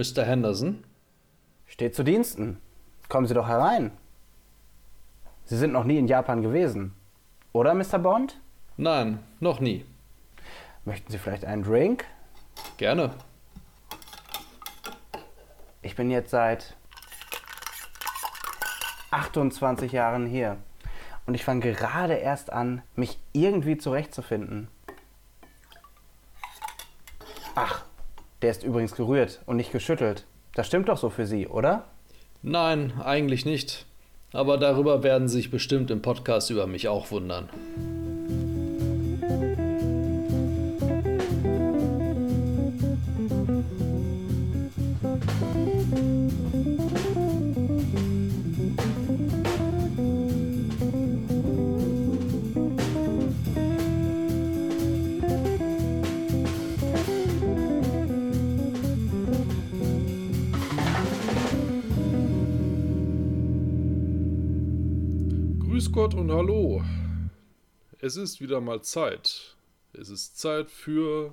Mr. Henderson? Steht zu Diensten. Kommen Sie doch herein. Sie sind noch nie in Japan gewesen. Oder, Mr. Bond? Nein, noch nie. Möchten Sie vielleicht einen Drink? Gerne. Ich bin jetzt seit 28 Jahren hier. Und ich fange gerade erst an, mich irgendwie zurechtzufinden. Der ist übrigens gerührt und nicht geschüttelt. Das stimmt doch so für Sie, oder? Nein, eigentlich nicht. Aber darüber werden Sie sich bestimmt im Podcast über mich auch wundern. Und hallo. Es ist wieder mal Zeit. Es ist Zeit für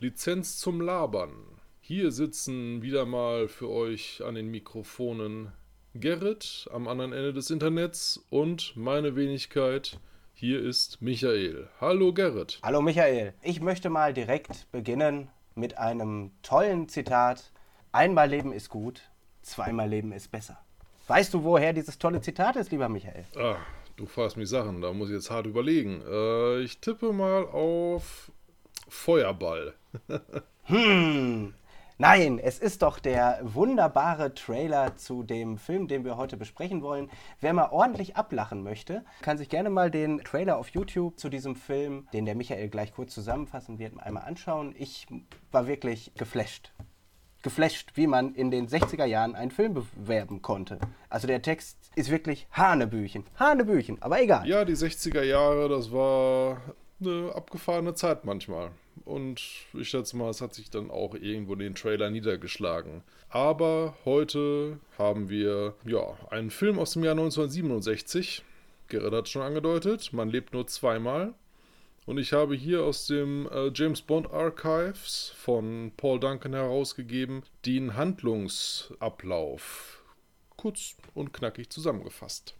Lizenz zum Labern. Hier sitzen wieder mal für euch an den Mikrofonen Gerrit am anderen Ende des Internets und meine Wenigkeit. Hier ist Michael. Hallo Gerrit. Hallo Michael. Ich möchte mal direkt beginnen mit einem tollen Zitat. Einmal Leben ist gut, zweimal Leben ist besser. Weißt du, woher dieses tolle Zitat ist, lieber Michael? Ah, du fragst mich Sachen, da muss ich jetzt hart überlegen. Äh, ich tippe mal auf Feuerball. Hm. Nein, es ist doch der wunderbare Trailer zu dem Film, den wir heute besprechen wollen. Wer mal ordentlich ablachen möchte, kann sich gerne mal den Trailer auf YouTube zu diesem Film, den der Michael gleich kurz zusammenfassen wird, einmal anschauen. Ich war wirklich geflasht. Geflasht, wie man in den 60er Jahren einen Film bewerben konnte. Also der Text ist wirklich Hanebüchen. Hanebüchen, aber egal. Ja, die 60er Jahre, das war eine abgefahrene Zeit manchmal. Und ich schätze mal, es hat sich dann auch irgendwo den Trailer niedergeschlagen. Aber heute haben wir ja einen Film aus dem Jahr 1967. Gerrit hat schon angedeutet, man lebt nur zweimal. Und ich habe hier aus dem äh, James Bond Archives von Paul Duncan herausgegeben den Handlungsablauf kurz und knackig zusammengefasst.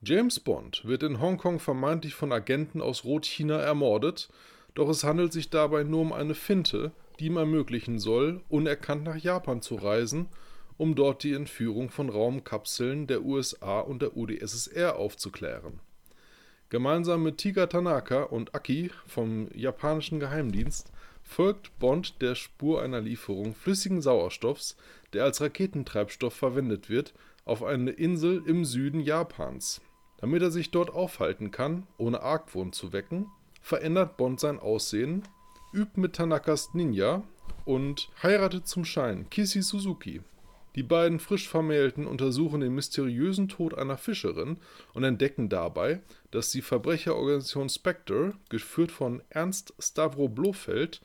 James Bond wird in Hongkong vermeintlich von Agenten aus Rotchina ermordet, doch es handelt sich dabei nur um eine Finte, die ihm ermöglichen soll, unerkannt nach Japan zu reisen, um dort die Entführung von Raumkapseln der USA und der UdSSR aufzuklären. Gemeinsam mit Tiga Tanaka und Aki vom japanischen Geheimdienst folgt Bond der Spur einer Lieferung flüssigen Sauerstoffs, der als Raketentreibstoff verwendet wird, auf eine Insel im Süden Japans. Damit er sich dort aufhalten kann, ohne Argwohn zu wecken, verändert Bond sein Aussehen, übt mit Tanakas Ninja und heiratet zum Schein Kissy Suzuki. Die beiden frisch Vermählten untersuchen den mysteriösen Tod einer Fischerin und entdecken dabei, dass die Verbrecherorganisation Spectre, geführt von Ernst Stavro Blofeld,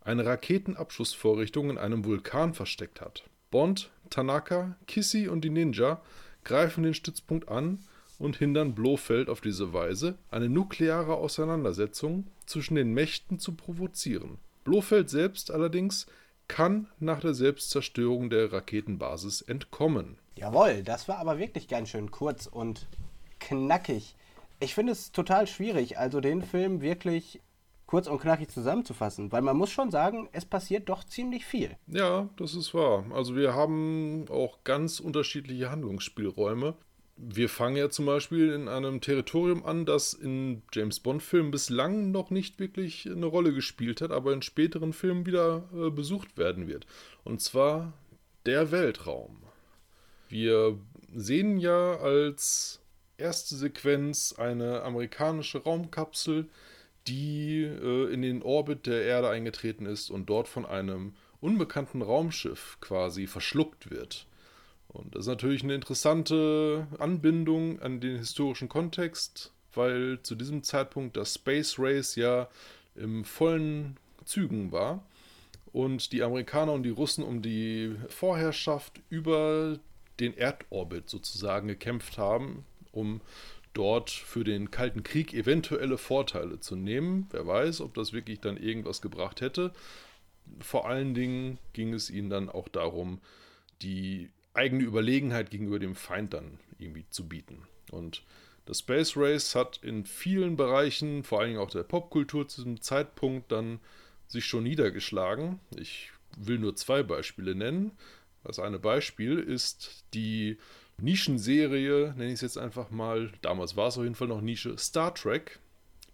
eine Raketenabschussvorrichtung in einem Vulkan versteckt hat. Bond, Tanaka, Kissy und die Ninja greifen den Stützpunkt an und hindern Blofeld auf diese Weise, eine nukleare Auseinandersetzung zwischen den Mächten zu provozieren. Blofeld selbst allerdings kann nach der Selbstzerstörung der Raketenbasis entkommen. Jawohl, das war aber wirklich ganz schön kurz und knackig. Ich finde es total schwierig, also den Film wirklich kurz und knackig zusammenzufassen, weil man muss schon sagen, es passiert doch ziemlich viel. Ja, das ist wahr. Also wir haben auch ganz unterschiedliche Handlungsspielräume. Wir fangen ja zum Beispiel in einem Territorium an, das in James Bond-Filmen bislang noch nicht wirklich eine Rolle gespielt hat, aber in späteren Filmen wieder äh, besucht werden wird. Und zwar der Weltraum. Wir sehen ja als erste Sequenz eine amerikanische Raumkapsel, die äh, in den Orbit der Erde eingetreten ist und dort von einem unbekannten Raumschiff quasi verschluckt wird. Und das ist natürlich eine interessante Anbindung an den historischen Kontext, weil zu diesem Zeitpunkt das Space Race ja im vollen Zügen war und die Amerikaner und die Russen um die Vorherrschaft über den Erdorbit sozusagen gekämpft haben, um dort für den Kalten Krieg eventuelle Vorteile zu nehmen. Wer weiß, ob das wirklich dann irgendwas gebracht hätte. vor allen Dingen ging es ihnen dann auch darum, die eigene Überlegenheit gegenüber dem Feind dann irgendwie zu bieten. Und das Space Race hat in vielen Bereichen, vor allen Dingen auch der Popkultur zu diesem Zeitpunkt, dann sich schon niedergeschlagen. Ich will nur zwei Beispiele nennen. Das eine Beispiel ist die Nischenserie, nenne ich es jetzt einfach mal, damals war es auf jeden Fall noch Nische, Star Trek,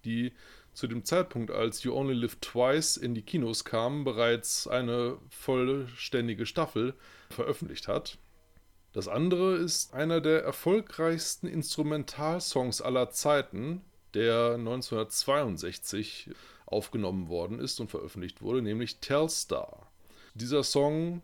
die zu dem Zeitpunkt, als You Only Live Twice in die Kinos kam, bereits eine vollständige Staffel veröffentlicht hat. Das andere ist einer der erfolgreichsten Instrumentalsongs aller Zeiten, der 1962 aufgenommen worden ist und veröffentlicht wurde, nämlich Telstar. Dieser Song,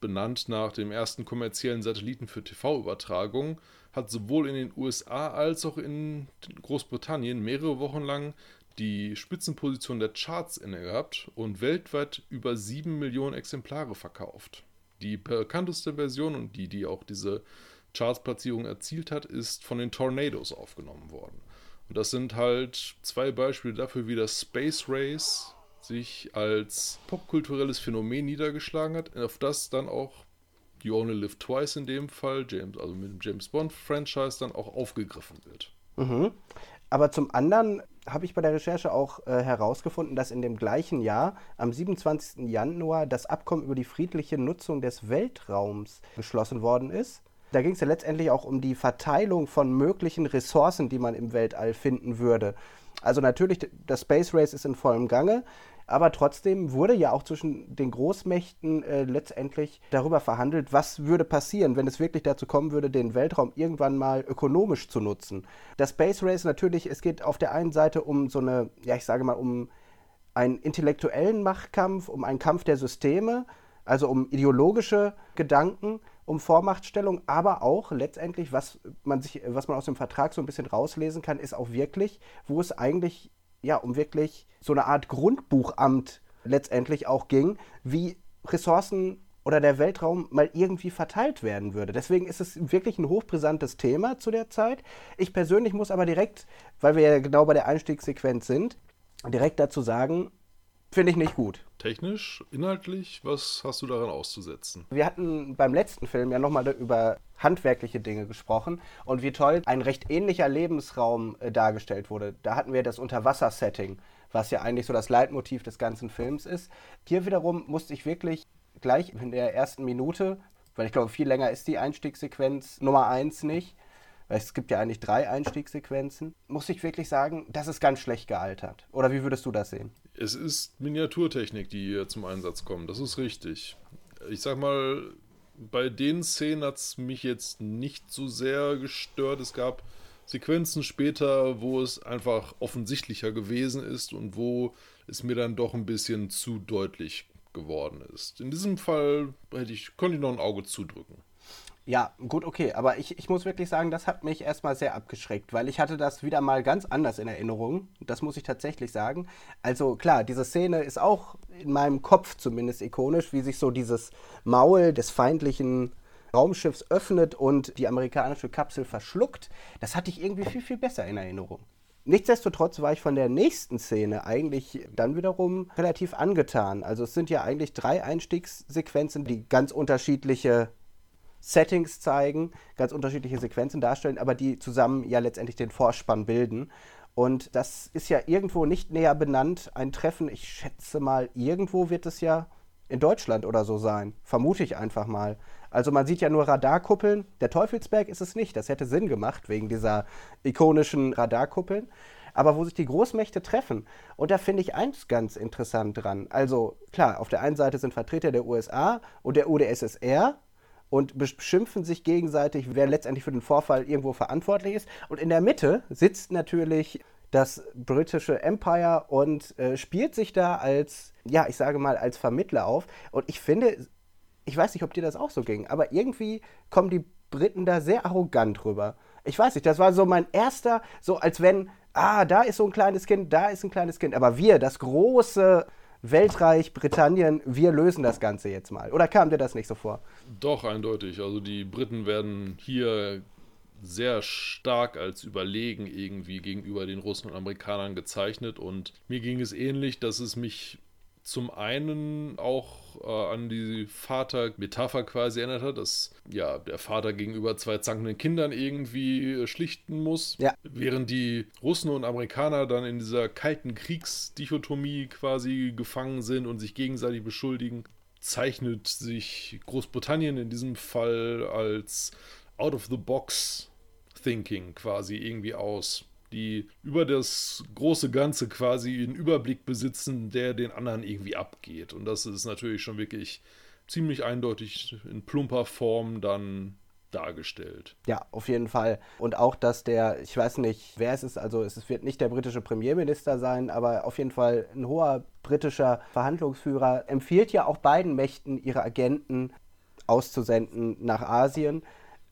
benannt nach dem ersten kommerziellen Satelliten für TV-Übertragung, hat sowohl in den USA als auch in Großbritannien mehrere Wochen lang die Spitzenposition der Charts inne gehabt und weltweit über 7 Millionen Exemplare verkauft. Die bekannteste Version und die, die auch diese Charts-Platzierung erzielt hat, ist von den Tornadoes aufgenommen worden. Und das sind halt zwei Beispiele dafür, wie das Space Race sich als popkulturelles Phänomen niedergeschlagen hat, auf das dann auch You Only Live Twice in dem Fall, James, also mit dem James Bond-Franchise dann auch aufgegriffen wird. Mhm. Aber zum anderen habe ich bei der Recherche auch äh, herausgefunden, dass in dem gleichen Jahr, am 27. Januar, das Abkommen über die friedliche Nutzung des Weltraums geschlossen worden ist. Da ging es ja letztendlich auch um die Verteilung von möglichen Ressourcen, die man im Weltall finden würde. Also natürlich, das Space Race ist in vollem Gange, aber trotzdem wurde ja auch zwischen den Großmächten äh, letztendlich darüber verhandelt, was würde passieren, wenn es wirklich dazu kommen würde, den Weltraum irgendwann mal ökonomisch zu nutzen. Das Space Race natürlich, es geht auf der einen Seite um so eine, ja ich sage mal, um einen intellektuellen Machtkampf, um einen Kampf der Systeme, also um ideologische Gedanken, um Vormachtstellung, aber auch letztendlich, was man sich, was man aus dem Vertrag so ein bisschen rauslesen kann, ist auch wirklich, wo es eigentlich ja, um wirklich so eine Art Grundbuchamt letztendlich auch ging, wie Ressourcen oder der Weltraum mal irgendwie verteilt werden würde. Deswegen ist es wirklich ein hochbrisantes Thema zu der Zeit. Ich persönlich muss aber direkt, weil wir ja genau bei der Einstiegssequenz sind, direkt dazu sagen, finde ich nicht gut. Technisch, inhaltlich, was hast du daran auszusetzen? Wir hatten beim letzten Film ja nochmal über handwerkliche Dinge gesprochen und wie toll ein recht ähnlicher Lebensraum äh, dargestellt wurde. Da hatten wir das Unterwasser-Setting, was ja eigentlich so das Leitmotiv des ganzen Films ist. Hier wiederum musste ich wirklich gleich in der ersten Minute, weil ich glaube, viel länger ist die Einstiegssequenz Nummer 1 nicht, weil es gibt ja eigentlich drei Einstiegssequenzen, muss ich wirklich sagen, das ist ganz schlecht gealtert. Oder wie würdest du das sehen? Es ist Miniaturtechnik, die hier zum Einsatz kommt, das ist richtig. Ich sag mal, bei den Szenen hat es mich jetzt nicht so sehr gestört. Es gab Sequenzen später, wo es einfach offensichtlicher gewesen ist und wo es mir dann doch ein bisschen zu deutlich geworden ist. In diesem Fall hätte ich, konnte ich noch ein Auge zudrücken. Ja, gut, okay. Aber ich, ich muss wirklich sagen, das hat mich erstmal sehr abgeschreckt, weil ich hatte das wieder mal ganz anders in Erinnerung. Das muss ich tatsächlich sagen. Also klar, diese Szene ist auch in meinem Kopf zumindest ikonisch, wie sich so dieses Maul des feindlichen Raumschiffs öffnet und die amerikanische Kapsel verschluckt. Das hatte ich irgendwie viel, viel besser in Erinnerung. Nichtsdestotrotz war ich von der nächsten Szene eigentlich dann wiederum relativ angetan. Also es sind ja eigentlich drei Einstiegssequenzen, die ganz unterschiedliche Settings zeigen, ganz unterschiedliche Sequenzen darstellen, aber die zusammen ja letztendlich den Vorspann bilden. Und das ist ja irgendwo nicht näher benannt. Ein Treffen, ich schätze mal, irgendwo wird es ja in Deutschland oder so sein. Vermute ich einfach mal. Also man sieht ja nur Radarkuppeln. Der Teufelsberg ist es nicht. Das hätte Sinn gemacht wegen dieser ikonischen Radarkuppeln. Aber wo sich die Großmächte treffen, und da finde ich eins ganz interessant dran. Also klar, auf der einen Seite sind Vertreter der USA und der UdSSR, und beschimpfen sich gegenseitig, wer letztendlich für den Vorfall irgendwo verantwortlich ist. Und in der Mitte sitzt natürlich das britische Empire und äh, spielt sich da als, ja, ich sage mal, als Vermittler auf. Und ich finde, ich weiß nicht, ob dir das auch so ging, aber irgendwie kommen die Briten da sehr arrogant rüber. Ich weiß nicht, das war so mein erster, so als wenn, ah, da ist so ein kleines Kind, da ist ein kleines Kind, aber wir, das große Weltreich, Britannien, wir lösen das Ganze jetzt mal. Oder kam dir das nicht so vor? Doch, eindeutig. Also die Briten werden hier sehr stark als überlegen irgendwie gegenüber den Russen und Amerikanern gezeichnet und mir ging es ähnlich, dass es mich zum einen auch äh, an die Vater-Metapher quasi erinnert hat, dass ja der Vater gegenüber zwei zankenden Kindern irgendwie äh, schlichten muss, Ja. während die Russen und Amerikaner dann in dieser kalten Kriegsdichotomie quasi gefangen sind und sich gegenseitig beschuldigen, zeichnet sich Großbritannien in diesem Fall als out of the box thinking quasi irgendwie aus die über das große Ganze quasi einen Überblick besitzen, der den anderen irgendwie abgeht. Und das ist natürlich schon wirklich ziemlich eindeutig in plumper Form dann dargestellt. Ja, auf jeden Fall. Und auch, dass der, ich weiß nicht, wer es ist, also es wird nicht der britische Premierminister sein, aber auf jeden Fall ein hoher britischer Verhandlungsführer empfiehlt ja auch beiden Mächten, ihre Agenten auszusenden nach Asien.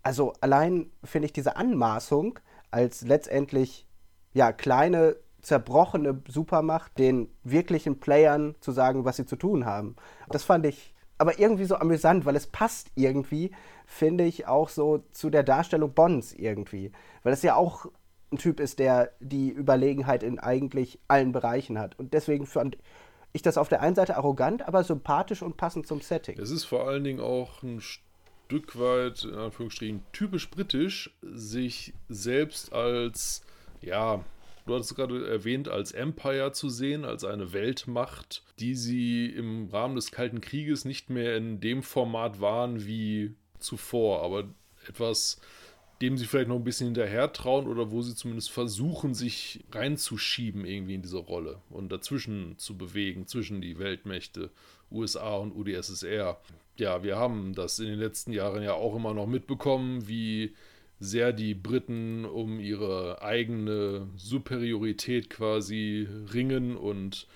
Also allein finde ich diese Anmaßung als letztendlich ja kleine zerbrochene Supermacht den wirklichen Playern zu sagen, was sie zu tun haben. Das fand ich aber irgendwie so amüsant, weil es passt irgendwie, finde ich, auch so zu der Darstellung Bonds irgendwie. Weil es ja auch ein Typ ist, der die Überlegenheit in eigentlich allen Bereichen hat. Und deswegen fand ich das auf der einen Seite arrogant, aber sympathisch und passend zum Setting. Es ist vor allen Dingen auch ein Stück weit, in Anführungsstrichen, typisch britisch, sich selbst als, ja, du hattest gerade erwähnt, als Empire zu sehen, als eine Weltmacht, die sie im Rahmen des Kalten Krieges nicht mehr in dem Format waren wie zuvor, aber etwas, dem sie vielleicht noch ein bisschen hinterher trauen oder wo sie zumindest versuchen, sich reinzuschieben irgendwie in diese Rolle und dazwischen zu bewegen, zwischen die Weltmächte USA und UdSSR. Ja, wir haben das in den letzten Jahren ja auch immer noch mitbekommen, wie sehr die Briten um ihre eigene Superiorität quasi ringen und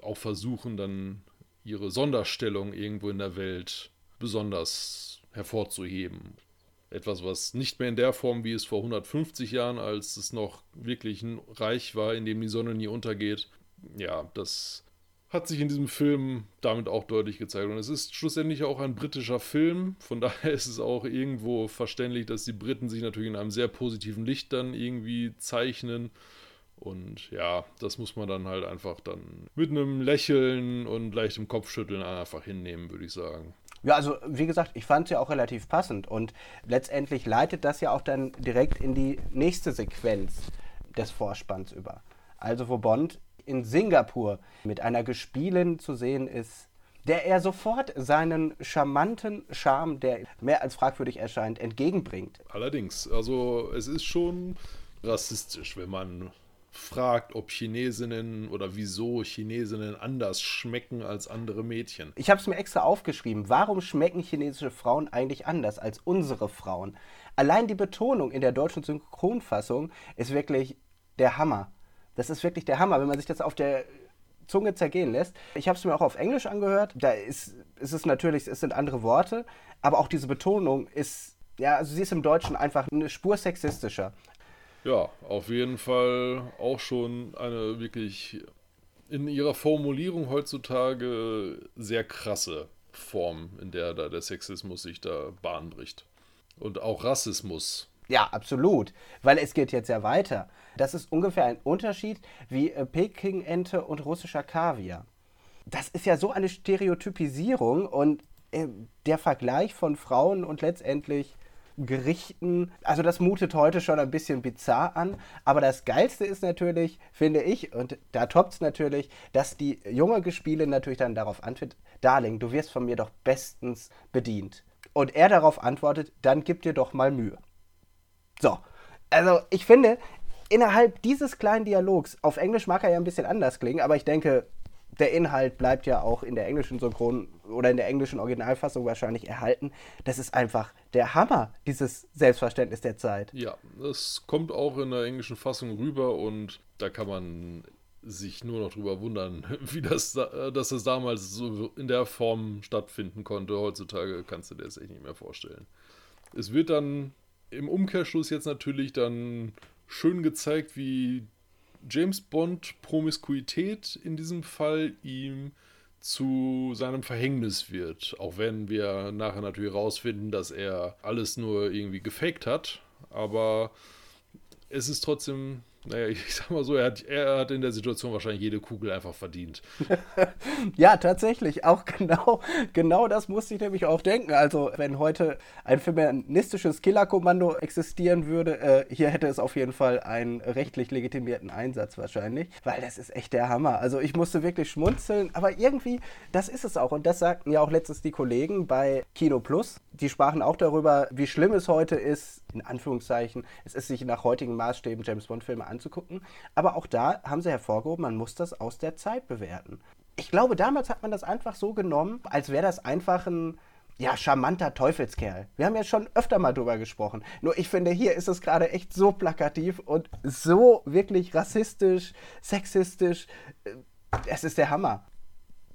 auch versuchen dann ihre Sonderstellung irgendwo in der Welt besonders hervorzuheben. Etwas, was nicht mehr in der Form, wie es vor 150 Jahren, als es noch wirklich ein Reich war, in dem die Sonne nie untergeht, ja, das hat sich in diesem Film damit auch deutlich gezeigt. Und es ist schlussendlich auch ein britischer Film. Von daher ist es auch irgendwo verständlich, dass die Briten sich natürlich in einem sehr positiven Licht dann irgendwie zeichnen. Und ja, das muss man dann halt einfach dann mit einem Lächeln und leichtem Kopfschütteln einfach hinnehmen, würde ich sagen. Ja, also wie gesagt, ich fand es ja auch relativ passend und letztendlich leitet das ja auch dann direkt in die nächste Sequenz des Vorspanns über. Also wo Bond in Singapur mit einer Gespielin zu sehen ist, der er sofort seinen charmanten Charme, der mehr als fragwürdig erscheint, entgegenbringt. Allerdings, also es ist schon rassistisch, wenn man fragt, ob Chinesinnen oder wieso Chinesinnen anders schmecken als andere Mädchen. Ich habe es mir extra aufgeschrieben. Warum schmecken chinesische Frauen eigentlich anders als unsere Frauen? Allein die Betonung in der deutschen Synchronfassung ist wirklich der Hammer. Das ist wirklich der Hammer, wenn man sich das auf der Zunge zergehen lässt. Ich habe es mir auch auf Englisch angehört. Da ist, ist es natürlich, es sind andere Worte, aber auch diese Betonung ist, ja, also sie ist im Deutschen einfach eine Spur sexistischer. Ja, auf jeden Fall auch schon eine wirklich in ihrer Formulierung heutzutage sehr krasse Form, in der da der Sexismus sich da Bahn bricht. Und auch Rassismus. Ja, absolut. Weil es geht jetzt ja weiter. Das ist ungefähr ein Unterschied wie äh, Peking-Ente und russischer Kaviar. Das ist ja so eine Stereotypisierung und äh, der Vergleich von Frauen und letztendlich Gerichten, also das mutet heute schon ein bisschen bizarr an, aber das Geilste ist natürlich, finde ich, und da toppt es natürlich, dass die junge Gespielin natürlich dann darauf antwortet, Darling, du wirst von mir doch bestens bedient. Und er darauf antwortet, dann gib dir doch mal Mühe. So, also ich finde, innerhalb dieses kleinen Dialogs, auf Englisch mag er ja ein bisschen anders klingen, aber ich denke, der Inhalt bleibt ja auch in der englischen Synchron oder in der englischen Originalfassung wahrscheinlich erhalten. Das ist einfach der Hammer, dieses Selbstverständnis der Zeit. Ja, das kommt auch in der englischen Fassung rüber und da kann man sich nur noch drüber wundern, wie das, dass das damals so in der Form stattfinden konnte. Heutzutage kannst du dir das echt nicht mehr vorstellen. Es wird dann im Umkehrschluss jetzt natürlich dann schön gezeigt, wie James Bond Promiskuität in diesem Fall ihm zu seinem Verhängnis wird. Auch wenn wir nachher natürlich herausfinden, dass er alles nur irgendwie gefaked hat. Aber es ist trotzdem naja, ich sag mal so, er hat, er hat in der Situation wahrscheinlich jede Kugel einfach verdient. ja, tatsächlich. Auch genau, genau das musste ich nämlich auch denken. Also, wenn heute ein feministisches Killerkommando existieren würde, äh, hier hätte es auf jeden Fall einen rechtlich legitimierten Einsatz wahrscheinlich, weil das ist echt der Hammer. Also, ich musste wirklich schmunzeln, aber irgendwie, das ist es auch. Und das sagten ja auch letztens die Kollegen bei Kino Plus. Die sprachen auch darüber, wie schlimm es heute ist, in Anführungszeichen, es ist sich nach heutigen Maßstäben James Bond-Filme anzugucken. Aber auch da haben sie hervorgehoben, man muss das aus der Zeit bewerten. Ich glaube, damals hat man das einfach so genommen, als wäre das einfach ein ja, charmanter Teufelskerl. Wir haben ja schon öfter mal drüber gesprochen. Nur ich finde, hier ist es gerade echt so plakativ und so wirklich rassistisch, sexistisch. Es ist der Hammer.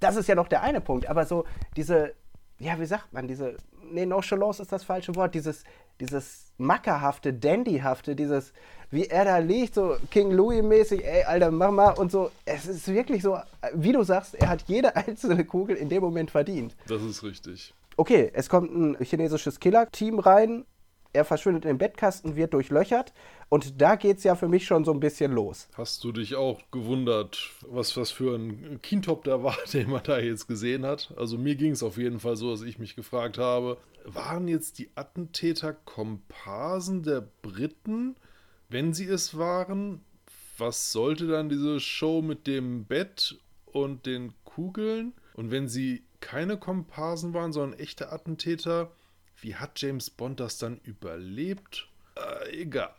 Das ist ja noch der eine Punkt. Aber so diese, ja, wie sagt man, diese, nee, Nonchalance ist das falsche Wort, dieses, dieses mackerhafte, dandyhafte, dieses, wie er da liegt, so King Louis-mäßig, ey, alter, mach mal und so. Es ist wirklich so, wie du sagst, er hat jede einzelne Kugel in dem Moment verdient. Das ist richtig. Okay, es kommt ein chinesisches Killer-Team rein, er verschwindet im Bettkasten, wird durchlöchert und da geht es ja für mich schon so ein bisschen los. Hast du dich auch gewundert, was das für ein Kintop da war, den man da jetzt gesehen hat? Also mir ging es auf jeden Fall so, dass ich mich gefragt habe, waren jetzt die Attentäter Komparsen der Briten? Wenn sie es waren, was sollte dann diese Show mit dem Bett und den Kugeln? Und wenn sie keine Komparsen waren, sondern echte Attentäter, wie hat James Bond das dann überlebt? Äh, egal.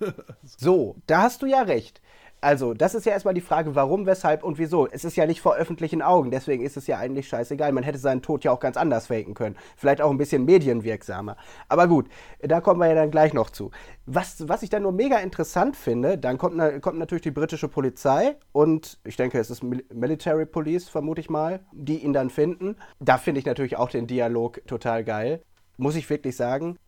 so, da hast du ja recht. Also, das ist ja erstmal die Frage, warum, weshalb und wieso. Es ist ja nicht vor öffentlichen Augen, deswegen ist es ja eigentlich scheißegal. Man hätte seinen Tod ja auch ganz anders faken können. Vielleicht auch ein bisschen medienwirksamer. Aber gut, da kommen wir ja dann gleich noch zu. Was, was ich dann nur mega interessant finde, dann kommt, kommt natürlich die britische Polizei und ich denke, es ist Military Police, vermute ich mal, die ihn dann finden. Da finde ich natürlich auch den Dialog total geil. Muss ich wirklich sagen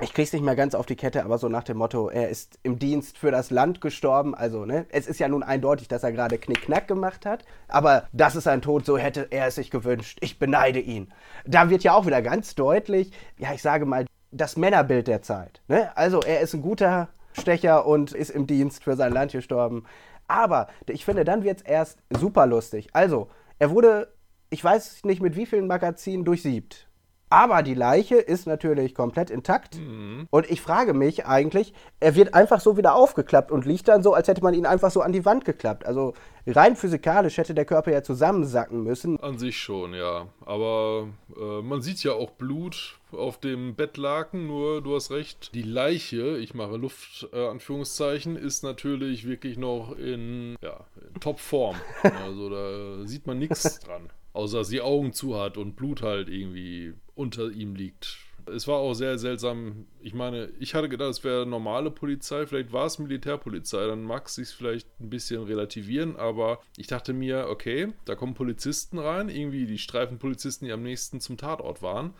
ich krieg's nicht mehr ganz auf die Kette, aber so nach dem Motto, er ist im Dienst für das Land gestorben. Also, ne, es ist ja nun eindeutig, dass er gerade Knickknack gemacht hat. Aber das ist ein Tod, so hätte er es sich gewünscht. Ich beneide ihn. Da wird ja auch wieder ganz deutlich, ja, ich sage mal, das Männerbild der Zeit. Ne? Also, er ist ein guter Stecher und ist im Dienst für sein Land gestorben. Aber ich finde, dann wird's erst super lustig. Also, er wurde, ich weiß nicht mit wie vielen Magazinen durchsiebt aber die Leiche ist natürlich komplett intakt. Mhm. Und ich frage mich eigentlich, er wird einfach so wieder aufgeklappt und liegt dann so, als hätte man ihn einfach so an die Wand geklappt. Also rein physikalisch hätte der Körper ja zusammensacken müssen. An sich schon, ja. Aber äh, man sieht ja auch Blut auf dem Bettlaken, nur du hast recht, die Leiche, ich mache Luft, äh, Anführungszeichen, ist natürlich wirklich noch in, ja, in Topform. also da sieht man nichts dran. Außer dass sie Augen zu hat und Blut halt irgendwie unter ihm liegt. Es war auch sehr seltsam. Ich meine, ich hatte gedacht, es wäre normale Polizei, vielleicht war es Militärpolizei, dann mag es sich vielleicht ein bisschen relativieren, aber ich dachte mir, okay, da kommen Polizisten rein, irgendwie die Streifenpolizisten, die am nächsten zum Tatort waren.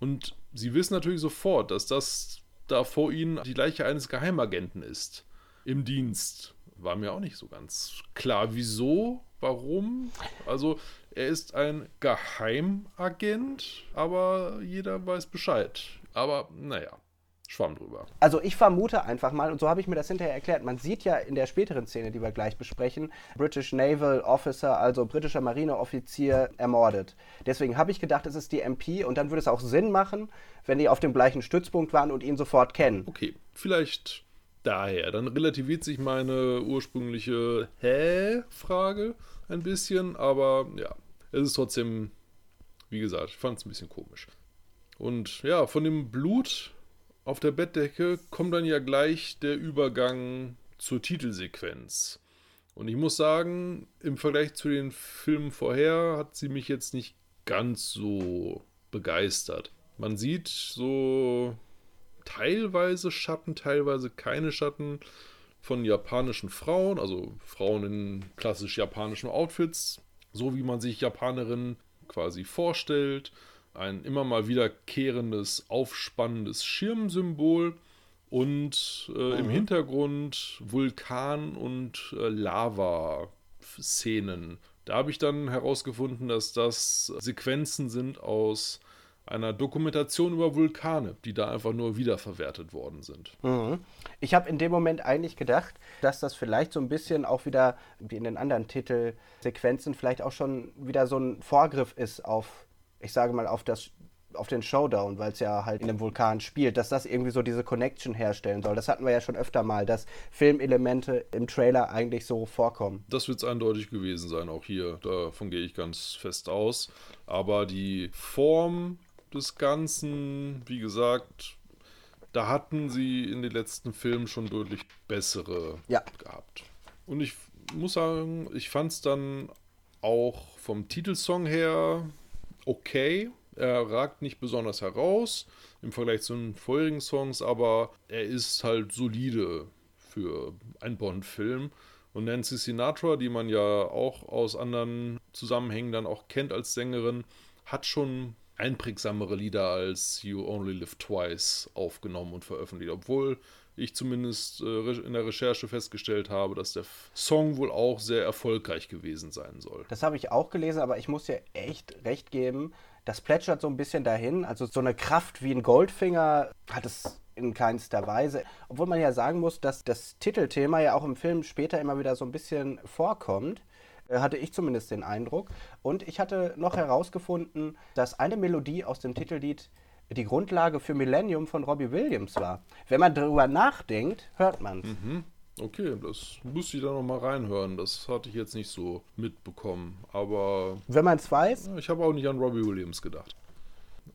Und sie wissen natürlich sofort, dass das da vor ihnen die Leiche eines Geheimagenten ist. Im Dienst. War mir auch nicht so ganz klar, wieso, warum. Also er ist ein Geheimagent, aber jeder weiß Bescheid. Aber naja, Schwamm drüber. Also ich vermute einfach mal, und so habe ich mir das hinterher erklärt, man sieht ja in der späteren Szene, die wir gleich besprechen, British Naval Officer, also britischer Marineoffizier, ermordet. Deswegen habe ich gedacht, es ist die MP und dann würde es auch Sinn machen, wenn die auf dem gleichen Stützpunkt waren und ihn sofort kennen. Okay, vielleicht daher. Dann relativiert sich meine ursprüngliche Hä-Frage ein bisschen, aber ja, es ist trotzdem, wie gesagt, ich fand es ein bisschen komisch. Und ja, von dem Blut auf der Bettdecke kommt dann ja gleich der Übergang zur Titelsequenz. Und ich muss sagen, im Vergleich zu den Filmen vorher hat sie mich jetzt nicht ganz so begeistert. Man sieht so teilweise Schatten, teilweise keine Schatten von japanischen Frauen, also Frauen in klassisch japanischen Outfits so wie man sich Japanerinnen quasi vorstellt. Ein immer mal wiederkehrendes, aufspannendes Schirmsymbol und äh, im mhm. Hintergrund Vulkan- und äh, Lava-Szenen. Da habe ich dann herausgefunden, dass das Sequenzen sind aus einer Dokumentation über Vulkane, die da einfach nur wiederverwertet worden sind. Mhm. Ich habe in dem Moment eigentlich gedacht, dass das vielleicht so ein bisschen auch wieder, wie in den anderen Titelsequenzen, vielleicht auch schon wieder so ein Vorgriff ist auf, ich sage mal, auf das auf den Showdown, weil es ja halt in dem Vulkan spielt, dass das irgendwie so diese Connection herstellen soll. Das hatten wir ja schon öfter mal, dass Filmelemente im Trailer eigentlich so vorkommen. Das wird es eindeutig gewesen sein, auch hier. Davon gehe ich ganz fest aus. Aber die Form des Ganzen, wie gesagt, da hatten sie in den letzten Filmen schon deutlich bessere ja. gehabt. Und ich muss sagen, ich fand es dann auch vom Titelsong her okay. Er ragt nicht besonders heraus im Vergleich zu den vorherigen Songs, aber er ist halt solide für einen Bond-Film. Und Nancy Sinatra, die man ja auch aus anderen Zusammenhängen dann auch kennt als Sängerin, hat schon einprägsamere Lieder als You Only Live Twice aufgenommen und veröffentlicht, obwohl ich zumindest äh, in der Recherche festgestellt habe, dass der Song wohl auch sehr erfolgreich gewesen sein soll. Das habe ich auch gelesen, aber ich muss dir echt recht geben, das plätschert so ein bisschen dahin. Also so eine Kraft wie ein Goldfinger hat es in keinster Weise. Obwohl man ja sagen muss, dass das Titelthema ja auch im Film später immer wieder so ein bisschen vorkommt. Äh, hatte ich zumindest den Eindruck. Und ich hatte noch herausgefunden, dass eine Melodie aus dem Titellied die Grundlage für Millennium von Robbie Williams war. Wenn man darüber nachdenkt, hört man es. Mhm. Okay, das muss ich da nochmal reinhören. Das hatte ich jetzt nicht so mitbekommen. Aber. Wenn man es weiß? Ich habe auch nicht an Robbie Williams gedacht.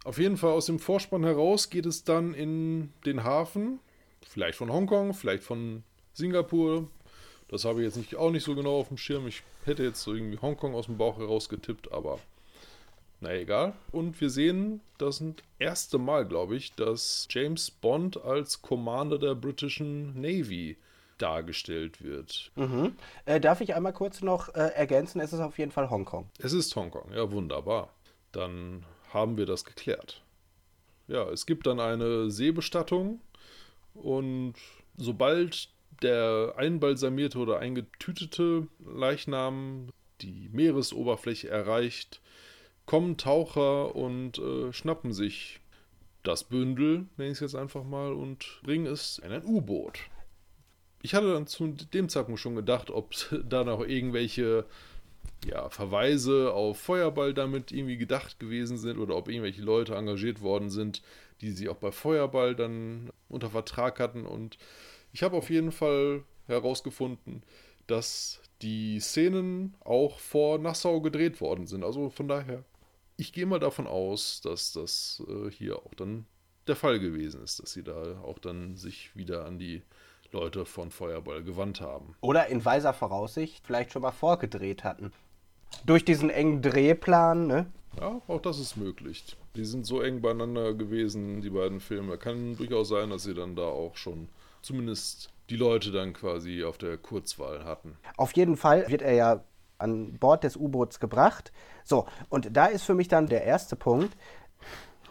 Auf jeden Fall aus dem Vorspann heraus geht es dann in den Hafen. Vielleicht von Hongkong, vielleicht von Singapur. Das habe ich jetzt nicht, auch nicht so genau auf dem Schirm. Ich hätte jetzt so irgendwie Hongkong aus dem Bauch heraus getippt, aber na egal. Und wir sehen das erste Mal, glaube ich, dass James Bond als Commander der britischen Navy dargestellt wird. Mhm. Äh, darf ich einmal kurz noch äh, ergänzen? Es ist auf jeden Fall Hongkong. Es ist Hongkong, ja, wunderbar. Dann haben wir das geklärt. Ja, es gibt dann eine Seebestattung und sobald der einbalsamierte oder eingetütete Leichnam die Meeresoberfläche erreicht, kommen Taucher und äh, schnappen sich das Bündel, nenne ich es jetzt einfach mal, und bringen es in ein U-Boot. Ich hatte dann zu dem Zeitpunkt schon gedacht, ob da noch irgendwelche ja, Verweise auf Feuerball damit irgendwie gedacht gewesen sind oder ob irgendwelche Leute engagiert worden sind, die sie auch bei Feuerball dann unter Vertrag hatten. Und ich habe auf jeden Fall herausgefunden, dass die Szenen auch vor Nassau gedreht worden sind. Also von daher ich gehe mal davon aus, dass das äh, hier auch dann der Fall gewesen ist, dass sie da auch dann sich wieder an die Leute von Feuerball gewandt haben. Oder in weiser Voraussicht vielleicht schon mal vorgedreht hatten. Durch diesen engen Drehplan, ne? Ja, auch das ist möglich. Die sind so eng beieinander gewesen, die beiden Filme. Kann durchaus sein, dass sie dann da auch schon zumindest die Leute dann quasi auf der Kurzwahl hatten. Auf jeden Fall wird er ja an Bord des U-Boots gebracht. So, und da ist für mich dann der erste Punkt.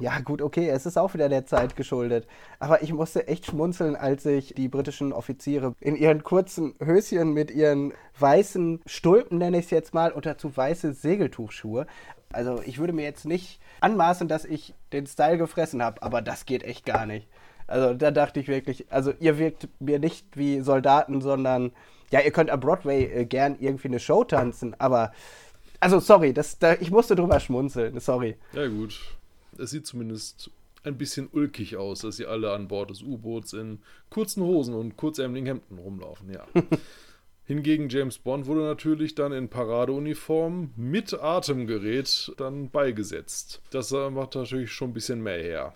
Ja, gut, okay, es ist auch wieder der Zeit geschuldet. Aber ich musste echt schmunzeln, als ich die britischen Offiziere in ihren kurzen Höschen mit ihren weißen Stulpen, nenne ich es jetzt mal, und dazu weiße Segeltuchschuhe. Also, ich würde mir jetzt nicht anmaßen, dass ich den Style gefressen habe, aber das geht echt gar nicht. Also, da dachte ich wirklich, also, ihr wirkt mir nicht wie Soldaten, sondern ja, ihr könnt am Broadway äh, gern irgendwie eine Show tanzen, aber also sorry, das, da, ich musste drüber schmunzeln, sorry. Ja gut, es sieht zumindest ein bisschen ulkig aus, dass sie alle an Bord des U-Boots in kurzen Hosen und kurzärmeligen Hemden rumlaufen, ja. Hingegen James Bond wurde natürlich dann in Paradeuniform mit Atemgerät dann beigesetzt. Das macht natürlich schon ein bisschen mehr her.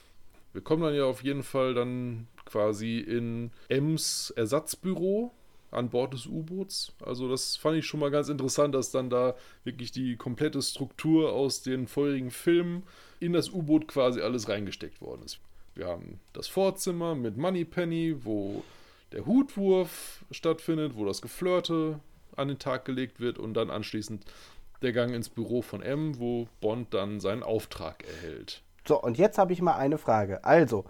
Wir kommen dann ja auf jeden Fall dann quasi in Ems Ersatzbüro, an Bord des U-Boots. Also das fand ich schon mal ganz interessant, dass dann da wirklich die komplette Struktur aus den vorherigen Filmen in das U-Boot quasi alles reingesteckt worden ist. Wir haben das Vorzimmer mit Moneypenny, wo der Hutwurf stattfindet, wo das Geflirte an den Tag gelegt wird und dann anschließend der Gang ins Büro von M, wo Bond dann seinen Auftrag erhält. So, und jetzt habe ich mal eine Frage. Also,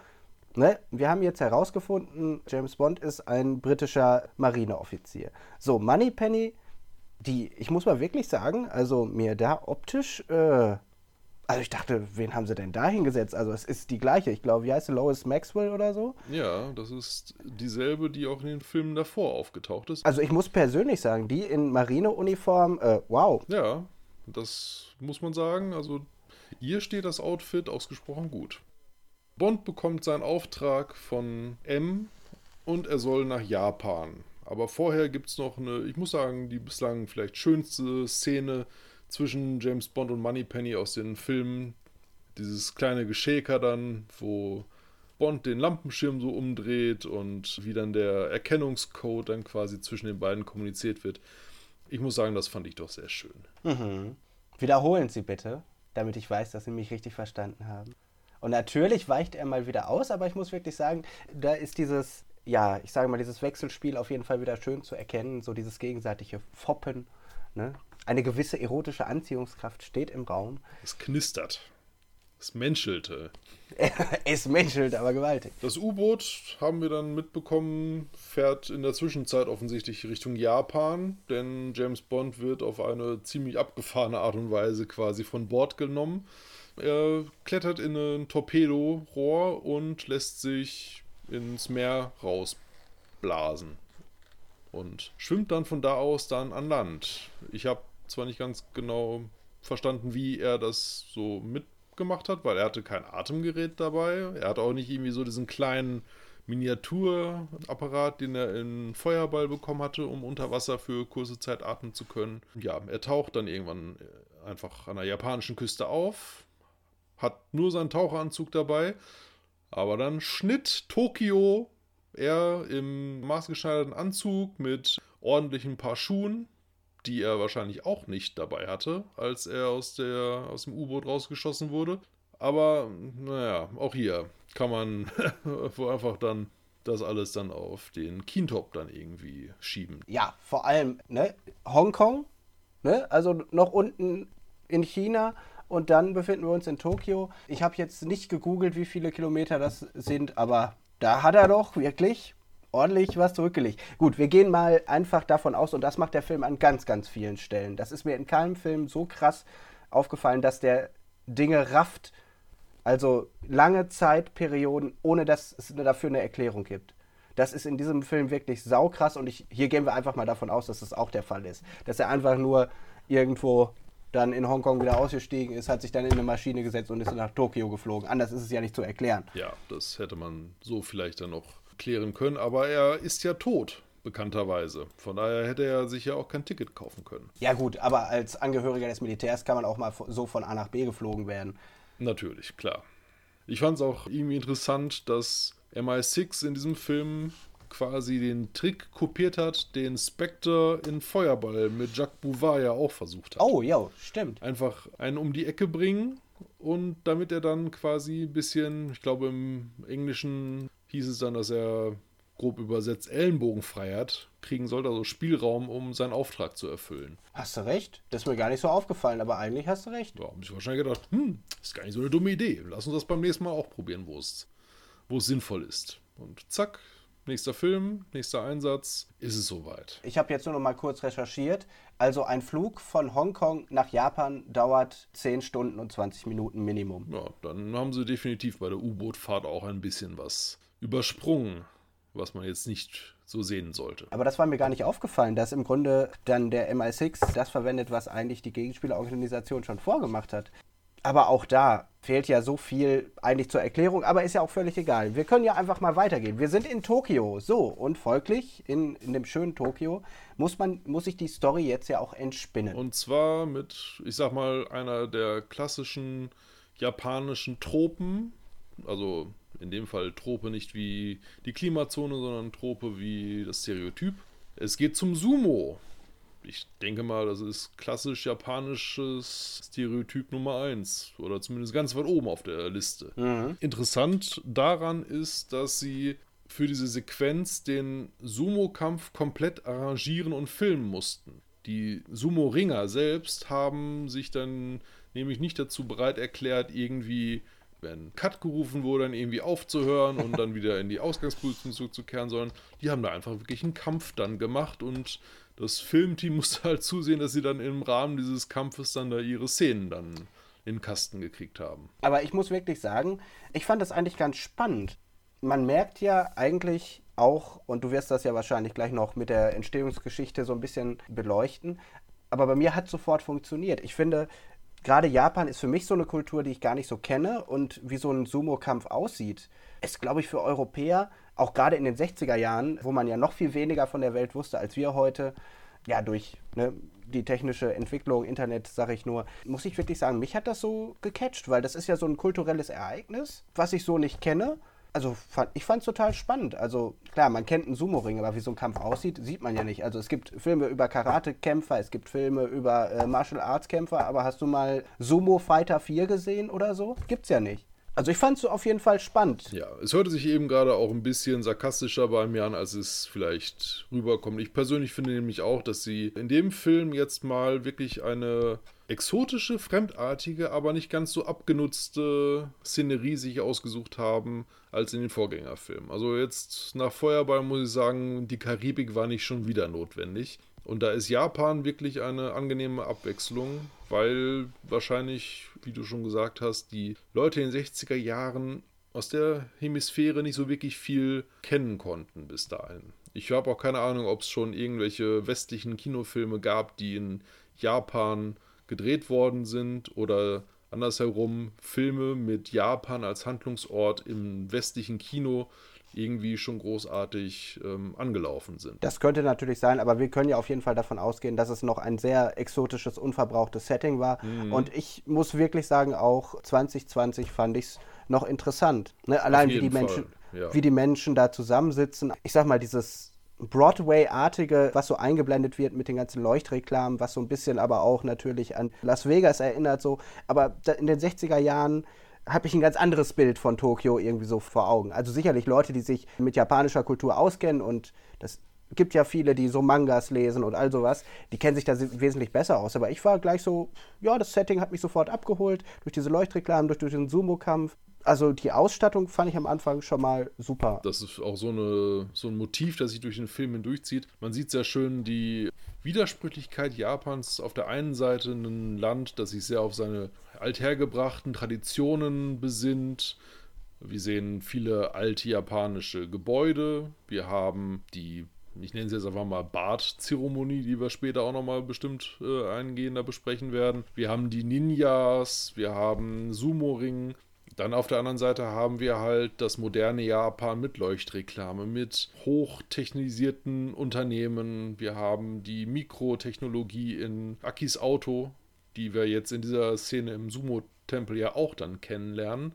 Ne? Wir haben jetzt herausgefunden, James Bond ist ein britischer Marineoffizier. So, Moneypenny, die, ich muss mal wirklich sagen, also mir da optisch, äh, Also ich dachte, wen haben sie denn da hingesetzt? Also es ist die gleiche. Ich glaube, wie heißt sie? Lois Maxwell oder so? Ja, das ist dieselbe, die auch in den Filmen davor aufgetaucht ist. Also ich muss persönlich sagen, die in Marineuniform, äh, wow. Ja, das muss man sagen. Also ihr steht das Outfit ausgesprochen gut. Bond bekommt seinen Auftrag von M und er soll nach Japan. Aber vorher gibt es noch eine, ich muss sagen, die bislang vielleicht schönste Szene zwischen James Bond und Moneypenny aus den Filmen. Dieses kleine Geschäker dann, wo Bond den Lampenschirm so umdreht und wie dann der Erkennungscode dann quasi zwischen den beiden kommuniziert wird. Ich muss sagen, das fand ich doch sehr schön. Mhm. Wiederholen Sie bitte, damit ich weiß, dass Sie mich richtig verstanden haben. Und natürlich weicht er mal wieder aus, aber ich muss wirklich sagen, da ist dieses, ja, ich sage mal, dieses Wechselspiel auf jeden Fall wieder schön zu erkennen, so dieses gegenseitige Foppen. Ne? Eine gewisse erotische Anziehungskraft steht im Raum. Es knistert. Es menschelte. es menschelt aber gewaltig. Das U-Boot, haben wir dann mitbekommen, fährt in der Zwischenzeit offensichtlich Richtung Japan, denn James Bond wird auf eine ziemlich abgefahrene Art und Weise quasi von Bord genommen. Er klettert in ein Torpedorohr und lässt sich ins Meer rausblasen. Und schwimmt dann von da aus dann an Land. Ich habe zwar nicht ganz genau verstanden, wie er das so mitgemacht hat, weil er hatte kein Atemgerät dabei. Er hatte auch nicht irgendwie so diesen kleinen Miniaturapparat, den er in Feuerball bekommen hatte, um unter Wasser für kurze Zeit atmen zu können. Ja, er taucht dann irgendwann äh, einfach an der japanischen Küste auf, hat nur seinen Taucheranzug dabei, aber dann Schnitt Tokio, er im maßgeschneiderten Anzug mit ordentlichen Paar Schuhen, die er wahrscheinlich auch nicht dabei hatte, als er aus, der, aus dem U-Boot rausgeschossen wurde. Aber naja, auch hier kann man einfach dann das alles dann auf den Kintop dann irgendwie schieben. Ja, vor allem, ne, Hongkong, ne, also noch unten in China und dann befinden wir uns in Tokio. Ich habe jetzt nicht gegoogelt, wie viele Kilometer das sind, aber da hat er doch wirklich ordentlich was zurückgelegt. Gut, wir gehen mal einfach davon aus, und das macht der Film an ganz, ganz vielen Stellen. Das ist mir in keinem Film so krass aufgefallen, dass der Dinge rafft, also lange Zeitperioden, ohne dass es dafür eine Erklärung gibt. Das ist in diesem Film wirklich saukrass und ich, hier gehen wir einfach mal davon aus, dass das auch der Fall ist. Dass er einfach nur irgendwo dann in Hongkong wieder ausgestiegen ist, hat sich dann in eine Maschine gesetzt und ist nach Tokio geflogen. Anders ist es ja nicht zu erklären. Ja, das hätte man so vielleicht dann noch klären können, aber er ist ja tot, bekannterweise. Von daher hätte er sich ja auch kein Ticket kaufen können. Ja gut, aber als Angehöriger des Militärs kann man auch mal so von A nach B geflogen werden. Natürlich, klar. Ich fand es auch irgendwie interessant, dass MI6 in diesem Film quasi den Trick kopiert hat, den Spectre in Feuerball mit Jacques Bouvard ja auch versucht hat. Oh, ja, stimmt. Einfach einen um die Ecke bringen und damit er dann quasi ein bisschen, ich glaube im Englischen hieß es dann, dass er grob übersetzt Ellenbogenfreiheit kriegen sollte, also Spielraum, um seinen Auftrag zu erfüllen. Hast du recht? Das ist mir gar nicht so aufgefallen, aber eigentlich hast du recht. Ja, habe ich wahrscheinlich gedacht, hm, ist gar nicht so eine dumme Idee. Lass uns das beim nächsten Mal auch probieren, wo es, wo es sinnvoll ist. Und zack, nächster Film, nächster Einsatz, ist es soweit. Ich habe jetzt nur noch mal kurz recherchiert. Also ein Flug von Hongkong nach Japan dauert 10 Stunden und 20 Minuten Minimum. Ja, dann haben sie definitiv bei der U-Boot-Fahrt auch ein bisschen was übersprungen, was man jetzt nicht so sehen sollte. Aber das war mir gar nicht aufgefallen, dass im Grunde dann der MI6 das verwendet, was eigentlich die Gegenspielerorganisation schon vorgemacht hat. Aber auch da fehlt ja so viel eigentlich zur Erklärung, aber ist ja auch völlig egal. Wir können ja einfach mal weitergehen. Wir sind in Tokio, so, und folglich in, in dem schönen Tokio muss man, muss sich die Story jetzt ja auch entspinnen. Und zwar mit, ich sag mal, einer der klassischen japanischen Tropen, also in dem Fall Trope nicht wie die Klimazone, sondern Trope wie das Stereotyp. Es geht zum Sumo. Ich denke mal, das ist klassisch japanisches Stereotyp Nummer 1 oder zumindest ganz weit oben auf der Liste. Mhm. Interessant daran ist, dass sie für diese Sequenz den Sumo-Kampf komplett arrangieren und filmen mussten. Die Sumo-Ringer selbst haben sich dann nämlich nicht dazu bereit erklärt, irgendwie wenn Cut gerufen wurde, dann irgendwie aufzuhören und dann wieder in die Ausgangsposition zurückzukehren, sondern die haben da einfach wirklich einen Kampf dann gemacht und das Filmteam musste halt zusehen, dass sie dann im Rahmen dieses Kampfes dann da ihre Szenen dann in den Kasten gekriegt haben. Aber ich muss wirklich sagen, ich fand das eigentlich ganz spannend. Man merkt ja eigentlich auch, und du wirst das ja wahrscheinlich gleich noch mit der Entstehungsgeschichte so ein bisschen beleuchten, aber bei mir hat sofort funktioniert. Ich finde, gerade Japan ist für mich so eine Kultur, die ich gar nicht so kenne und wie so ein Sumo-Kampf aussieht, ist, glaube ich, für Europäer, auch gerade in den 60er Jahren, wo man ja noch viel weniger von der Welt wusste als wir heute, ja, durch ne, die technische Entwicklung, Internet, sage ich nur, muss ich wirklich sagen, mich hat das so gecatcht, weil das ist ja so ein kulturelles Ereignis, was ich so nicht kenne also fand, ich fand es total spannend. Also klar, man kennt einen Sumo-Ring, aber wie so ein Kampf aussieht, sieht man ja nicht. Also es gibt Filme über Karate-Kämpfer, es gibt Filme über äh, Martial Arts-Kämpfer, aber hast du mal Sumo Fighter 4 gesehen oder so? Gibt's ja nicht. Also ich fand es auf jeden Fall spannend. Ja, es hörte sich eben gerade auch ein bisschen sarkastischer bei mir an, als es vielleicht rüberkommt. Ich persönlich finde nämlich auch, dass sie in dem Film jetzt mal wirklich eine exotische, fremdartige, aber nicht ganz so abgenutzte Szenerie sich ausgesucht haben als in den Vorgängerfilmen. Also jetzt nach Feuerball muss ich sagen, die Karibik war nicht schon wieder notwendig. Und da ist Japan wirklich eine angenehme Abwechslung, weil wahrscheinlich, wie du schon gesagt hast, die Leute in den 60er Jahren aus der Hemisphäre nicht so wirklich viel kennen konnten bis dahin. Ich habe auch keine Ahnung, ob es schon irgendwelche westlichen Kinofilme gab, die in Japan gedreht worden sind oder andersherum Filme mit Japan als Handlungsort im westlichen Kino irgendwie schon großartig ähm, angelaufen sind. Das könnte natürlich sein, aber wir können ja auf jeden Fall davon ausgehen, dass es noch ein sehr exotisches, unverbrauchtes Setting war. Mhm. Und ich muss wirklich sagen, auch 2020 fand ich es noch interessant. Ne? Allein wie die Menschen, ja. wie die Menschen da zusammensitzen. Ich sag mal, dieses Broadway-artige, was so eingeblendet wird mit den ganzen Leuchtreklamen, was so ein bisschen aber auch natürlich an Las Vegas erinnert, so. Aber in den 60er Jahren habe ich ein ganz anderes Bild von Tokio irgendwie so vor Augen. Also sicherlich Leute, die sich mit japanischer Kultur auskennen und das gibt ja viele, die so Mangas lesen und all sowas, die kennen sich da wesentlich besser aus. Aber ich war gleich so, ja, das Setting hat mich sofort abgeholt, durch diese Leuchtreklamen, durch, durch den Sumo-Kampf also die Ausstattung fand ich am Anfang schon mal super. Das ist auch so, eine, so ein Motiv, das sich durch den Film hindurchzieht. Man sieht sehr schön die Widersprüchlichkeit Japans. Auf der einen Seite ein Land, das sich sehr auf seine althergebrachten Traditionen besinnt. Wir sehen viele alte japanische Gebäude. Wir haben die ich nenne sie jetzt einfach mal Bart-Zeremonie, die wir später auch nochmal bestimmt äh, eingehender besprechen werden. Wir haben die Ninjas, wir haben Sumo-Ring, dann auf der anderen Seite haben wir halt das moderne Japan mit Leuchtreklame, mit hochtechnisierten Unternehmen. Wir haben die Mikrotechnologie in Akis Auto, die wir jetzt in dieser Szene im Sumo-Tempel ja auch dann kennenlernen.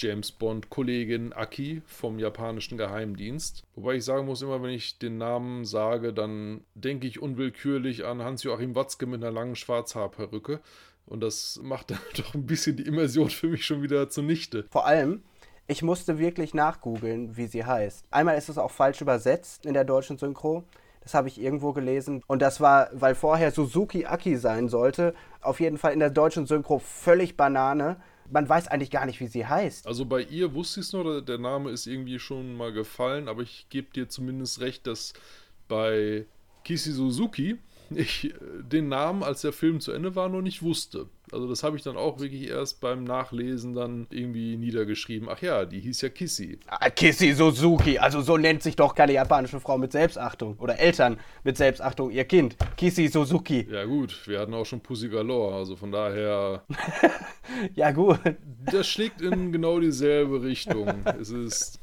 James Bond-Kollegin Aki vom japanischen Geheimdienst. Wobei ich sagen muss, immer wenn ich den Namen sage, dann denke ich unwillkürlich an Hans-Joachim Watzke mit einer langen Schwarzhaarperücke. Und das macht dann doch ein bisschen die Immersion für mich schon wieder zunichte. Vor allem, ich musste wirklich nachgoogeln, wie sie heißt. Einmal ist es auch falsch übersetzt in der deutschen Synchro. Das habe ich irgendwo gelesen. Und das war, weil vorher Suzuki Aki sein sollte, auf jeden Fall in der deutschen Synchro völlig Banane. Man weiß eigentlich gar nicht, wie sie heißt. Also bei ihr wusste ich es nur, der Name ist irgendwie schon mal gefallen, aber ich gebe dir zumindest recht, dass bei Kishi Suzuki ich äh, den Namen, als der Film zu Ende war, noch nicht wusste. Also das habe ich dann auch wirklich erst beim Nachlesen dann irgendwie niedergeschrieben. Ach ja, die hieß ja Kissy. Ah, Kissy Suzuki, also so nennt sich doch keine japanische Frau mit Selbstachtung oder Eltern mit Selbstachtung ihr Kind. Kissy Suzuki. Ja gut, wir hatten auch schon Pussy Galore, also von daher... ja gut. Das schlägt in genau dieselbe Richtung. es ist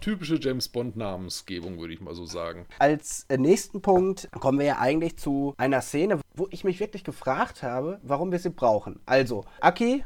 Typische James Bond-Namensgebung, würde ich mal so sagen. Als äh, nächsten Punkt kommen wir ja eigentlich zu einer Szene, wo ich mich wirklich gefragt habe, warum wir sie brauchen. Also, Aki,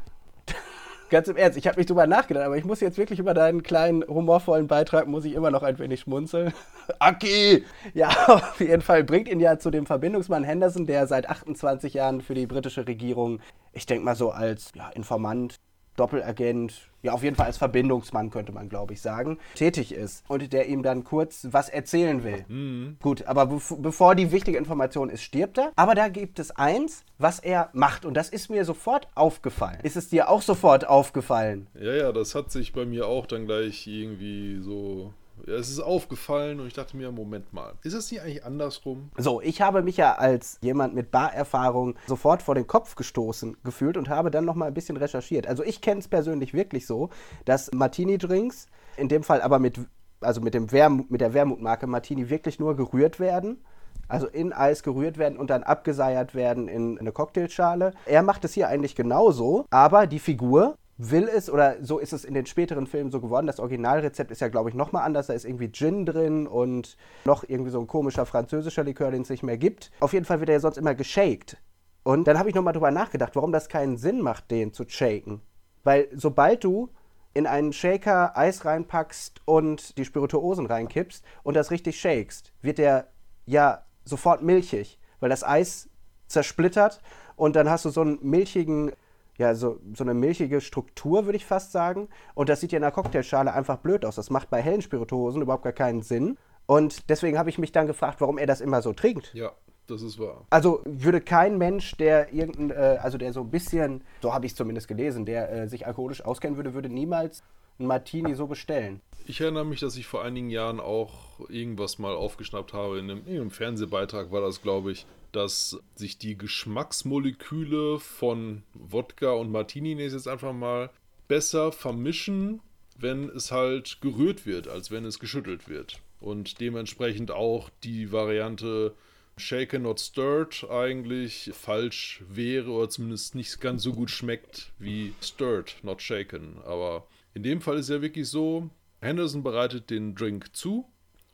ganz im Ernst, ich habe nicht drüber nachgedacht, aber ich muss jetzt wirklich über deinen kleinen humorvollen Beitrag, muss ich immer noch ein wenig schmunzeln. Aki! Ja, auf jeden Fall bringt ihn ja zu dem Verbindungsmann Henderson, der seit 28 Jahren für die britische Regierung, ich denke mal so als ja, Informant, Doppelagent, ja auf jeden Fall als Verbindungsmann könnte man glaube ich sagen, tätig ist und der ihm dann kurz was erzählen will. Mhm. Gut, aber bev bevor die wichtige Information ist, stirbt er. Aber da gibt es eins, was er macht und das ist mir sofort aufgefallen. Ist es dir auch sofort aufgefallen? Ja, ja, das hat sich bei mir auch dann gleich irgendwie so es ist aufgefallen und ich dachte mir, Moment mal, ist das nicht eigentlich andersrum? So, ich habe mich ja als jemand mit Barerfahrung sofort vor den Kopf gestoßen gefühlt und habe dann nochmal ein bisschen recherchiert. Also ich kenne es persönlich wirklich so, dass Martini-Drinks, in dem Fall aber mit, also mit, dem Wermut, mit der Wermutmarke Martini wirklich nur gerührt werden. Also in Eis gerührt werden und dann abgeseiert werden in eine Cocktailschale. Er macht es hier eigentlich genauso, aber die Figur will es, oder so ist es in den späteren Filmen so geworden, das Originalrezept ist ja, glaube ich, nochmal anders. Da ist irgendwie Gin drin und noch irgendwie so ein komischer französischer Likör, den es nicht mehr gibt. Auf jeden Fall wird er ja sonst immer geshaked. Und dann habe ich nochmal drüber nachgedacht, warum das keinen Sinn macht, den zu shaken. Weil sobald du in einen Shaker Eis reinpackst und die Spirituosen reinkippst und das richtig shakest, wird der ja sofort milchig, weil das Eis zersplittert und dann hast du so einen milchigen ja, so, so eine milchige Struktur, würde ich fast sagen. Und das sieht ja in der Cocktailschale einfach blöd aus. Das macht bei hellen Spirituosen überhaupt gar keinen Sinn. Und deswegen habe ich mich dann gefragt, warum er das immer so trinkt. Ja, das ist wahr. Also würde kein Mensch, der irgendein, äh, also der so ein bisschen, so habe ich es zumindest gelesen, der äh, sich alkoholisch auskennen würde, würde niemals einen Martini so bestellen. Ich erinnere mich, dass ich vor einigen Jahren auch irgendwas mal aufgeschnappt habe. In einem, in einem Fernsehbeitrag war das, glaube ich, dass sich die Geschmacksmoleküle von Wodka und Martini, nenne ich jetzt einfach mal, besser vermischen, wenn es halt gerührt wird, als wenn es geschüttelt wird. Und dementsprechend auch die Variante Shaken not stirred eigentlich falsch wäre oder zumindest nicht ganz so gut schmeckt wie stirred not shaken. Aber in dem Fall ist ja wirklich so, Henderson bereitet den Drink zu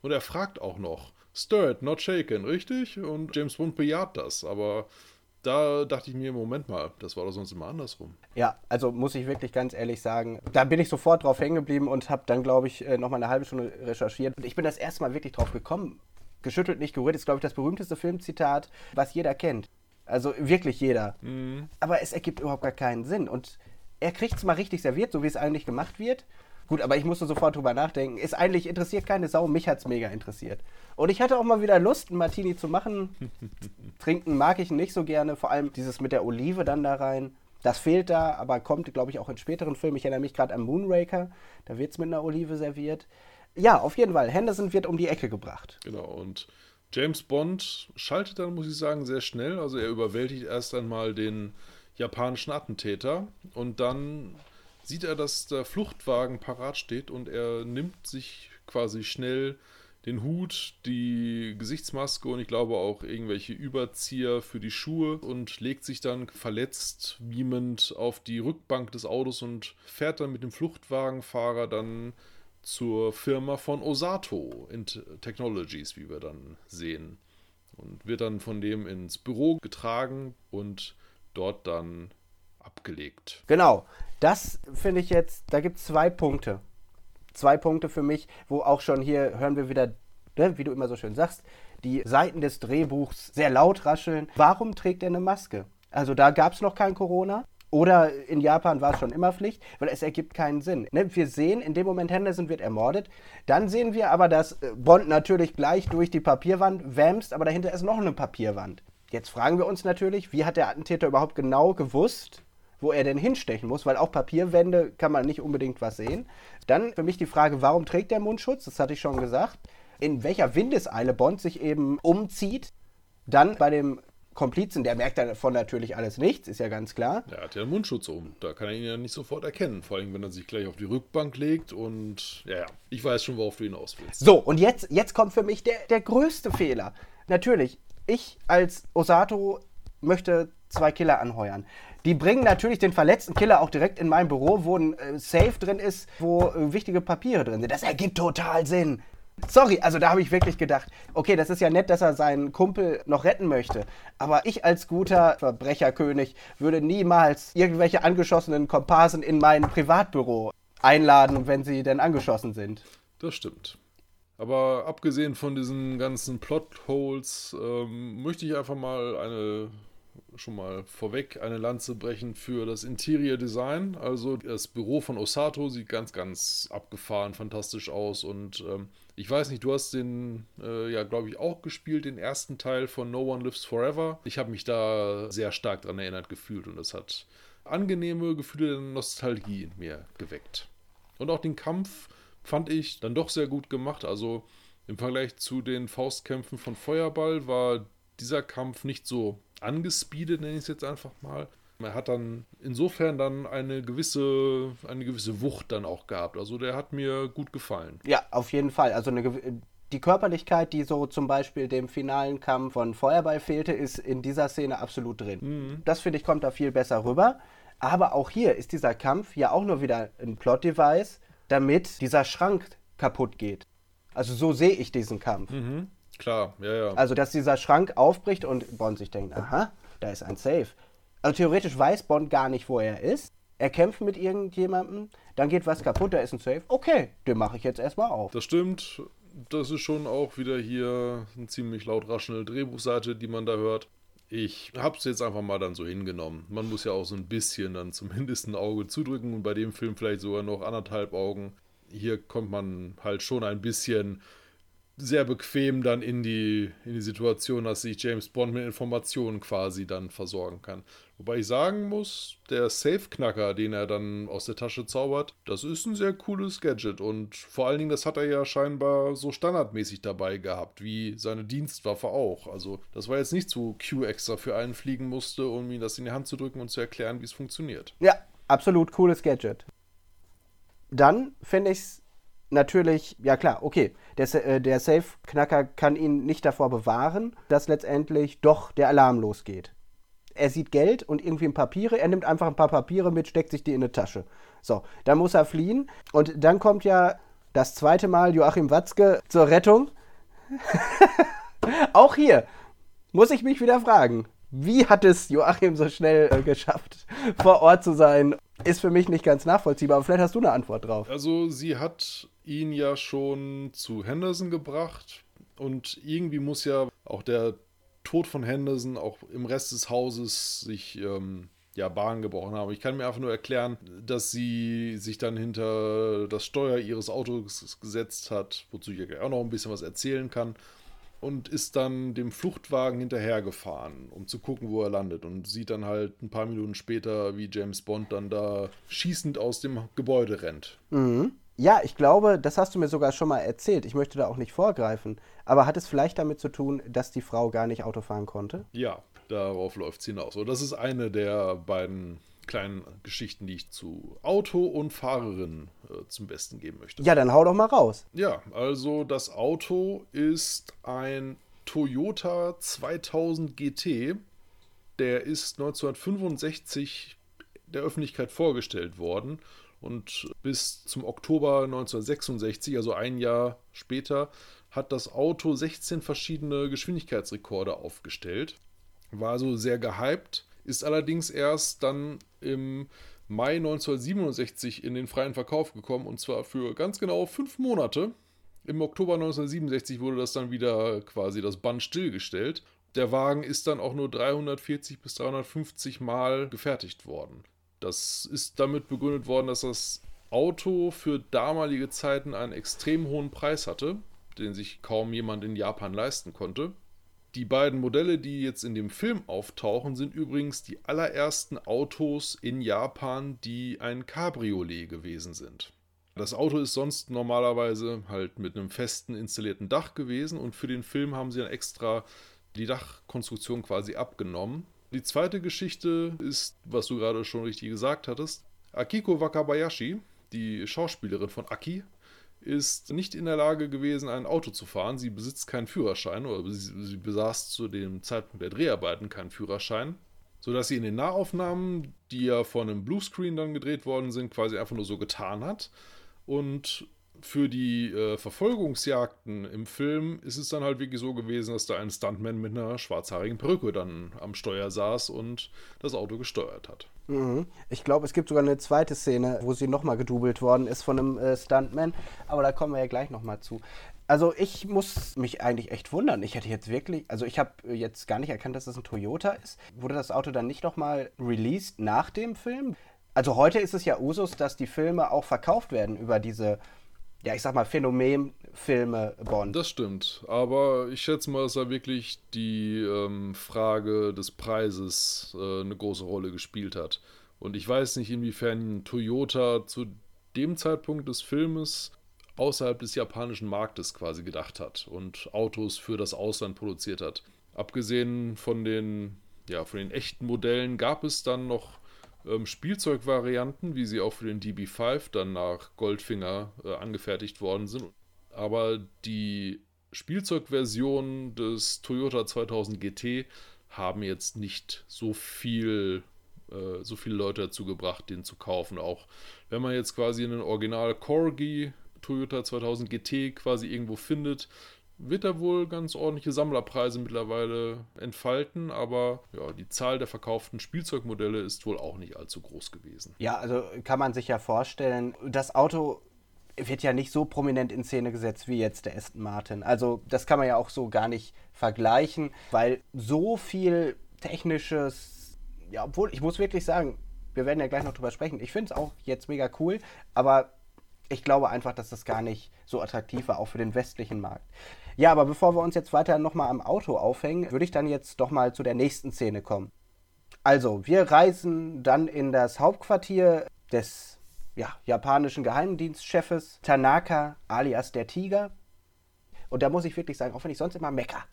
und er fragt auch noch, stirred, not shaken, richtig? Und James Bond bejaht das, aber da dachte ich mir, Moment mal, das war doch sonst immer andersrum. Ja, also muss ich wirklich ganz ehrlich sagen, da bin ich sofort drauf hängen geblieben und habe dann, glaube ich, äh, nochmal eine halbe Stunde recherchiert. Und ich bin das erste Mal wirklich drauf gekommen. Geschüttelt, nicht gerührt ist, glaube ich, das berühmteste Filmzitat, was jeder kennt. Also wirklich jeder. Mhm. Aber es ergibt überhaupt gar keinen Sinn. Und er kriegt es mal richtig serviert, so wie es eigentlich gemacht wird. Gut, aber ich musste sofort drüber nachdenken. Ist eigentlich interessiert keine Sau, mich hat es mega interessiert. Und ich hatte auch mal wieder Lust, einen Martini zu machen. Trinken mag ich nicht so gerne, vor allem dieses mit der Olive dann da rein. Das fehlt da, aber kommt, glaube ich, auch in späteren Filmen. Ich erinnere mich gerade an Moonraker, da wird es mit einer Olive serviert. Ja, auf jeden Fall. Henderson wird um die Ecke gebracht. Genau, und James Bond schaltet dann, muss ich sagen, sehr schnell. Also er überwältigt erst einmal den japanischen Attentäter und dann sieht er, dass der Fluchtwagen parat steht und er nimmt sich quasi schnell den Hut, die Gesichtsmaske und ich glaube auch irgendwelche Überzieher für die Schuhe und legt sich dann verletzt miemend auf die Rückbank des Autos und fährt dann mit dem Fluchtwagenfahrer dann zur Firma von Osato Technologies, wie wir dann sehen. Und wird dann von dem ins Büro getragen und dort dann abgelegt. Genau, das finde ich jetzt, da gibt es zwei Punkte. Zwei Punkte für mich, wo auch schon hier hören wir wieder, ne, wie du immer so schön sagst, die Seiten des Drehbuchs sehr laut rascheln. Warum trägt er eine Maske? Also da gab es noch kein Corona. Oder in Japan war es schon immer Pflicht, weil es ergibt keinen Sinn. Ne, wir sehen, in dem Moment Henderson wird ermordet. Dann sehen wir aber, dass äh, Bond natürlich gleich durch die Papierwand wämst, aber dahinter ist noch eine Papierwand. Jetzt fragen wir uns natürlich, wie hat der Attentäter überhaupt genau gewusst, wo er denn hinstechen muss, weil auch Papierwände kann man nicht unbedingt was sehen. Dann für mich die Frage, warum trägt der Mundschutz? Das hatte ich schon gesagt. In welcher Windeseile Bond sich eben umzieht. Dann bei dem Komplizen, der merkt davon natürlich alles nichts, ist ja ganz klar. Er hat ja einen Mundschutz um. Da kann er ihn ja nicht sofort erkennen. Vor allem, wenn er sich gleich auf die Rückbank legt und ja, ja, ich weiß schon, worauf du hinaus willst. So, und jetzt, jetzt kommt für mich der, der größte Fehler. Natürlich, ich als Osato möchte zwei Killer anheuern. Die bringen natürlich den verletzten Killer auch direkt in mein Büro, wo ein äh, Safe drin ist, wo äh, wichtige Papiere drin sind. Das ergibt total Sinn. Sorry, also da habe ich wirklich gedacht, okay, das ist ja nett, dass er seinen Kumpel noch retten möchte. Aber ich als guter Verbrecherkönig würde niemals irgendwelche angeschossenen Komparsen in mein Privatbüro einladen, wenn sie denn angeschossen sind. Das stimmt. Aber abgesehen von diesen ganzen Plotholes ähm, möchte ich einfach mal eine schon mal vorweg eine Lanze brechen für das Interior Design. Also das Büro von Osato sieht ganz, ganz abgefahren, fantastisch aus. Und ähm, ich weiß nicht, du hast den, äh, ja, glaube ich, auch gespielt, den ersten Teil von No One Lives Forever. Ich habe mich da sehr stark daran erinnert gefühlt und das hat angenehme Gefühle der Nostalgie in mir geweckt. Und auch den Kampf fand ich dann doch sehr gut gemacht. Also im Vergleich zu den Faustkämpfen von Feuerball war dieser Kampf nicht so angespeedet, nenne ich es jetzt einfach mal. Er hat dann insofern dann eine gewisse, eine gewisse Wucht dann auch gehabt. Also der hat mir gut gefallen. Ja, auf jeden Fall. Also eine, die Körperlichkeit, die so zum Beispiel dem finalen Kampf von Feuerball fehlte, ist in dieser Szene absolut drin. Mhm. Das finde ich kommt da viel besser rüber. Aber auch hier ist dieser Kampf ja auch nur wieder ein Plot-Device, damit dieser Schrank kaputt geht. Also so sehe ich diesen Kampf. Mhm. Klar, ja, ja. Also, dass dieser Schrank aufbricht und Bond sich denkt, aha, da ist ein Safe. Also theoretisch weiß Bond gar nicht, wo er ist. Er kämpft mit irgendjemandem, dann geht was kaputt, da ist ein Safe. Okay, den mache ich jetzt erstmal auf. Das stimmt. Das ist schon auch wieder hier eine ziemlich laut raschende Drehbuchseite, die man da hört. Ich habe es jetzt einfach mal dann so hingenommen. Man muss ja auch so ein bisschen dann zumindest ein Auge zudrücken und bei dem Film vielleicht sogar noch anderthalb Augen. Hier kommt man halt schon ein bisschen sehr bequem dann in die, in die Situation, dass sich James Bond mit Informationen quasi dann versorgen kann. Wobei ich sagen muss, der Safe-Knacker, den er dann aus der Tasche zaubert, das ist ein sehr cooles Gadget. Und vor allen Dingen, das hat er ja scheinbar so standardmäßig dabei gehabt, wie seine Dienstwaffe auch. Also, das war jetzt nicht so Q extra für einen fliegen musste, um ihm das in die Hand zu drücken und zu erklären, wie es funktioniert. Ja, absolut cooles Gadget. Dann finde ich es natürlich, ja klar, okay, der, äh, der Safe-Knacker kann ihn nicht davor bewahren, dass letztendlich doch der Alarm losgeht. Er sieht Geld und irgendwie ein Papiere, er nimmt einfach ein paar Papiere mit, steckt sich die in eine Tasche. So, dann muss er fliehen und dann kommt ja das zweite Mal Joachim Watzke zur Rettung. Auch hier muss ich mich wieder fragen, wie hat es Joachim so schnell äh, geschafft, vor Ort zu sein? Ist für mich nicht ganz nachvollziehbar, aber vielleicht hast du eine Antwort drauf. Also sie hat ihn ja schon zu Henderson gebracht und irgendwie muss ja auch der Tod von Henderson auch im Rest des Hauses sich ähm, ja, Bahn gebrochen haben. Ich kann mir einfach nur erklären, dass sie sich dann hinter das Steuer ihres Autos gesetzt hat, wozu ich ja auch noch ein bisschen was erzählen kann und ist dann dem Fluchtwagen hinterhergefahren, um zu gucken, wo er landet. Und sieht dann halt ein paar Minuten später, wie James Bond dann da schießend aus dem Gebäude rennt. Mhm. Ja, ich glaube, das hast du mir sogar schon mal erzählt. Ich möchte da auch nicht vorgreifen. Aber hat es vielleicht damit zu tun, dass die Frau gar nicht Auto fahren konnte? Ja, darauf läuft es hinaus. Und das ist eine der beiden kleinen Geschichten, die ich zu Auto und Fahrerin äh, zum Besten geben möchte. Ja, dann hau doch mal raus. Ja, also das Auto ist ein Toyota 2000 GT. Der ist 1965 der Öffentlichkeit vorgestellt worden und bis zum Oktober 1966, also ein Jahr später, hat das Auto 16 verschiedene Geschwindigkeitsrekorde aufgestellt. War also sehr gehypt ist allerdings erst dann im Mai 1967 in den freien Verkauf gekommen und zwar für ganz genau fünf Monate. Im Oktober 1967 wurde das dann wieder quasi das Band stillgestellt. Der Wagen ist dann auch nur 340 bis 350 Mal gefertigt worden. Das ist damit begründet worden, dass das Auto für damalige Zeiten einen extrem hohen Preis hatte, den sich kaum jemand in Japan leisten konnte. Die beiden Modelle, die jetzt in dem Film auftauchen, sind übrigens die allerersten Autos in Japan, die ein Cabriolet gewesen sind. Das Auto ist sonst normalerweise halt mit einem festen installierten Dach gewesen und für den Film haben sie dann extra die Dachkonstruktion quasi abgenommen. Die zweite Geschichte ist, was du gerade schon richtig gesagt hattest, Akiko Wakabayashi, die Schauspielerin von Aki, ist nicht in der Lage gewesen, ein Auto zu fahren. Sie besitzt keinen Führerschein oder sie, besaß zu dem Zeitpunkt der Dreharbeiten keinen Führerschein, sodass sie in den Nahaufnahmen, die ja von einem Bluescreen dann gedreht worden sind, quasi einfach nur so getan hat. Und für die äh, Verfolgungsjagden im Film ist es dann halt wirklich so gewesen, dass da ein Stuntman mit einer schwarzhaarigen Perücke dann am Steuer saß und das Auto gesteuert hat. Mhm. Ich glaube, es gibt sogar eine zweite Szene, wo sie nochmal gedoubelt worden ist von einem äh, Stuntman, aber da kommen wir ja gleich nochmal zu. Also ich muss mich eigentlich echt wundern. Ich hätte jetzt wirklich, also ich habe jetzt gar nicht erkannt, dass das ein Toyota ist. Wurde das Auto dann nicht nochmal released nach dem Film? Also heute ist es ja Usus, dass die Filme auch verkauft werden über diese ja, ich sag mal, Phänomenfilme Bond. Das stimmt. Aber ich schätze mal, dass da wirklich die ähm, Frage des Preises äh, eine große Rolle gespielt hat. Und ich weiß nicht, inwiefern Toyota zu dem Zeitpunkt des Filmes außerhalb des japanischen Marktes quasi gedacht hat und Autos für das Ausland produziert hat. Abgesehen von den, ja, von den echten Modellen gab es dann noch ähm, Spielzeugvarianten, wie sie auch für den DB5 dann nach Goldfinger äh, angefertigt worden sind. Aber die Spielzeugversion des Toyota 2000 GT haben jetzt nicht so viel äh, so viele Leute dazu gebracht, den zu kaufen. Auch wenn man jetzt quasi einen Original Corgi Toyota 2000 GT quasi irgendwo findet, wird er wohl ganz ordentliche Sammlerpreise mittlerweile entfalten, aber ja, die Zahl der verkauften Spielzeugmodelle ist wohl auch nicht allzu groß gewesen. Ja, also kann man sich ja vorstellen, das Auto wird ja nicht so prominent in Szene gesetzt wie jetzt der Aston Martin. Also das kann man ja auch so gar nicht vergleichen, weil so viel technisches, ja, obwohl ich muss wirklich sagen, wir werden ja gleich noch drüber sprechen. Ich finde es auch jetzt mega cool, aber ich glaube einfach, dass das gar nicht so attraktiv war, auch für den westlichen Markt. Ja, aber bevor wir uns jetzt weiter nochmal am Auto aufhängen, würde ich dann jetzt doch mal zu der nächsten Szene kommen. Also, wir reisen dann in das Hauptquartier des ja, japanischen Geheimdienstchefes Tanaka alias der Tiger. Und da muss ich wirklich sagen, auch wenn ich sonst immer mecker.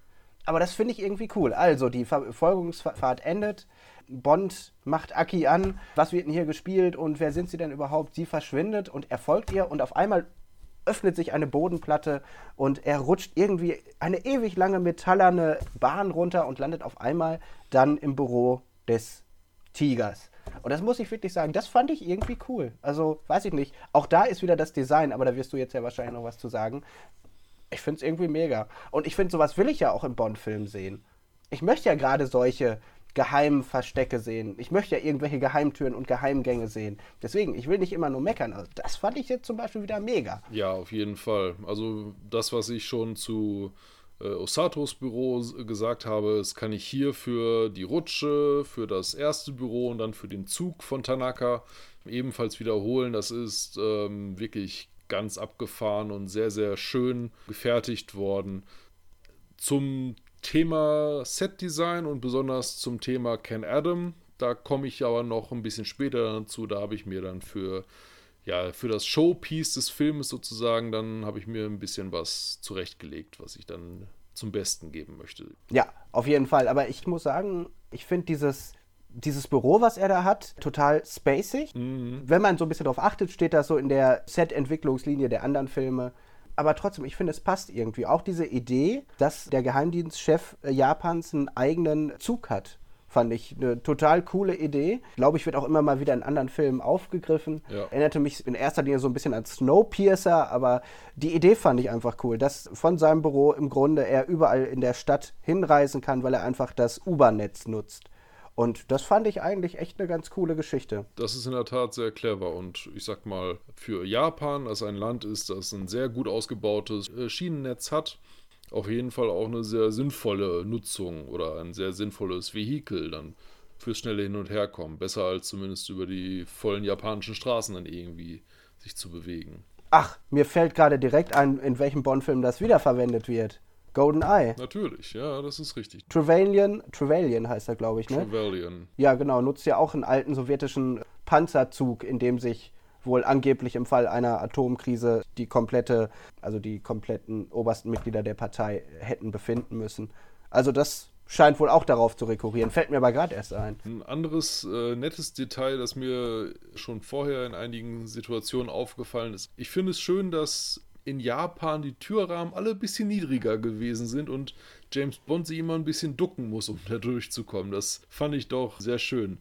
Aber das finde ich irgendwie cool. Also, die Verfolgungsfahrt endet. Bond macht Aki an. Was wird denn hier gespielt und wer sind sie denn überhaupt? Sie verschwindet und er folgt ihr und auf einmal öffnet sich eine Bodenplatte und er rutscht irgendwie eine ewig lange metallerne Bahn runter und landet auf einmal dann im Büro des Tigers. Und das muss ich wirklich sagen, das fand ich irgendwie cool. Also, weiß ich nicht. Auch da ist wieder das Design, aber da wirst du jetzt ja wahrscheinlich noch was zu sagen. Ich finde es irgendwie mega. Und ich finde, sowas will ich ja auch im Bond-Film sehen. Ich möchte ja gerade solche Geheimverstecke sehen. Ich möchte ja irgendwelche Geheimtüren und Geheimgänge sehen. Deswegen, ich will nicht immer nur meckern. Also das fand ich jetzt zum Beispiel wieder mega. Ja, auf jeden Fall. Also das, was ich schon zu äh, Osatos Büro gesagt habe, das kann ich hier für die Rutsche, für das erste Büro und dann für den Zug von Tanaka ebenfalls wiederholen. Das ist ähm, wirklich ganz abgefahren und sehr, sehr schön gefertigt worden. Zum Thema Set-Design und besonders zum Thema Ken Adam. Da komme ich aber noch ein bisschen später dazu. Da habe ich mir dann für, ja, für das Showpiece des Films sozusagen, dann habe ich mir ein bisschen was zurechtgelegt, was ich dann zum Besten geben möchte. Ja, auf jeden Fall. Aber ich muss sagen, ich finde dieses, dieses Büro, was er da hat, total spacig. Mhm. Wenn man so ein bisschen darauf achtet, steht das so in der Set-Entwicklungslinie der anderen Filme aber trotzdem, ich finde, es passt irgendwie. Auch diese Idee, dass der Geheimdienstchef äh, Japans einen eigenen Zug hat, fand ich eine total coole Idee. Glaube ich, wird auch immer mal wieder in anderen Filmen aufgegriffen. Ja. Erinnerte mich in erster Linie so ein bisschen an Snowpiercer, aber die Idee fand ich einfach cool, dass von seinem Büro im Grunde er überall in der Stadt hinreisen kann, weil er einfach das U-Bahn-Netz nutzt. Und das fand ich eigentlich echt eine ganz coole Geschichte. Das ist in der Tat sehr clever und ich sag mal, für Japan, das ein Land ist, das ein sehr gut ausgebautes äh, Schienennetz hat, auf jeden Fall auch eine sehr sinnvolle Nutzung oder ein sehr sinnvolles Vehikel dann fürs schnelle Hin- und Herkommen. Besser als zumindest über die vollen japanischen Straßen dann irgendwie sich zu bewegen. Ach, mir fällt gerade direkt ein, in welchem Bond-Film das wiederverwendet wird. Golden Eye. Natürlich, ja, das ist richtig. Trevelyan, Trevelyan heißt er, glaube ich, ne? Trevelyan. Ja, genau, nutzt ja auch einen alten sowjetischen Panzerzug, in dem sich wohl angeblich im Fall einer Atomkrise die komplette, also die kompletten obersten Mitglieder der Partei hätten befinden müssen. Also das scheint wohl auch darauf zu rekurrieren. Fällt mir aber gerade erst ein. Ein anderes äh, nettes Detail, das mir schon vorher in einigen Situationen aufgefallen ist. Ich finde es schön, dass in Japan die Türrahmen alle ein bisschen niedriger gewesen sind und James Bond sich immer ein bisschen ducken muss, um da durchzukommen. Das fand ich doch sehr schön.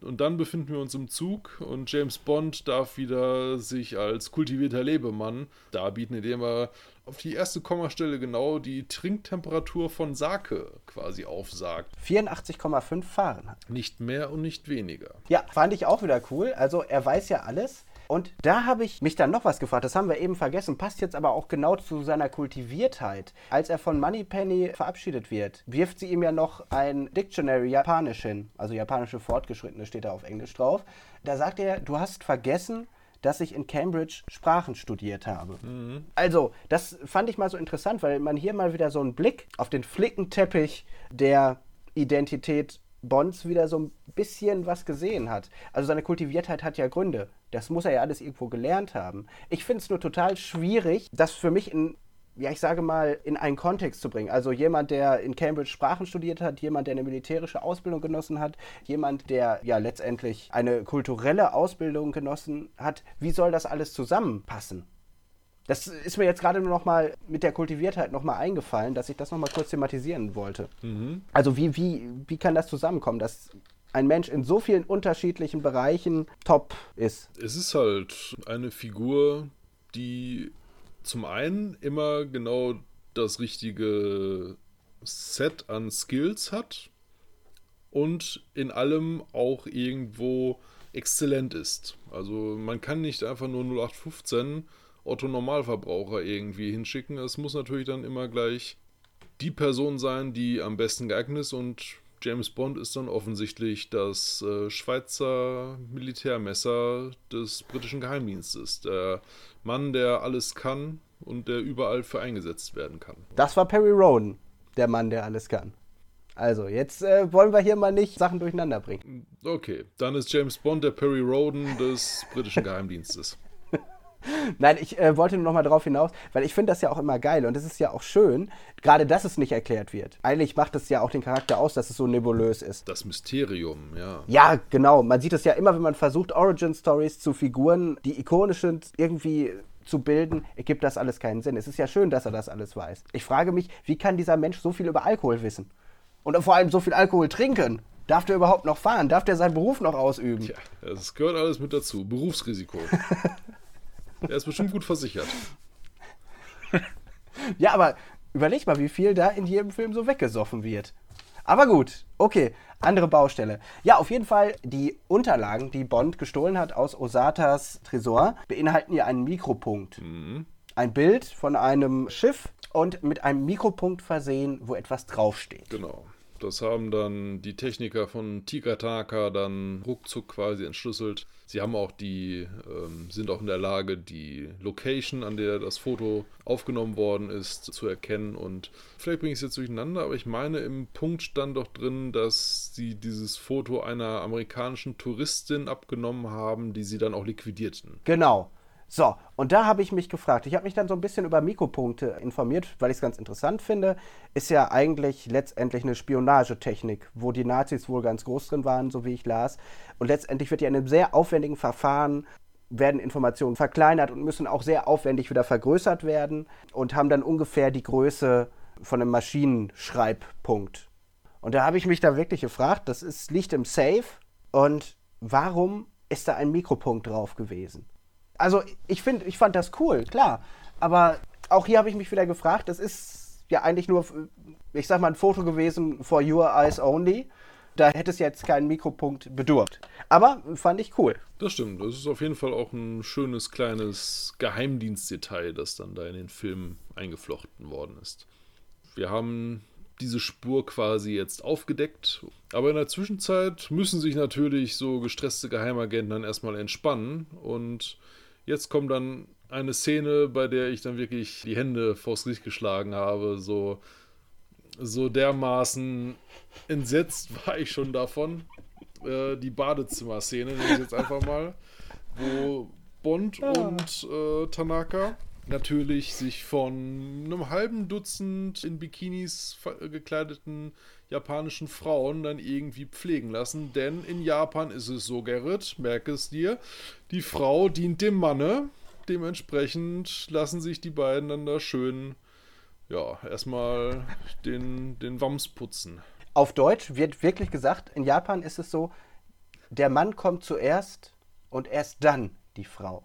Und dann befinden wir uns im Zug und James Bond darf wieder sich als kultivierter Lebemann darbieten, indem er auf die erste Kommastelle genau die Trinktemperatur von Sake quasi aufsagt. 84,5 Fahrenheit. Nicht mehr und nicht weniger. Ja, fand ich auch wieder cool. Also er weiß ja alles. Und da habe ich mich dann noch was gefragt, das haben wir eben vergessen, passt jetzt aber auch genau zu seiner Kultiviertheit. Als er von Moneypenny verabschiedet wird, wirft sie ihm ja noch ein Dictionary Japanisch hin, also japanische Fortgeschrittene steht da auf Englisch drauf. Da sagt er, du hast vergessen, dass ich in Cambridge Sprachen studiert habe. Mhm. Also, das fand ich mal so interessant, weil man hier mal wieder so einen Blick auf den Flickenteppich der Identität Bonds wieder so ein bisschen was gesehen hat. Also seine Kultiviertheit hat ja Gründe. Das muss er ja alles irgendwo gelernt haben. Ich finde es nur total schwierig, das für mich in ja, ich sage mal, in einen Kontext zu bringen. Also jemand, der in Cambridge Sprachen studiert hat, jemand, der eine militärische Ausbildung genossen hat, jemand, der ja letztendlich eine kulturelle Ausbildung genossen hat. Wie soll das alles zusammenpassen? Das ist mir jetzt gerade nur noch mal mit der Kultiviertheit noch mal eingefallen, dass ich das noch mal kurz thematisieren wollte. Mhm. Also wie, wie, wie kann das zusammenkommen, dass ein Mensch in so vielen unterschiedlichen Bereichen top ist? Es ist halt eine Figur, die zum einen immer genau das richtige Set an Skills hat und in allem auch irgendwo exzellent ist. Also man kann nicht einfach nur 0815 Otto Normalverbraucher irgendwie hinschicken. Es muss natürlich dann immer gleich die Person sein, die am besten geeignet ist und James Bond ist dann offensichtlich das äh, Schweizer Militärmesser des britischen Geheimdienstes. Der Mann, der alles kann und der überall für eingesetzt werden kann. Das war Perry Roden, der Mann, der alles kann. Also, jetzt äh, wollen wir hier mal nicht Sachen durcheinander bringen. Okay, dann ist James Bond der Perry Roden des britischen Geheimdienstes. Nein, ich äh, wollte nur noch mal darauf hinaus, weil ich finde das ja auch immer geil und es ist ja auch schön, gerade dass es nicht erklärt wird. Eigentlich macht es ja auch den Charakter aus, dass es so nebulös ist. Das Mysterium, ja. Ja, genau. Man sieht es ja immer, wenn man versucht, Origin-Stories zu Figuren, die ikonisch sind, irgendwie zu bilden, ergibt das alles keinen Sinn. Es ist ja schön, dass er das alles weiß. Ich frage mich, wie kann dieser Mensch so viel über Alkohol wissen? Und vor allem so viel Alkohol trinken? Darf der überhaupt noch fahren? Darf der seinen Beruf noch ausüben? Tja, das gehört alles mit dazu. Berufsrisiko. Er ist bestimmt gut versichert. ja, aber überleg mal, wie viel da in jedem Film so weggesoffen wird. Aber gut, okay, andere Baustelle. Ja, auf jeden Fall, die Unterlagen, die Bond gestohlen hat aus Osatas Tresor, beinhalten ja einen Mikropunkt. Mhm. Ein Bild von einem Schiff und mit einem Mikropunkt versehen, wo etwas draufsteht. Genau. Das haben dann die Techniker von Tikataka dann ruckzuck quasi entschlüsselt. Sie haben auch die, ähm, sind auch in der Lage, die Location, an der das Foto aufgenommen worden ist, zu erkennen. Und vielleicht bringe ich es jetzt durcheinander, aber ich meine, im Punkt stand doch drin, dass sie dieses Foto einer amerikanischen Touristin abgenommen haben, die sie dann auch liquidierten. Genau. So, und da habe ich mich gefragt. Ich habe mich dann so ein bisschen über Mikropunkte informiert, weil ich es ganz interessant finde. Ist ja eigentlich letztendlich eine Spionagetechnik, wo die Nazis wohl ganz groß drin waren, so wie ich las. Und letztendlich wird ja in einem sehr aufwendigen Verfahren werden Informationen verkleinert und müssen auch sehr aufwendig wieder vergrößert werden und haben dann ungefähr die Größe von einem Maschinenschreibpunkt. Und da habe ich mich da wirklich gefragt, das ist, liegt im Safe und warum ist da ein Mikropunkt drauf gewesen? Also ich finde, ich fand das cool, klar. Aber auch hier habe ich mich wieder gefragt, das ist ja eigentlich nur, ich sag mal, ein Foto gewesen for your eyes only. Da hätte es jetzt keinen Mikropunkt bedurft. Aber fand ich cool. Das stimmt. Das ist auf jeden Fall auch ein schönes kleines Geheimdienstdetail, das dann da in den Film eingeflochten worden ist. Wir haben diese Spur quasi jetzt aufgedeckt. Aber in der Zwischenzeit müssen sich natürlich so gestresste Geheimagenten dann erstmal entspannen und Jetzt kommt dann eine Szene, bei der ich dann wirklich die Hände vors Gesicht geschlagen habe. So, so dermaßen entsetzt war ich schon davon. Äh, die Badezimmer-Szene, nenne ich jetzt einfach mal, wo Bond ah. und äh, Tanaka natürlich sich von einem halben Dutzend in Bikinis gekleideten japanischen Frauen dann irgendwie pflegen lassen. Denn in Japan ist es so, Gerrit, merke es dir, die Frau dient dem Manne. Dementsprechend lassen sich die beiden dann da schön, ja, erstmal den, den Wams putzen. Auf Deutsch wird wirklich gesagt, in Japan ist es so, der Mann kommt zuerst und erst dann die Frau.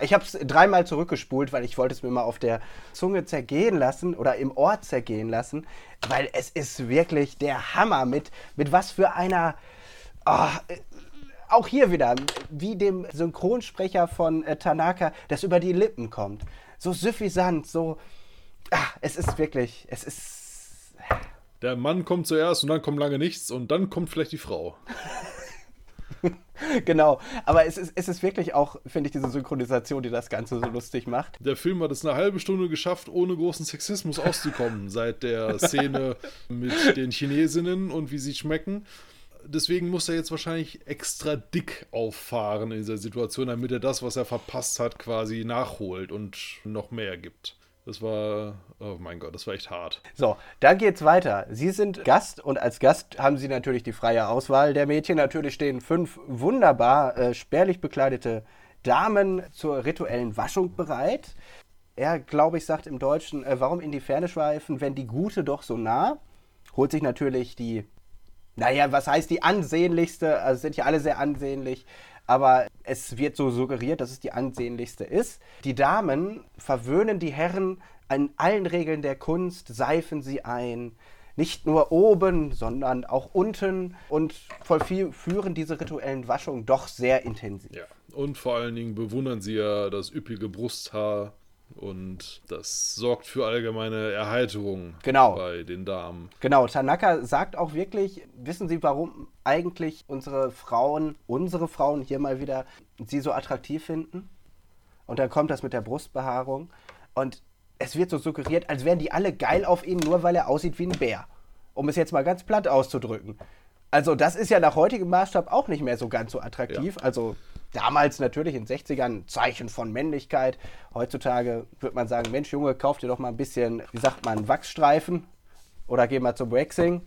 Ich habe es dreimal zurückgespult, weil ich wollte es mir mal auf der Zunge zergehen lassen oder im Ohr zergehen lassen, weil es ist wirklich der Hammer mit, mit was für einer... Oh, auch hier wieder, wie dem Synchronsprecher von äh, Tanaka, das über die Lippen kommt. So suffisant, so... Ah, es ist wirklich, es ist... Der Mann kommt zuerst und dann kommt lange nichts und dann kommt vielleicht die Frau. genau, aber es ist, es ist wirklich auch, finde ich, diese Synchronisation, die das Ganze so lustig macht. Der Film hat es eine halbe Stunde geschafft, ohne großen Sexismus auszukommen, seit der Szene mit den Chinesinnen und wie sie schmecken. deswegen muss er jetzt wahrscheinlich extra dick auffahren in dieser Situation, damit er das, was er verpasst hat, quasi nachholt und noch mehr gibt. Das war, oh mein Gott, das war echt hart. So, dann geht's weiter. Sie sind Gast und als Gast haben Sie natürlich die freie Auswahl der Mädchen. Natürlich stehen fünf wunderbar äh, spärlich bekleidete Damen zur rituellen Waschung bereit. Er, glaube ich, sagt im Deutschen, äh, warum in die Ferne schweifen, wenn die Gute doch so nah? Holt sich natürlich die, naja, was heißt die ansehnlichste? Also sind ja alle sehr ansehnlich aber es wird so suggeriert, dass es die ansehnlichste ist. Die Damen verwöhnen die Herren an allen Regeln der Kunst, seifen sie ein, nicht nur oben, sondern auch unten und vollführen diese rituellen Waschungen doch sehr intensiv. Ja, und vor allen Dingen bewundern sie ja das üppige Brusthaar und das sorgt für allgemeine Erheiterung genau. bei den Damen. Genau, Tanaka sagt auch wirklich, wissen Sie, warum eigentlich unsere Frauen, unsere Frauen hier mal wieder sie so attraktiv finden? Und dann kommt das mit der Brustbehaarung und es wird so suggeriert, als wären die alle geil auf ihn, nur weil er aussieht wie ein Bär. Um es jetzt mal ganz platt auszudrücken. Also das ist ja nach heutigem Maßstab auch nicht mehr so ganz so attraktiv. Ja. Also damals natürlich in den 60ern Zeichen von Männlichkeit. Heutzutage würde man sagen, Mensch Junge, kauf dir doch mal ein bisschen, wie sagt man, Wachsstreifen oder geh mal zum Waxing.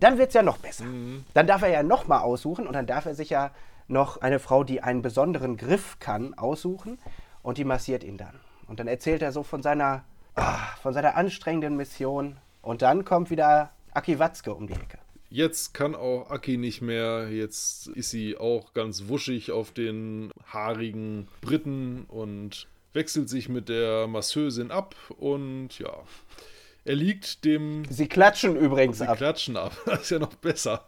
Dann wird es ja noch besser. Mhm. Dann darf er ja noch mal aussuchen und dann darf er sich ja noch eine Frau, die einen besonderen Griff kann, aussuchen und die massiert ihn dann. Und dann erzählt er so von seiner, ah, von seiner anstrengenden Mission und dann kommt wieder Aki Watzke um die Ecke. Jetzt kann auch Aki nicht mehr. Jetzt ist sie auch ganz wuschig auf den haarigen Briten und wechselt sich mit der Masseusin ab und ja. Er liegt dem. Sie klatschen übrigens sie ab. Sie klatschen ab. Das ist ja noch besser.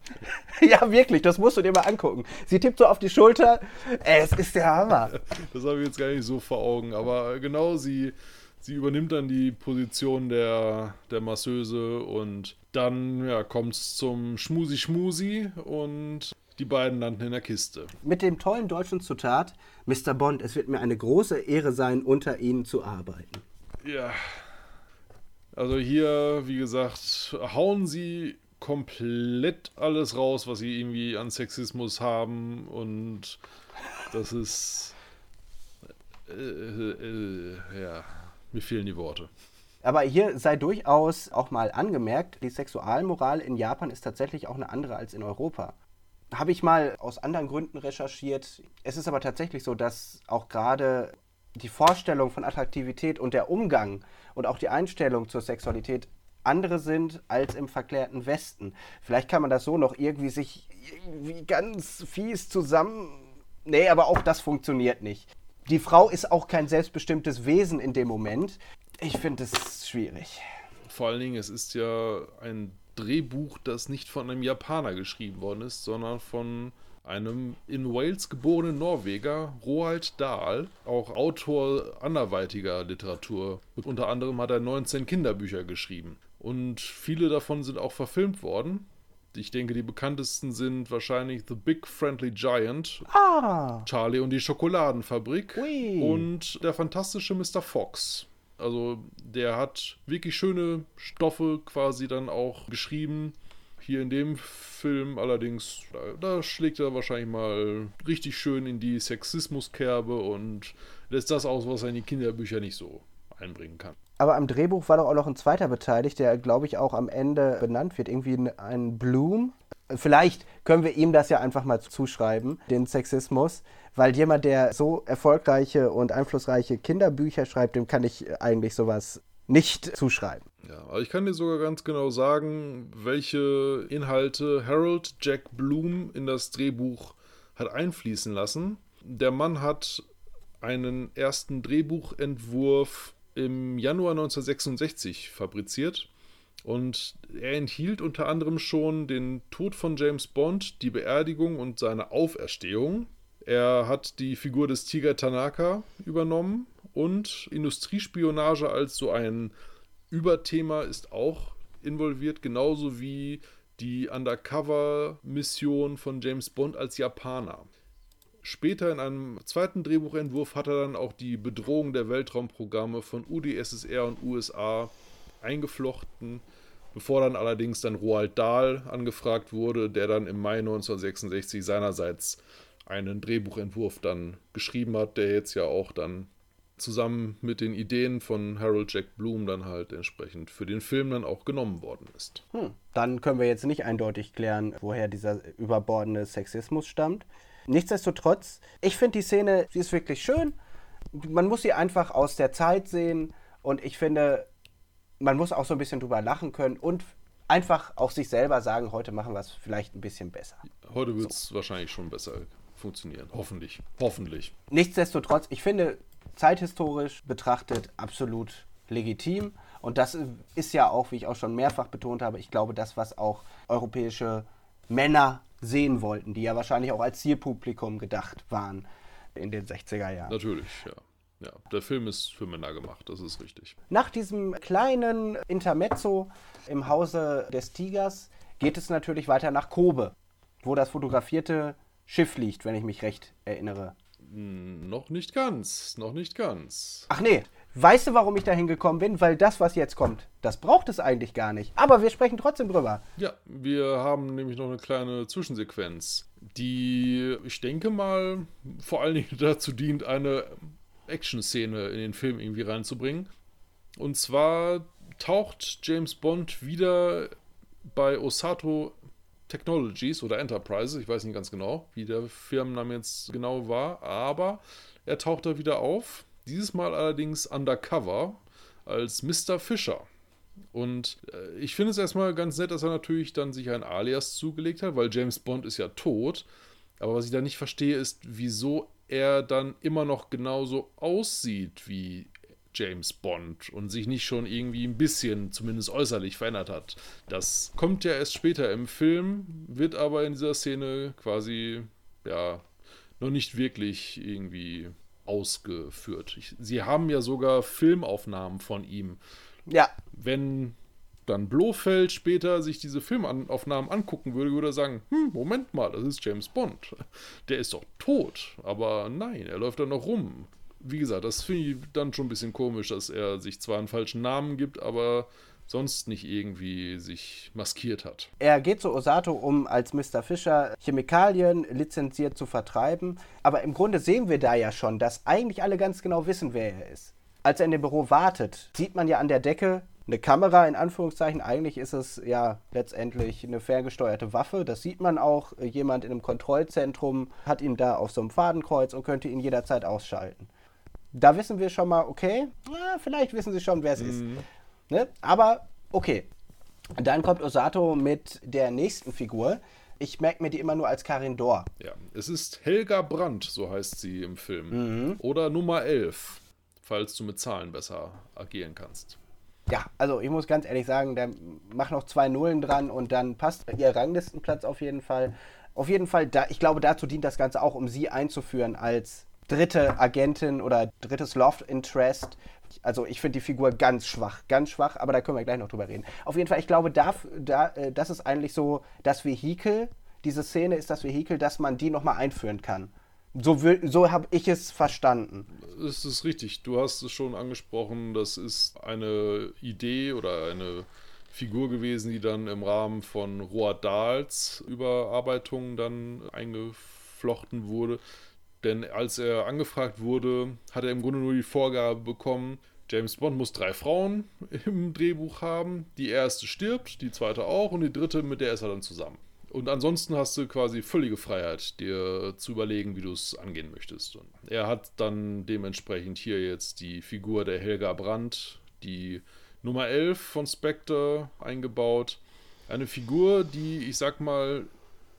ja, wirklich, das musst du dir mal angucken. Sie tippt so auf die Schulter. Es ist der Hammer. Das habe ich jetzt gar nicht so vor Augen. Aber genau, sie Sie übernimmt dann die Position der, der Masseuse und dann ja, kommt es zum Schmusi-Schmusi und die beiden landen in der Kiste. Mit dem tollen deutschen Zitat: Mr. Bond, es wird mir eine große Ehre sein, unter Ihnen zu arbeiten. Ja. Also hier, wie gesagt, hauen sie komplett alles raus, was sie irgendwie an Sexismus haben und das ist. Äh, äh, äh, ja. Mir fehlen die Worte. Aber hier sei durchaus auch mal angemerkt, die Sexualmoral in Japan ist tatsächlich auch eine andere als in Europa. Habe ich mal aus anderen Gründen recherchiert. Es ist aber tatsächlich so, dass auch gerade die Vorstellung von Attraktivität und der Umgang und auch die Einstellung zur Sexualität andere sind als im verklärten Westen. Vielleicht kann man das so noch irgendwie sich irgendwie ganz fies zusammen. Nee, aber auch das funktioniert nicht die Frau ist auch kein selbstbestimmtes Wesen in dem Moment. Ich finde es schwierig. Vor allen Dingen, es ist ja ein Drehbuch, das nicht von einem Japaner geschrieben worden ist, sondern von einem in Wales geborenen Norweger, Roald Dahl, auch Autor anderweitiger Literatur. Unter anderem hat er 19 Kinderbücher geschrieben. Und viele davon sind auch verfilmt worden. Ich denke, die bekanntesten sind wahrscheinlich The Big Friendly Giant, ah. Charlie und die Schokoladenfabrik Ui. und der fantastische Mr. Fox. Also der hat wirklich schöne Stoffe quasi dann auch geschrieben. Hier in dem Film allerdings, da, da schlägt er wahrscheinlich mal richtig schön in die Sexismuskerbe und lässt das aus, was er in die Kinderbücher nicht so einbringen kann. Aber am Drehbuch war doch auch noch ein zweiter beteiligt, der, glaube ich, auch am Ende benannt wird. Irgendwie ein Bloom. Vielleicht können wir ihm das ja einfach mal zuschreiben, den Sexismus. Weil jemand, der so erfolgreiche und einflussreiche Kinderbücher schreibt, dem kann ich eigentlich sowas nicht zuschreiben. Ja, aber ich kann dir sogar ganz genau sagen, welche Inhalte Harold Jack Bloom in das Drehbuch hat einfließen lassen. Der Mann hat einen ersten Drehbuchentwurf im Januar 1966 fabriziert. Und er enthielt unter anderem schon den Tod von James Bond, die Beerdigung und seine Auferstehung. Er hat die Figur des Tiger Tanaka übernommen und Industriespionage als so ein Überthema ist auch involviert, genauso wie die Undercover-Mission von James Bond als Japaner. Später in einem zweiten Drehbuchentwurf hat er dann auch die Bedrohung der Weltraumprogramme von UdSSR und USA eingeflochten bevor dann allerdings dann Roald Dahl angefragt wurde, der dann im Mai 1966 seinerseits einen Drehbuchentwurf dann geschrieben hat, der jetzt ja auch dann zusammen mit den Ideen von Harold Jack Bloom dann halt entsprechend für den Film dann auch genommen worden ist. Hm. Dann können wir jetzt nicht eindeutig klären, woher dieser überbordende Sexismus stammt. Nichtsdestotrotz, ich finde die Szene, sie ist wirklich schön. Man muss sie einfach aus der Zeit sehen und ich finde, man muss auch so ein bisschen drüber lachen können und einfach auch sich selber sagen, heute machen wir es vielleicht ein bisschen besser. Heute wird es so. wahrscheinlich schon besser funktionieren. Hoffentlich. Hoffentlich. Nichtsdestotrotz, ich finde, zeithistorisch betrachtet absolut legitim. Und das ist ja auch, wie ich auch schon mehrfach betont habe, ich glaube, das, was auch europäische Männer sehen wollten, die ja wahrscheinlich auch als Zielpublikum gedacht waren in den 60er Jahren. Natürlich, ja. Ja, der Film ist für Männer gemacht, das ist richtig. Nach diesem kleinen Intermezzo im Hause des Tigers geht es natürlich weiter nach Kobe, wo das fotografierte Schiff liegt, wenn ich mich recht erinnere. Hm, noch nicht ganz, noch nicht ganz. Ach nee, weißt du, warum ich da hingekommen bin? Weil das, was jetzt kommt, das braucht es eigentlich gar nicht. Aber wir sprechen trotzdem drüber. Ja, wir haben nämlich noch eine kleine Zwischensequenz, die, ich denke mal, vor allen Dingen dazu dient, eine Action-Szene in den Film irgendwie reinzubringen. Und zwar taucht James Bond wieder bei Osato Technologies oder Enterprises, ich weiß nicht ganz genau, wie der Firmenname jetzt genau war, aber er taucht da wieder auf. Dieses Mal allerdings undercover als Mr. Fischer. Und äh, ich finde es erstmal ganz nett, dass er natürlich dann sich ein Alias zugelegt hat, weil James Bond ist ja tot. Aber was ich da nicht verstehe, ist, wieso er dann immer noch genauso aussieht wie James Bond und sich nicht schon irgendwie ein bisschen, zumindest äußerlich, verändert hat. Das kommt ja erst später im Film, wird aber in dieser Szene quasi, ja, noch nicht wirklich irgendwie ausgeführt. Ich, sie haben ja sogar Filmaufnahmen von ihm. Ja. Wenn dann Blofeld später sich diese Filmaufnahmen angucken würde, würde er sagen, hm, Moment mal, das ist James Bond. Der ist doch tot. Aber nein, er läuft da noch rum wie gesagt, das finde ich dann schon ein bisschen komisch, dass er sich zwar einen falschen Namen gibt, aber sonst nicht irgendwie sich maskiert hat. Er geht zu Osato, um als Mr. Fischer Chemikalien lizenziert zu vertreiben. Aber im Grunde sehen wir da ja schon, dass eigentlich alle ganz genau wissen, wer er ist. Als er in dem Büro wartet, sieht man ja an der Decke eine Kamera in Anführungszeichen. Eigentlich ist es ja letztendlich eine ferngesteuerte Waffe. Das sieht man auch. Jemand in einem Kontrollzentrum hat ihn da auf so einem Fadenkreuz und könnte ihn jederzeit ausschalten da wissen wir schon mal, okay, na, vielleicht wissen sie schon, wer es mhm. ist. Ne? Aber okay. Dann kommt Osato mit der nächsten Figur. Ich merke mir die immer nur als Karin Dor. Ja, es ist Helga Brandt, so heißt sie im Film. Mhm. Oder Nummer 11, falls du mit Zahlen besser agieren kannst. Ja, also ich muss ganz ehrlich sagen, da mach noch zwei Nullen dran und dann passt ihr Ranglistenplatz auf jeden Fall. Auf jeden Fall, da, ich glaube, dazu dient das Ganze auch, um sie einzuführen als dritte Agentin oder drittes Love Interest. Also ich finde die Figur ganz schwach, ganz schwach, aber da können wir gleich noch drüber reden. Auf jeden Fall, ich glaube, da, da, äh, das ist eigentlich so das Vehikel, diese Szene ist das Vehikel, dass man die nochmal einführen kann. So, so habe ich es verstanden. Das ist richtig. Du hast es schon angesprochen. Das ist eine Idee oder eine Figur gewesen, die dann im Rahmen von Roald Dahls Überarbeitung dann eingeflochten wurde. Denn als er angefragt wurde, hat er im Grunde nur die Vorgabe bekommen, James Bond muss drei Frauen im Drehbuch haben. Die erste stirbt, die zweite auch und die dritte, mit der ist er dann zusammen. Und ansonsten hast du quasi völlige Freiheit, dir zu überlegen, wie du es angehen möchtest. Und er hat dann dementsprechend hier jetzt die Figur der Helga Brandt, die Nummer 11 von Spectre eingebaut. Eine Figur, die, ich sag mal,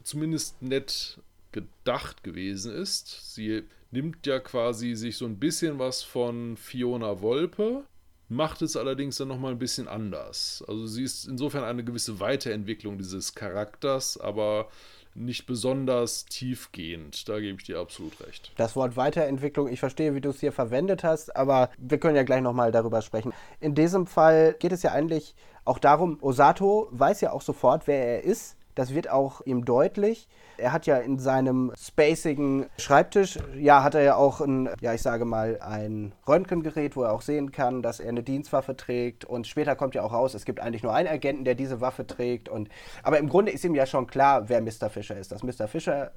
zumindest nett gedacht gewesen ist. Sie nimmt ja quasi sich so ein bisschen was von Fiona Wolpe, macht es allerdings dann nochmal ein bisschen anders. Also sie ist insofern eine gewisse Weiterentwicklung dieses Charakters, aber nicht besonders tiefgehend. Da gebe ich dir absolut recht. Das Wort Weiterentwicklung, ich verstehe, wie du es hier verwendet hast, aber wir können ja gleich nochmal darüber sprechen. In diesem Fall geht es ja eigentlich auch darum, Osato weiß ja auch sofort, wer er ist Das wird auch ihm deutlich. Er hat ja in seinem spacigen Schreibtisch, ja, hat er ja auch ein, ja, ich sage mal, ein Röntgengerät, wo er auch sehen kann, dass er eine Dienstwaffe trägt. Und später kommt ja auch raus, es gibt eigentlich nur einen Agenten, der diese Waffe trägt. Und, aber im Grunde ist ihm ja schon klar, wer Mr. Fischer ist. Dass Mr. Fischer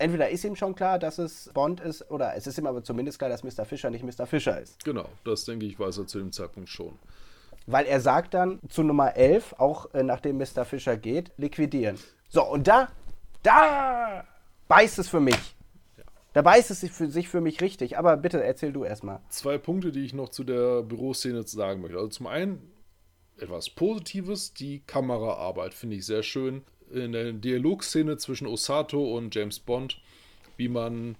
entweder ist ihm schon klar, dass es Bond ist, oder es ist ihm aber zumindest klar, dass Mr. Fischer nicht Mr. Fischer ist. Genau, das denke ich, weiß er zu dem Zeitpunkt schon. Weil er sagt dann zu Nummer 11, auch äh, nachdem Mr. Fischer geht, liquidieren. So, und da, da beißt es für mich. Da beißt es sich für, sich für mich richtig. Aber bitte erzähl du erstmal. Zwei Punkte, die ich noch zu der Büroszene sagen möchte. Also zum einen etwas Positives, die Kameraarbeit finde ich sehr schön. In der Dialogszene zwischen Osato und James Bond, wie man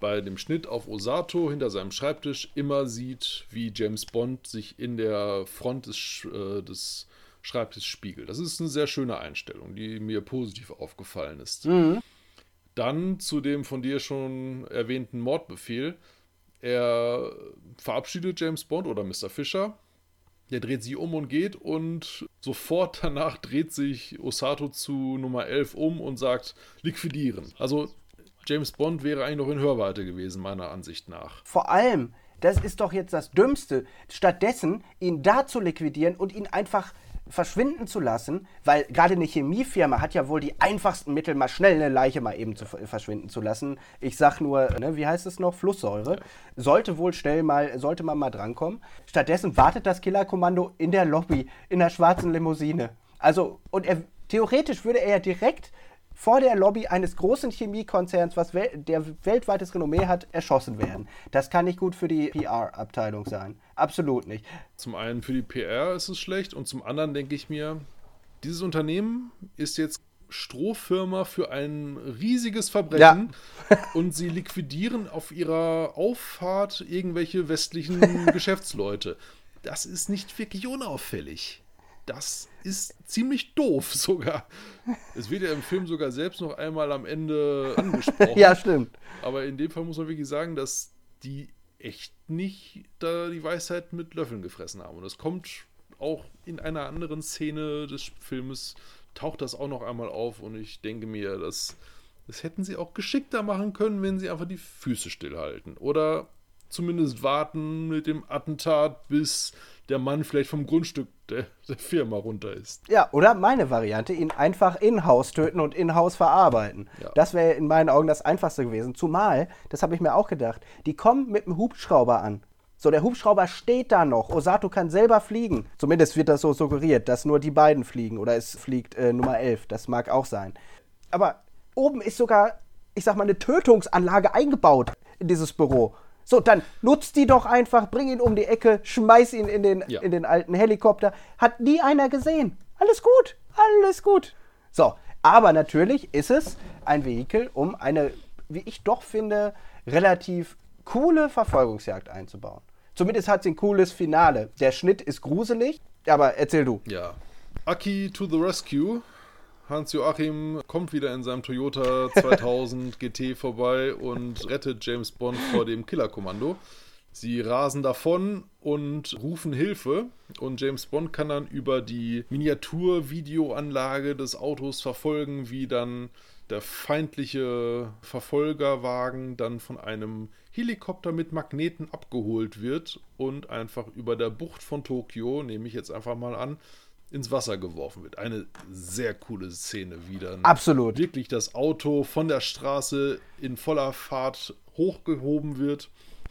bei dem Schnitt auf Osato hinter seinem Schreibtisch immer sieht, wie James Bond sich in der Front des, äh, des Schreibtisches spiegelt. Das ist eine sehr schöne Einstellung, die mir positiv aufgefallen ist. Mhm. Dann zu dem von dir schon erwähnten Mordbefehl. Er verabschiedet James Bond oder Mr. Fischer. Der dreht sich um und geht und sofort danach dreht sich Osato zu Nummer 11 um und sagt liquidieren. Also James Bond wäre eigentlich noch in Hörweite gewesen, meiner Ansicht nach. Vor allem, das ist doch jetzt das Dümmste, stattdessen ihn da zu liquidieren und ihn einfach verschwinden zu lassen, weil gerade eine Chemiefirma hat ja wohl die einfachsten Mittel, mal schnell eine Leiche mal eben zu verschwinden zu lassen. Ich sag nur, ne, wie heißt es noch? Flusssäure. Sollte wohl schnell mal, sollte man mal drankommen. Stattdessen wartet das Killerkommando in der Lobby, in der schwarzen Limousine. Also, und er, theoretisch würde er ja direkt vor der Lobby eines großen Chemiekonzerns, was wel der weltweites Renommee hat, erschossen werden. Das kann nicht gut für die PR-Abteilung sein. Absolut nicht. Zum einen für die PR ist es schlecht und zum anderen denke ich mir, dieses Unternehmen ist jetzt Strohfirma für ein riesiges Verbrechen ja. und sie liquidieren auf ihrer Auffahrt irgendwelche westlichen Geschäftsleute. Das ist nicht wirklich unauffällig das ist ziemlich doof sogar. Es wird ja im Film sogar selbst noch einmal am Ende angesprochen. ja, stimmt. Aber in dem Fall muss man wirklich sagen, dass die echt nicht da die Weisheit mit Löffeln gefressen haben. Und es kommt auch in einer anderen Szene des Filmes, taucht das auch noch einmal auf. Und ich denke mir, dass das hätten sie auch geschickter machen können, wenn sie einfach die Füße stillhalten. Oder zumindest warten mit dem Attentat, bis der Mann vielleicht vom Grundstück der, der Firma runter ist. Ja, oder meine Variante, ihn einfach in-house töten und in-house verarbeiten. Ja. Das wäre in meinen Augen das Einfachste gewesen. Zumal, das habe ich mir auch gedacht, die kommen mit einem Hubschrauber an. So, der Hubschrauber steht da noch. Osato kann selber fliegen. Zumindest wird das so suggeriert, dass nur die beiden fliegen. Oder es fliegt äh, Nummer 11. Das mag auch sein. Aber oben ist sogar, ich sag mal, eine Tötungsanlage eingebaut in dieses Büro. So, dann nutzt die doch einfach, bring ihn um die Ecke, schmeiß ihn in den, ja. in den alten Helikopter. Hat nie einer gesehen. Alles gut, alles gut. So, aber natürlich ist es ein Vehikel, um eine, wie ich doch finde, relativ coole Verfolgungsjagd einzubauen. Zumindest hat sie ein cooles Finale. Der Schnitt ist gruselig, aber erzähl du. Ja. Aki to the rescue Hans-Joachim kommt wieder in seinem Toyota 2000 GT vorbei und rettet James Bond vor dem Killerkommando. Sie rasen davon und rufen Hilfe und James Bond kann dann über die Miniatur-Videoanlage des Autos verfolgen, wie dann der feindliche Verfolgerwagen dann von einem Helikopter mit Magneten abgeholt wird und einfach über der Bucht von Tokio, nehme ich jetzt einfach mal an, ins Wasser geworfen wird. Eine sehr coole Szene wieder. Absolut. Wirklich das Auto von der Straße in voller Fahrt hochgehoben wird.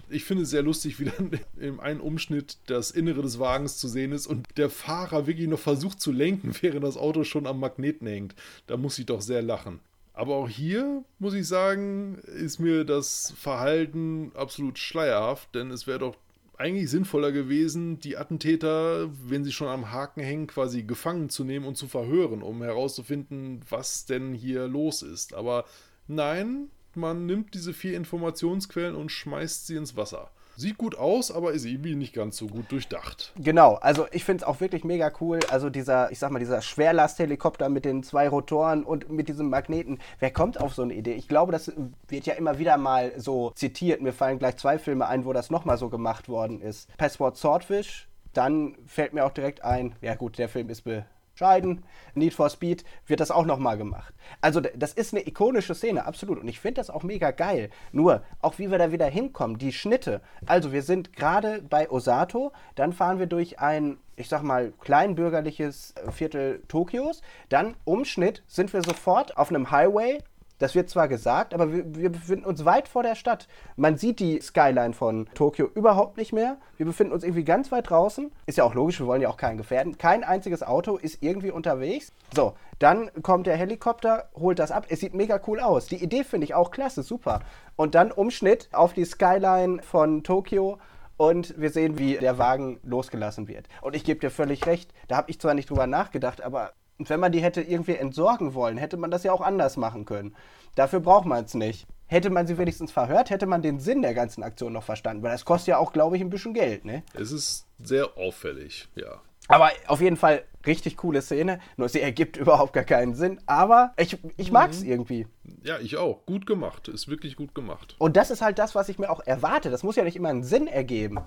Ich finde es sehr lustig, wie dann im einen Umschnitt das Innere des Wagens zu sehen ist und der Fahrer wirklich noch versucht zu lenken, während das Auto schon am Magneten hängt. Da muss ich doch sehr lachen. Aber auch hier, muss ich sagen, ist mir das Verhalten absolut schleierhaft, denn es wäre doch eigentlich sinnvoller gewesen, die Attentäter, wenn sie schon am Haken hängen, quasi gefangen zu nehmen und zu verhören, um herauszufinden, was denn hier los ist. Aber nein, man nimmt diese vier Informationsquellen und schmeißt sie ins Wasser. Sieht gut aus, aber ist irgendwie nicht ganz so gut durchdacht. Genau, also ich finde es auch wirklich mega cool. Also dieser, ich sag mal, dieser Schwerlasthelikopter mit den zwei Rotoren und mit diesem Magneten. Wer kommt auf so eine Idee? Ich glaube, das wird ja immer wieder mal so zitiert. Mir fallen gleich zwei Filme ein, wo das nochmal so gemacht worden ist. Password Swordfish, dann fällt mir auch direkt ein, ja gut, der Film ist be scheiden. Need for Speed wird das auch nochmal gemacht. Also das ist eine ikonische Szene, absolut. Und ich finde das auch mega geil. Nur, auch wie wir da wieder hinkommen, die Schnitte. Also wir sind gerade bei Osato, dann fahren wir durch ein, ich sag mal, kleinbürgerliches Viertel Tokios. Dann Umschnitt sind wir sofort auf einem Highway das wird zwar gesagt, aber wir, wir, befinden uns weit vor der Stadt. Man sieht die Skyline von Tokio überhaupt nicht mehr. Wir befinden uns irgendwie ganz weit draußen. Ist ja auch logisch, wir wollen ja auch keinen gefährden. Kein einziges Auto ist irgendwie unterwegs. So, dann kommt der Helikopter, holt das ab. Es sieht mega cool aus. Die Idee finde ich auch klasse, super. Und dann Umschnitt auf die Skyline von Tokio und wir sehen, wie der Wagen losgelassen wird. Und ich gebe dir völlig recht, da habe ich zwar nicht drüber nachgedacht, aber und wenn man die hätte irgendwie entsorgen wollen, hätte man das ja auch anders machen können. Dafür braucht man es nicht. Hätte man sie wenigstens verhört, hätte man den Sinn der ganzen Aktion noch verstanden. Weil das kostet ja auch, glaube ich, ein bisschen Geld, ne? Es ist sehr auffällig, ja. Aber auf jeden Fall richtig coole Szene. Nur sie ergibt überhaupt gar keinen Sinn. Aber ich, ich mag es mhm. irgendwie. Ja, ich auch. Gut gemacht. Ist wirklich gut gemacht. Und das ist halt das, was ich mir auch erwarte. Das muss ja nicht immer einen Sinn ergeben.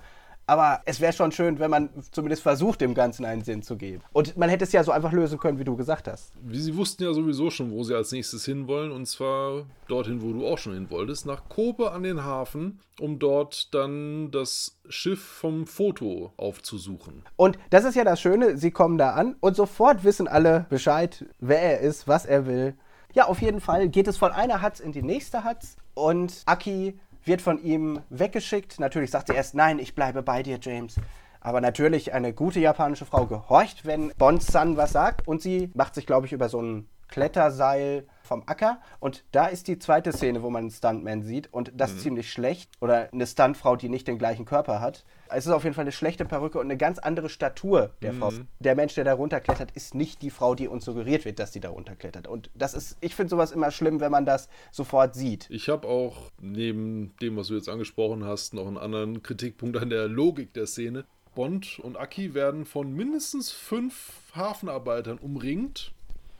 Aber es wäre schon schön, wenn man zumindest versucht, dem Ganzen einen Sinn zu geben. Und man hätte es ja so einfach lösen können, wie du gesagt hast. Sie wussten ja sowieso schon, wo sie als nächstes hinwollen. Und zwar dorthin, wo du auch schon hin wolltest. Nach Kobe an den Hafen, um dort dann das Schiff vom Foto aufzusuchen. Und das ist ja das Schöne, sie kommen da an und sofort wissen alle Bescheid, wer er ist, was er will. Ja, auf jeden Fall geht es von einer Hatz in die nächste Hatz und Aki wird von ihm weggeschickt. Natürlich sagt sie erst, nein, ich bleibe bei dir, James. Aber natürlich, eine gute japanische Frau gehorcht, wenn Bond-san was sagt. Und sie macht sich, glaube ich, über so ein Kletterseil vom Acker. Und da ist die zweite Szene, wo man einen Stuntman sieht. Und das mhm. ziemlich schlecht. Oder eine Stuntfrau, die nicht den gleichen Körper hat. Es ist auf jeden Fall eine schlechte Perücke und eine ganz andere Statur der mhm. Frau. Der Mensch, der da runterklettert, ist nicht die Frau, die uns suggeriert wird, dass sie da runterklettert. Und das ist, ich finde sowas immer schlimm, wenn man das sofort sieht. Ich habe auch neben dem, was du jetzt angesprochen hast, noch einen anderen Kritikpunkt an der Logik der Szene. Bond und Aki werden von mindestens fünf Hafenarbeitern umringt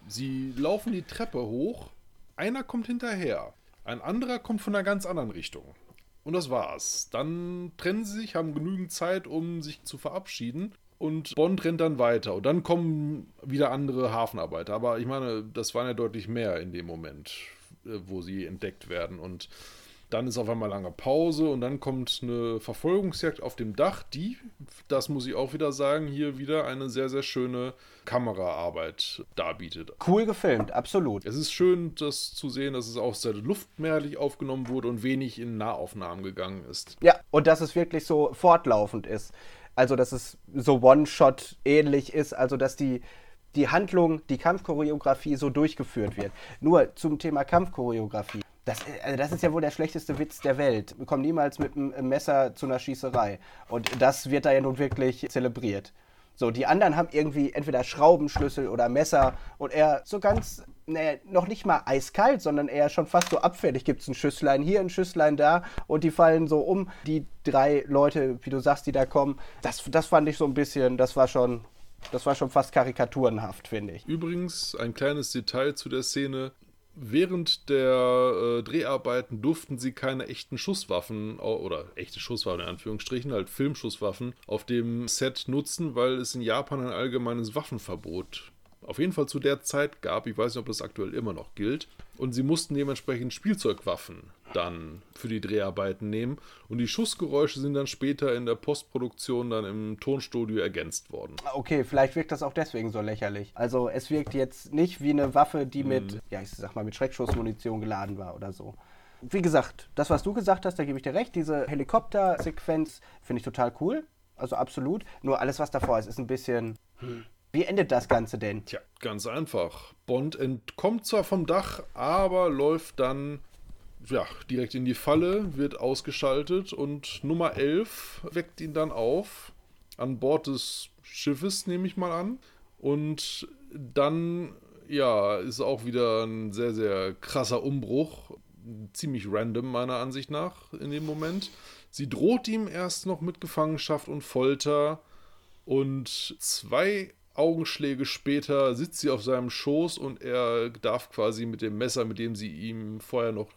Sie laufen die Treppe hoch, einer kommt hinterher, ein anderer kommt von einer ganz anderen Richtung. Und das war's. Dann trennen sie sich, haben genügend Zeit, um sich zu verabschieden. Und Bond rennt dann weiter. Und dann kommen wieder andere Hafenarbeiter. Aber ich meine, das waren ja deutlich mehr in dem Moment, äh, wo sie entdeckt werden. Und dann ist auf einmal lange Pause und dann kommt eine Verfolgungsjagd auf dem Dach, die, das muss ich auch wieder sagen, hier wieder eine sehr, sehr schöne Kameraarbeit darbietet. Cool gefilmt, absolut. Es ist schön, das zu sehen, dass es auch sehr luftmehrlich aufgenommen wurde und wenig in Nahaufnahmen gegangen ist. Ja, und dass es wirklich so fortlaufend ist. Also, dass es so One-Shot ähnlich ist, also dass die die Handlung, die Kampfchoreografie so durchgeführt wird. Nur zum Thema Kampfchoreografie. Das, also das ist ja wohl der schlechteste Witz der Welt. Wir kommen niemals mit einem Messer zu einer Schießerei. Und das wird da ja nun wirklich zelebriert. So, die anderen haben irgendwie entweder Schraubenschlüssel oder Messer und er so ganz, ne, noch nicht mal eiskalt, sondern eher schon fast so abfällig. Gibt es ein Schüsslein hier, ein Schüsslein da und die fallen so um. Die drei Leute, wie du sagst, die da kommen, das, das fand ich so ein bisschen, das war schon, das war schon fast karikaturenhaft, finde ich. Übrigens, ein kleines Detail zu der Szene während der äh, Dreharbeiten durften sie keine echten Schusswaffen oder echte Schusswaffen in Anführungsstrichen, halt Filmschusswaffen auf dem Set nutzen, weil es in Japan ein allgemeines Waffenverbot auf jeden Fall zu der Zeit gab. Ich weiß nicht, ob das aktuell immer noch gilt. Und sie mussten dementsprechend Spielzeugwaffen dann für die Dreharbeiten nehmen. Und die Schussgeräusche sind dann später in der Postproduktion dann im Tonstudio ergänzt worden. Okay, vielleicht wirkt das auch deswegen so lächerlich. Also es wirkt jetzt nicht wie eine Waffe, die mit, mhm. ja ich sag mal, mit Schreckschussmunition geladen war oder so. Wie gesagt, das, was du gesagt hast, da gebe ich dir recht. Diese Helikoptersequenz finde ich total cool. Also absolut. Nur alles, was davor ist, ist ein bisschen. Hm wie endet das Ganze denn? Tja, ganz einfach. Bond entkommt zwar vom Dach, aber läuft dann ja, direkt in die Falle, wird ausgeschaltet und Nummer 11 weckt ihn dann auf. An Bord des Schiffes, nehme ich mal an. Und dann, ja, ist auch wieder ein sehr, sehr krasser Umbruch. Ziemlich random, meiner Ansicht nach, in dem Moment. Sie droht ihm erst noch mit Gefangenschaft und Folter. Und zwei Augenschläge später sitzt sie auf seinem Schoß und er darf quasi mit dem Messer, mit dem sie ihm vorher noch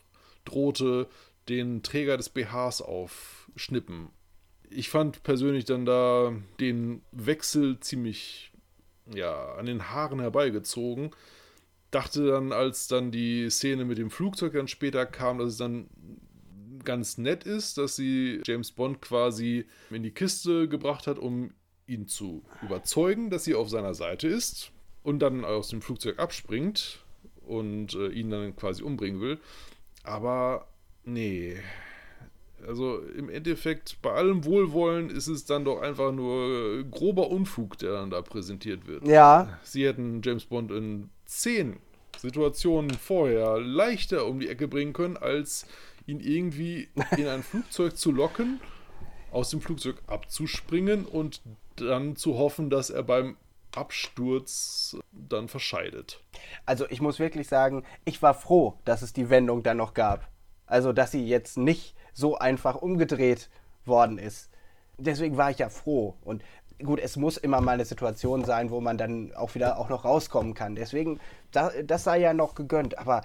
drohte, den Träger des BHs aufschnippen. Ich fand persönlich dann da den Wechsel ziemlich ja, an den Haaren herbeigezogen. Dachte dann, als dann die Szene mit dem Flugzeug dann später kam, dass es dann ganz nett ist, dass sie James Bond quasi in die Kiste gebracht hat, um ihn zu überzeugen, dass sie auf seiner Seite ist und dann aus dem Flugzeug abspringt und äh, ihn dann quasi umbringen will. Aber nee. Also im Endeffekt, bei allem Wohlwollen ist es dann doch einfach nur grober Unfug, der dann da präsentiert wird. Ja. Sie hätten James Bond in zehn Situationen vorher leichter um die Ecke bringen können, als ihn irgendwie in ein Flugzeug zu locken, aus dem Flugzeug abzuspringen und dann zu hoffen, dass er beim Absturz dann verscheidet. Also ich muss wirklich sagen, ich war froh, dass es die Wendung dann noch gab. Also dass sie jetzt nicht so einfach umgedreht worden ist. Deswegen war ich ja froh. Und gut, es muss immer mal eine Situation sein, wo man dann auch wieder auch noch rauskommen kann. Deswegen, das sei ja noch gegönnt. Aber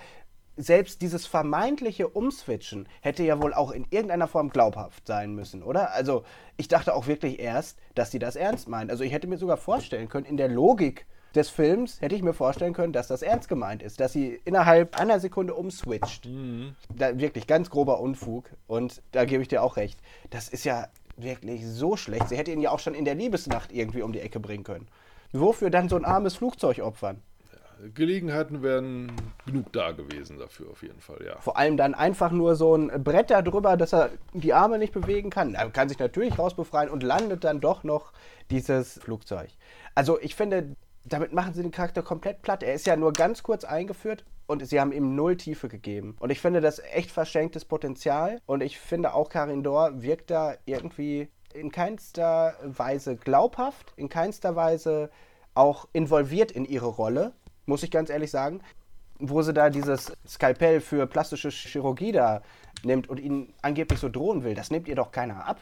selbst dieses vermeintliche Umswitchen hätte ja wohl auch in irgendeiner Form glaubhaft sein müssen, oder? Also ich dachte auch wirklich erst, dass sie das ernst meint. Also ich hätte mir sogar vorstellen können, in der Logik des Films hätte ich mir vorstellen können, dass das ernst gemeint ist, dass sie innerhalb einer Sekunde umswitcht. Mhm. Da, wirklich ganz grober Unfug. Und da gebe ich dir auch recht. Das ist ja wirklich so schlecht. Sie hätte ihn ja auch schon in der Liebesnacht irgendwie um die Ecke bringen können. Wofür dann so ein armes Flugzeug opfern? Gelegenheiten wären genug da gewesen dafür, auf jeden Fall, ja. Vor allem dann einfach nur so ein Brett da drüber, dass er die Arme nicht bewegen kann. Er kann sich natürlich rausbefreien und landet dann doch noch dieses Flugzeug. Also ich finde, damit machen sie den Charakter komplett platt. Er ist ja nur ganz kurz eingeführt und sie haben ihm null Tiefe gegeben. Und ich finde das echt verschenktes Potenzial. Und ich finde auch Karin Dor wirkt da irgendwie in keinster Weise glaubhaft, in keinster Weise auch involviert in ihre Rolle muss ich ganz ehrlich sagen. Wo sie da dieses Skalpell für plastische Chirurgie da nimmt und ihn angeblich so drohen will, das nimmt ihr doch keiner ab.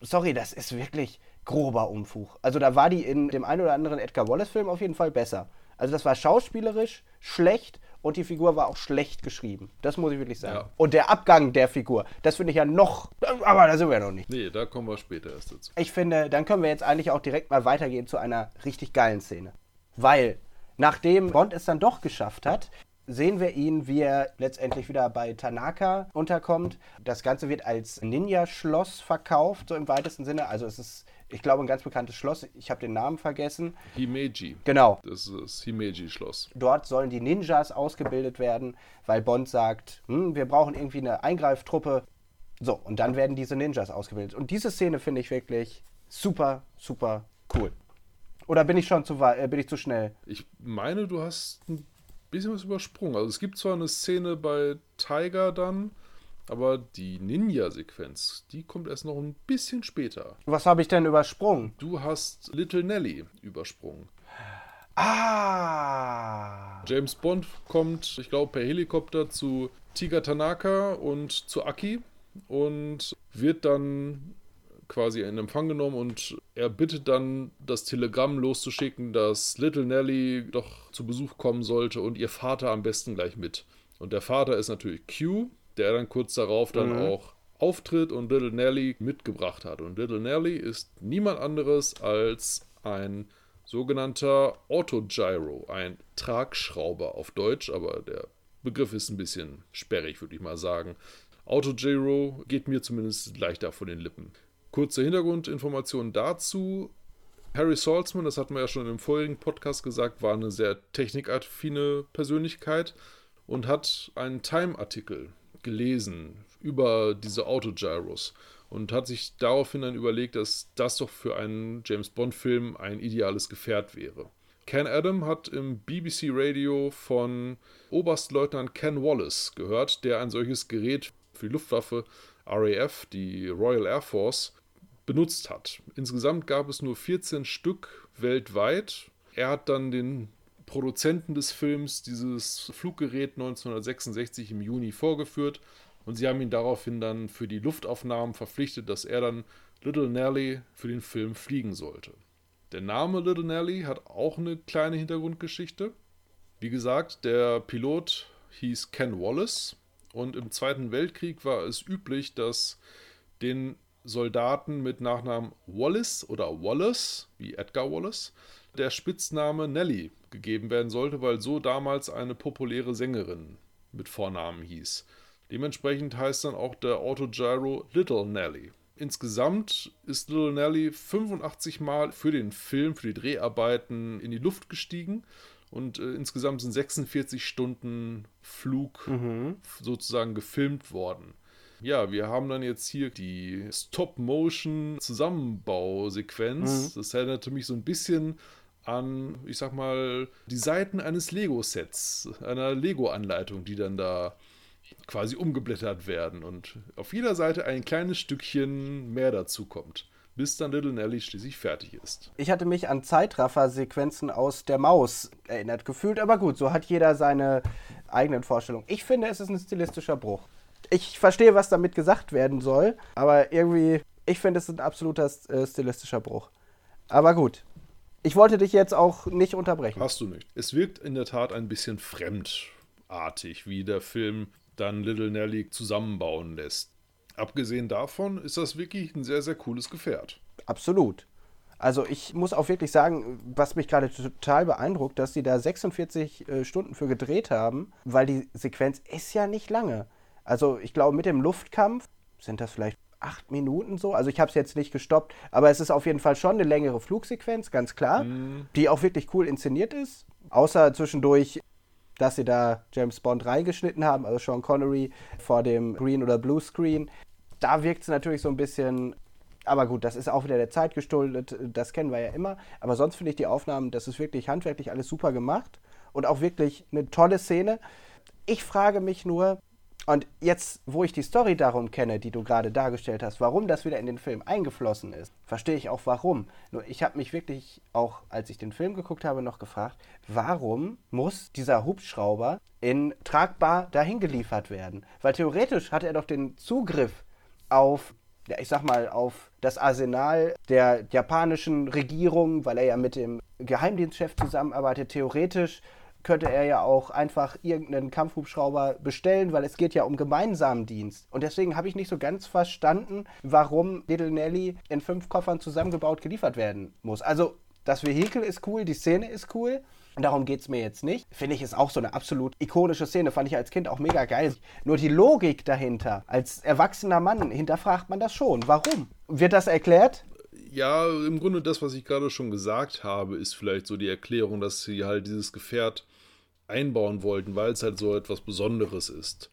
Sorry, das ist wirklich grober Umfug. Also da war die in dem einen oder anderen Edgar Wallace-Film auf jeden Fall besser. Also das war schauspielerisch schlecht und die Figur war auch schlecht geschrieben. Das muss ich wirklich sagen. Ja. Und der Abgang der Figur, das finde ich ja noch. Aber da sind wir ja noch nicht. Nee, da kommen wir später erst dazu. Ich finde, dann können wir jetzt eigentlich auch direkt mal weitergehen zu einer richtig geilen Szene. Weil Nachdem Bond es dann doch geschafft hat, sehen wir ihn, wie er letztendlich wieder bei Tanaka unterkommt. Das Ganze wird als Ninja-Schloss verkauft, so im weitesten Sinne. Also es ist, ich glaube, ein ganz bekanntes Schloss. Ich habe den Namen vergessen. Himeji. Genau. Das ist das Himeji-Schloss. Dort sollen die Ninjas ausgebildet werden, weil Bond sagt, hm, wir brauchen irgendwie eine Eingreiftruppe. So, und dann werden diese Ninjas ausgebildet. Und diese Szene finde ich wirklich super, super cool. Oder bin ich schon zu weit, äh, bin ich zu schnell? Ich meine, du hast ein bisschen was übersprungen. Also es gibt zwar eine Szene bei Tiger dann, aber die Ninja-Sequenz, die kommt erst noch ein bisschen später. Was habe ich denn übersprungen? Du hast Little Nelly übersprungen. Ah! James Bond kommt, ich glaube, per Helikopter zu Tiger Tanaka und zu Aki und wird dann quasi in Empfang genommen und er bittet dann, das Telegramm loszuschicken, dass Little Nelly doch zu Besuch kommen sollte und ihr Vater am besten gleich mit. Und der Vater ist natürlich Q, der dann kurz darauf dann mhm. auch auftritt und Little Nelly mitgebracht hat. Und Little Nelly ist niemand anderes als ein sogenannter Autogyro, ein Tragschrauber auf Deutsch, aber der Begriff ist ein bisschen sperrig, würde ich mal sagen. Autogyro geht mir zumindest leichter von den Lippen. Kurze Hintergrundinformationen dazu. Harry Saltzman, das hatten wir ja schon im vorigen Podcast gesagt, war eine sehr technikaffine Persönlichkeit und hat einen Time-Artikel gelesen über diese Autogyros und hat sich daraufhin dann überlegt, dass das doch für einen James Bond-Film ein ideales Gefährt wäre. Ken Adam hat im BBC Radio von Oberstleutnant Ken Wallace gehört, der ein solches Gerät für die Luftwaffe RAF, die Royal Air Force, benutzt hat. Insgesamt gab es nur 14 Stück weltweit. Er hat dann den Produzenten des Films dieses Fluggerät 1966 im Juni vorgeführt und sie haben ihn daraufhin dann für die Luftaufnahmen verpflichtet, dass er dann Little Nelly für den Film fliegen sollte. Der Name Little Nelly hat auch eine kleine Hintergrundgeschichte. Wie gesagt, der Pilot hieß Ken Wallace und im Zweiten Weltkrieg war es üblich, dass den Soldaten mit Nachnamen Wallace oder Wallace, wie Edgar Wallace, der Spitzname Nelly gegeben werden sollte, weil so damals eine populäre Sängerin mit Vornamen hieß. Dementsprechend heißt dann auch der Autogyro Little Nelly. Insgesamt ist Little Nelly 85 Mal für den Film, für die Dreharbeiten in die Luft gestiegen und äh, insgesamt sind 46 Stunden Flug mhm. sozusagen gefilmt worden. Ja, wir haben dann jetzt hier die Stop-Motion-Zusammenbausequenz. Mhm. Das erinnerte mich so ein bisschen an, ich sag mal, die Seiten eines Lego-Sets, einer Lego-Anleitung, die dann da quasi umgeblättert werden und auf jeder Seite ein kleines Stückchen mehr dazu kommt, bis dann Little Nelly schließlich fertig ist. Ich hatte mich an Zeitraffer-Sequenzen aus der Maus erinnert gefühlt, aber gut, so hat jeder seine eigenen Vorstellungen. Ich finde, es ist ein stilistischer Bruch. Ich verstehe, was damit gesagt werden soll, aber irgendwie, ich finde, es ein absoluter äh, stilistischer Bruch. Aber gut, ich wollte dich jetzt auch nicht unterbrechen. Hast du nicht. Es wirkt in der Tat ein bisschen fremdartig, wie der Film dann Little Nelly zusammenbauen lässt. Abgesehen davon ist das wirklich ein sehr, sehr cooles Gefährt. Absolut. Also ich muss auch wirklich sagen, was mich gerade total beeindruckt, dass sie da 46 äh, Stunden für gedreht haben, weil die Sequenz ist ja nicht lange. Also ich glaube, mit dem Luftkampf sind das vielleicht acht Minuten so. Also ich habe es jetzt nicht gestoppt, aber es ist auf jeden Fall schon eine längere Flugsequenz, ganz klar, mhm. die auch wirklich cool inszeniert ist. Außer zwischendurch dass sie da James Bond reingeschnitten haben, also Sean Connery vor dem Green oder Blue Screen. Da wirkt es natürlich so ein bisschen, aber gut, das ist auch wieder der Zeit geschuldet, das kennen wir ja immer. Aber sonst finde ich die Aufnahmen, das ist wirklich handwerklich alles super gemacht und auch wirklich eine tolle Szene. Ich frage mich nur, und jetzt, wo ich die Story darum kenne, die du gerade dargestellt hast, warum das wieder in den Film eingeflossen ist, verstehe ich auch warum. Nur ich habe mich wirklich auch, als ich den Film geguckt habe, noch gefragt, warum muss dieser Hubschrauber in tragbar dahin geliefert werden? Weil theoretisch hat er doch den Zugriff auf ja, ich sag mal, auf das Arsenal der japanischen Regierung, weil er ja mit dem Geheimdienstchef zusammenarbeitet, theoretisch könnte er ja auch einfach irgendeinen Kampfhubschrauber bestellen, weil es geht ja um gemeinsamen Dienst. Und deswegen habe ich nicht so ganz verstanden, warum Little Nelly in fünf Koffern zusammengebaut geliefert werden muss. Also das Vehikel ist cool, die Szene ist cool. Darum geht es mir jetzt nicht. Finde ich, ist auch so eine absolut ikonische Szene. Fand ich als Kind auch mega geil. Nur die Logik dahinter, als erwachsener Mann, hinterfragt man das schon. Warum? Wird das erklärt? Ja, im Grunde das, was ich gerade schon gesagt habe, ist vielleicht so die Erklärung, dass sie halt dieses Gefährt einbauen wollten, weil es halt so etwas Besonderes ist.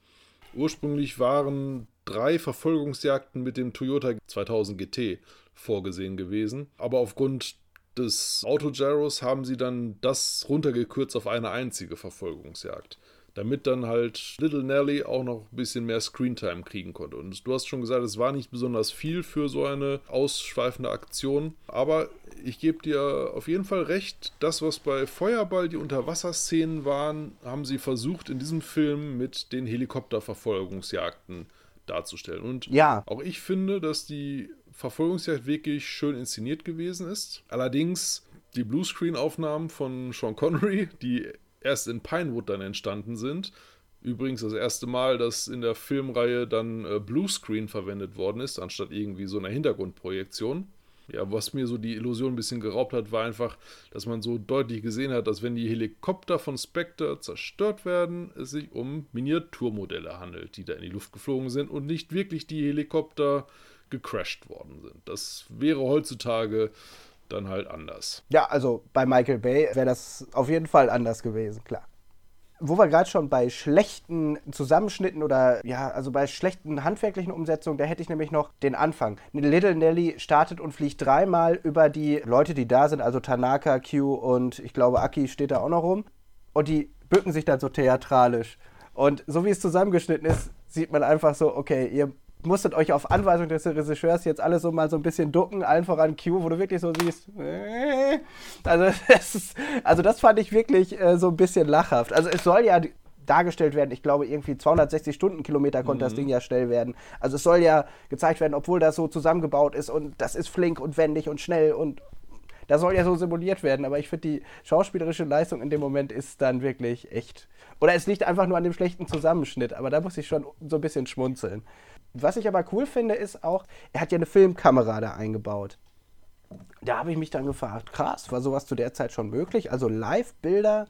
Ursprünglich waren drei Verfolgungsjagden mit dem Toyota 2000 GT vorgesehen gewesen, aber aufgrund des Autogyros haben sie dann das runtergekürzt auf eine einzige Verfolgungsjagd damit dann halt Little Nelly auch noch ein bisschen mehr Screentime kriegen konnte. Und du hast schon gesagt, es war nicht besonders viel für so eine ausschweifende Aktion, aber ich gebe dir auf jeden Fall recht, das, was bei Feuerball die Unterwasserszenen waren, haben sie versucht in diesem Film mit den Helikopterverfolgungsjagden darzustellen. Und ja. auch ich finde, dass die Verfolgungsjagd wirklich schön inszeniert gewesen ist. Allerdings die Bluescreen-Aufnahmen von Sean Connery, die erst in Pinewood dann entstanden sind. Übrigens das erste Mal, dass in der Filmreihe dann äh, Bluescreen verwendet worden ist, anstatt irgendwie so einer Hintergrundprojektion. Ja, was mir so die Illusion ein bisschen geraubt hat, war einfach, dass man so deutlich gesehen hat, dass wenn die Helikopter von Spectre zerstört werden, es sich um Miniaturmodelle handelt, die da in die Luft geflogen sind und nicht wirklich die Helikopter gecrashed worden sind. Das wäre heutzutage dann halt anders. Ja, also bei Michael Bay wäre das auf jeden Fall anders gewesen, klar. Wo wir gerade schon bei schlechten Zusammenschnitten oder ja, also bei schlechten handwerklichen Umsetzungen, da hätte ich nämlich noch den Anfang. Little Nelly startet und fliegt dreimal über die Leute, die da sind, also Tanaka, Q und ich glaube Aki steht da auch noch rum. Und die bücken sich dann so theatralisch. Und so wie es zusammengeschnitten ist, sieht man einfach so, okay, ihr musstet euch auf Anweisung des Regisseurs jetzt alle so mal so ein bisschen ducken, allen voran Q, wo du wirklich so siehst. Äh, also das, ist, also das fand ich wirklich äh, so ein bisschen lachhaft. Also es soll ja dargestellt werden, ich glaube irgendwie 260 Stundenkilometer konnte mhm. das Ding ja schnell werden. Also es soll ja gezeigt werden, obwohl das so zusammengebaut ist und das ist flink und wendig und schnell und das soll ja so simuliert werden, aber ich finde, die schauspielerische Leistung in dem Moment ist dann wirklich echt. Oder es liegt einfach nur an dem schlechten Zusammenschnitt, aber da muss ich schon so ein bisschen schmunzeln. Was ich aber cool finde, ist auch, er hat ja eine Filmkamera da eingebaut. Da habe ich mich dann gefragt, krass, war sowas zu der Zeit schon möglich? Also Live-Bilder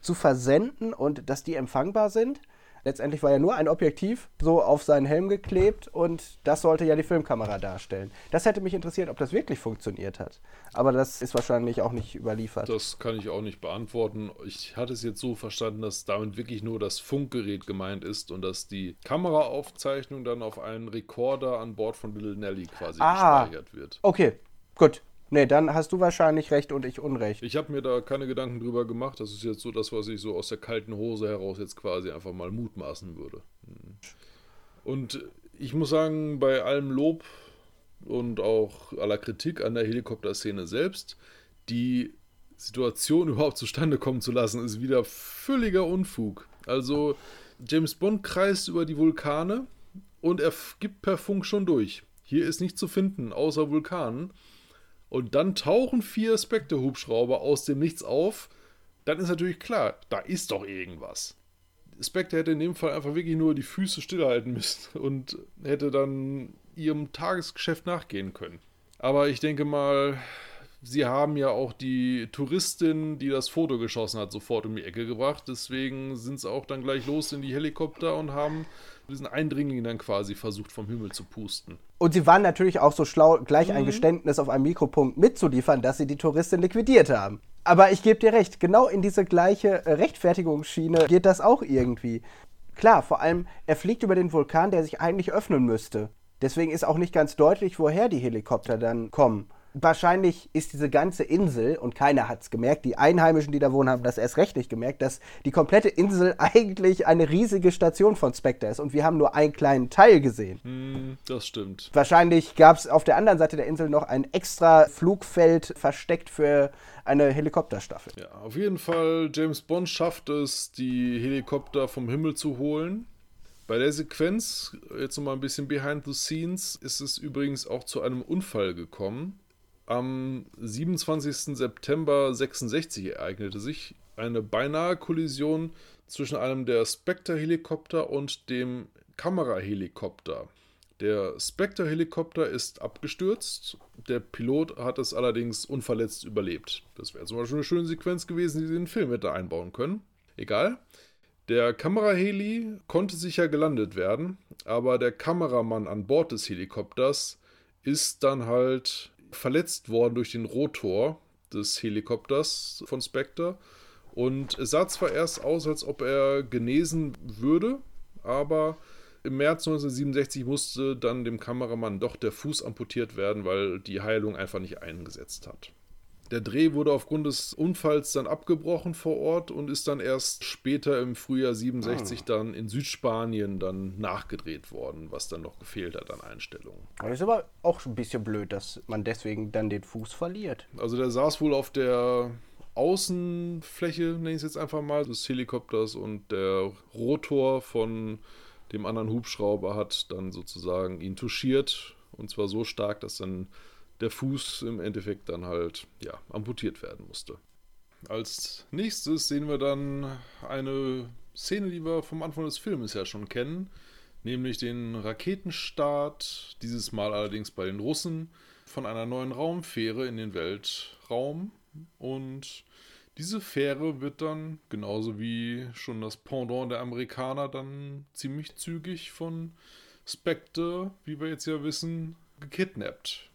zu versenden und dass die empfangbar sind? Letztendlich war ja nur ein Objektiv so auf seinen Helm geklebt und das sollte ja die Filmkamera darstellen. Das hätte mich interessiert, ob das wirklich funktioniert hat. Aber das ist wahrscheinlich auch nicht überliefert. Das kann ich auch nicht beantworten. Ich hatte es jetzt so verstanden, dass damit wirklich nur das Funkgerät gemeint ist und dass die Kameraaufzeichnung dann auf einen Rekorder an Bord von Little Nelly quasi ah, gespeichert wird. Okay, gut. Nee, dann hast du wahrscheinlich recht und ich Unrecht. Ich habe mir da keine Gedanken drüber gemacht. Das ist jetzt so das, was ich so aus der kalten Hose heraus jetzt quasi einfach mal mutmaßen würde. Hm. Und ich muss sagen, bei allem Lob und auch aller Kritik an der Helikopterszene selbst, die Situation überhaupt zustande kommen zu lassen, ist wieder völliger Unfug. Also James Bond kreist über die Vulkane und er gibt per Funk schon durch. Hier ist nichts zu finden, außer Vulkanen und dann tauchen vier Spectre-Hubschrauber aus dem Nichts auf, dann ist natürlich klar, da ist doch irgendwas. Spectre hätte in dem Fall einfach wirklich nur die Füße stillhalten müssen und hätte dann ihrem Tagesgeschäft nachgehen können. Aber ich denke mal, sie haben ja auch die Touristin, die das Foto geschossen hat, sofort um die Ecke gebracht. Deswegen sind sie auch dann gleich los in die Helikopter und haben diesen Eindringling dann quasi versucht vom Himmel zu pusten. Und sie waren natürlich auch so schlau, gleich mhm. ein Geständnis auf einem Mikropunkt mitzuliefern, dass sie die Touristin liquidiert haben. Aber ich gebe dir recht, genau in diese gleiche Rechtfertigungsschiene geht das auch irgendwie. Klar, vor allem, er fliegt über den Vulkan, der sich eigentlich öffnen müsste. Deswegen ist auch nicht ganz deutlich, woher die Helikopter dann kommen wahrscheinlich ist diese ganze Insel, und keiner hat es gemerkt, die Einheimischen, die da wohnen, haben das erst recht nicht gemerkt, dass die komplette Insel eigentlich eine riesige Station von Spectre ist und wir haben nur einen kleinen Teil gesehen. Mm, das stimmt. Wahrscheinlich gab es auf der anderen Seite der Insel noch ein extra Flugfeld versteckt für eine Helikopterstaffel. Ja, auf jeden Fall, James Bond schafft es, die Helikopter vom Himmel zu holen. Bei der Sequenz, jetzt nochmal ein bisschen behind the scenes, ist es übrigens auch zu einem Unfall gekommen. Am 27. September 66 ereignete sich eine beinahe Kollision zwischen einem der Spectre-Helikopter und dem Kamerahelikopter. Der Spectre-Helikopter ist abgestürzt, der Pilot hat es allerdings unverletzt überlebt. Das wäre zum Beispiel eine schöne Sequenz gewesen, die sie in den Film hätte einbauen können. Egal. Der Kameraheli konnte sicher gelandet werden, aber der Kameramann an Bord des Helikopters ist dann halt verletzt worden durch den Rotor des Helikopters von Spectre. Und es sah zwar erst aus, als ob er genesen würde, aber im März 1967 musste dann dem Kameramann doch der Fuß amputiert werden, weil die Heilung einfach nicht eingesetzt hat. Der Dreh wurde aufgrund des Unfalls dann abgebrochen vor Ort und ist dann erst später im Frühjahr 67 ah. dann in Südspanien dann nachgedreht worden, was dann noch gefehlt hat an Einstellungen. Das ist aber auch ein bisschen blöd, dass man deswegen dann den Fuß verliert. Also der saß wohl auf der Außenfläche, nenne ich es jetzt einfach mal, des Helikopters und der Rotor von dem anderen Hubschrauber hat dann sozusagen ihn touchiert und zwar so stark, dass dann der Fuß im Endeffekt dann halt ja, amputiert werden musste. Als nächstes sehen wir dann eine Szene, die wir vom Anfang des Filmes ja schon kennen, nämlich den Raketenstart, dieses Mal allerdings bei den Russen, von einer neuen Raumfähre in den Weltraum. Und diese Fähre wird dann, genauso wie schon das Pendant der Amerikaner, dann ziemlich zügig von Spectre, wie wir jetzt ja wissen, gekidnappt.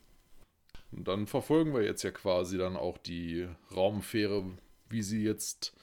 Und dann verfolgen wir jetzt ja quasi dann auch die Raumfähre, wie sie jetzt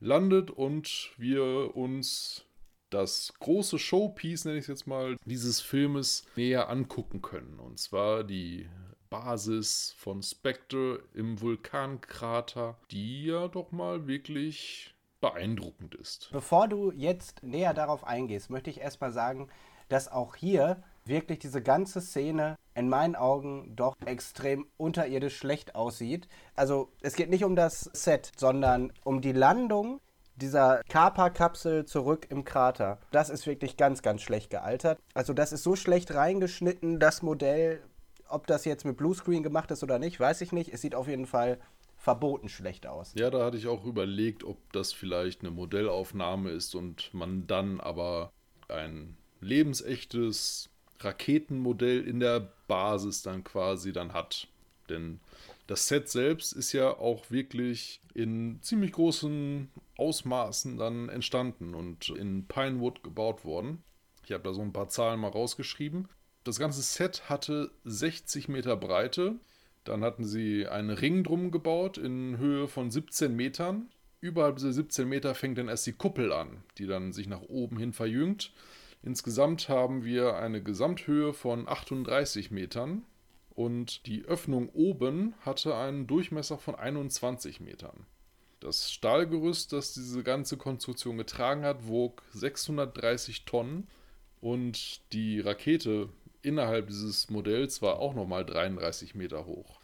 landet und wir uns das große Showpiece, nenne ich es jetzt mal, dieses Filmes näher angucken können. Und zwar die Basis von Spectre im Vulkankrater, die ja doch mal wirklich beeindruckend ist. Bevor du jetzt näher darauf eingehst, möchte ich erstmal sagen, dass auch hier wirklich diese ganze Szene in meinen Augen doch extrem unterirdisch schlecht aussieht. Also es geht nicht um das Set, sondern um die Landung dieser Kappa-Kapsel zurück im Krater. Das ist wirklich ganz, ganz schlecht gealtert. Also das ist so schlecht reingeschnitten, das Modell ob das jetzt mit Bluescreen gemacht ist oder nicht, weiß ich nicht. Es sieht auf jeden Fall verboten schlecht aus. Ja, da hatte ich auch überlegt, ob das vielleicht eine Modellaufnahme ist und man dann aber ein lebensechtes Raketenmodell in der Basis dann quasi dann hat. Denn das Set selbst ist ja auch wirklich in ziemlich großen Ausmaßen dann entstanden und in Pinewood gebaut worden. Ich habe da so ein paar Zahlen mal rausgeschrieben. Das ganze Set hatte 60 Meter Breite. Dann hatten sie einen Ring drum gebaut in Höhe von 17 Metern. Überhalb dieser 17 Meter fängt dann erst die Kuppel an, die dann sich nach oben hin verjüngt. Insgesamt haben wir eine Gesamthöhe von 38 Metern und die Öffnung oben hatte einen Durchmesser von 21 Metern. Das Stahlgerüst, das diese ganze Konstruktion getragen hat, wog 630 Tonnen und die Rakete innerhalb dieses Modells war auch nochmal 33 Meter hoch.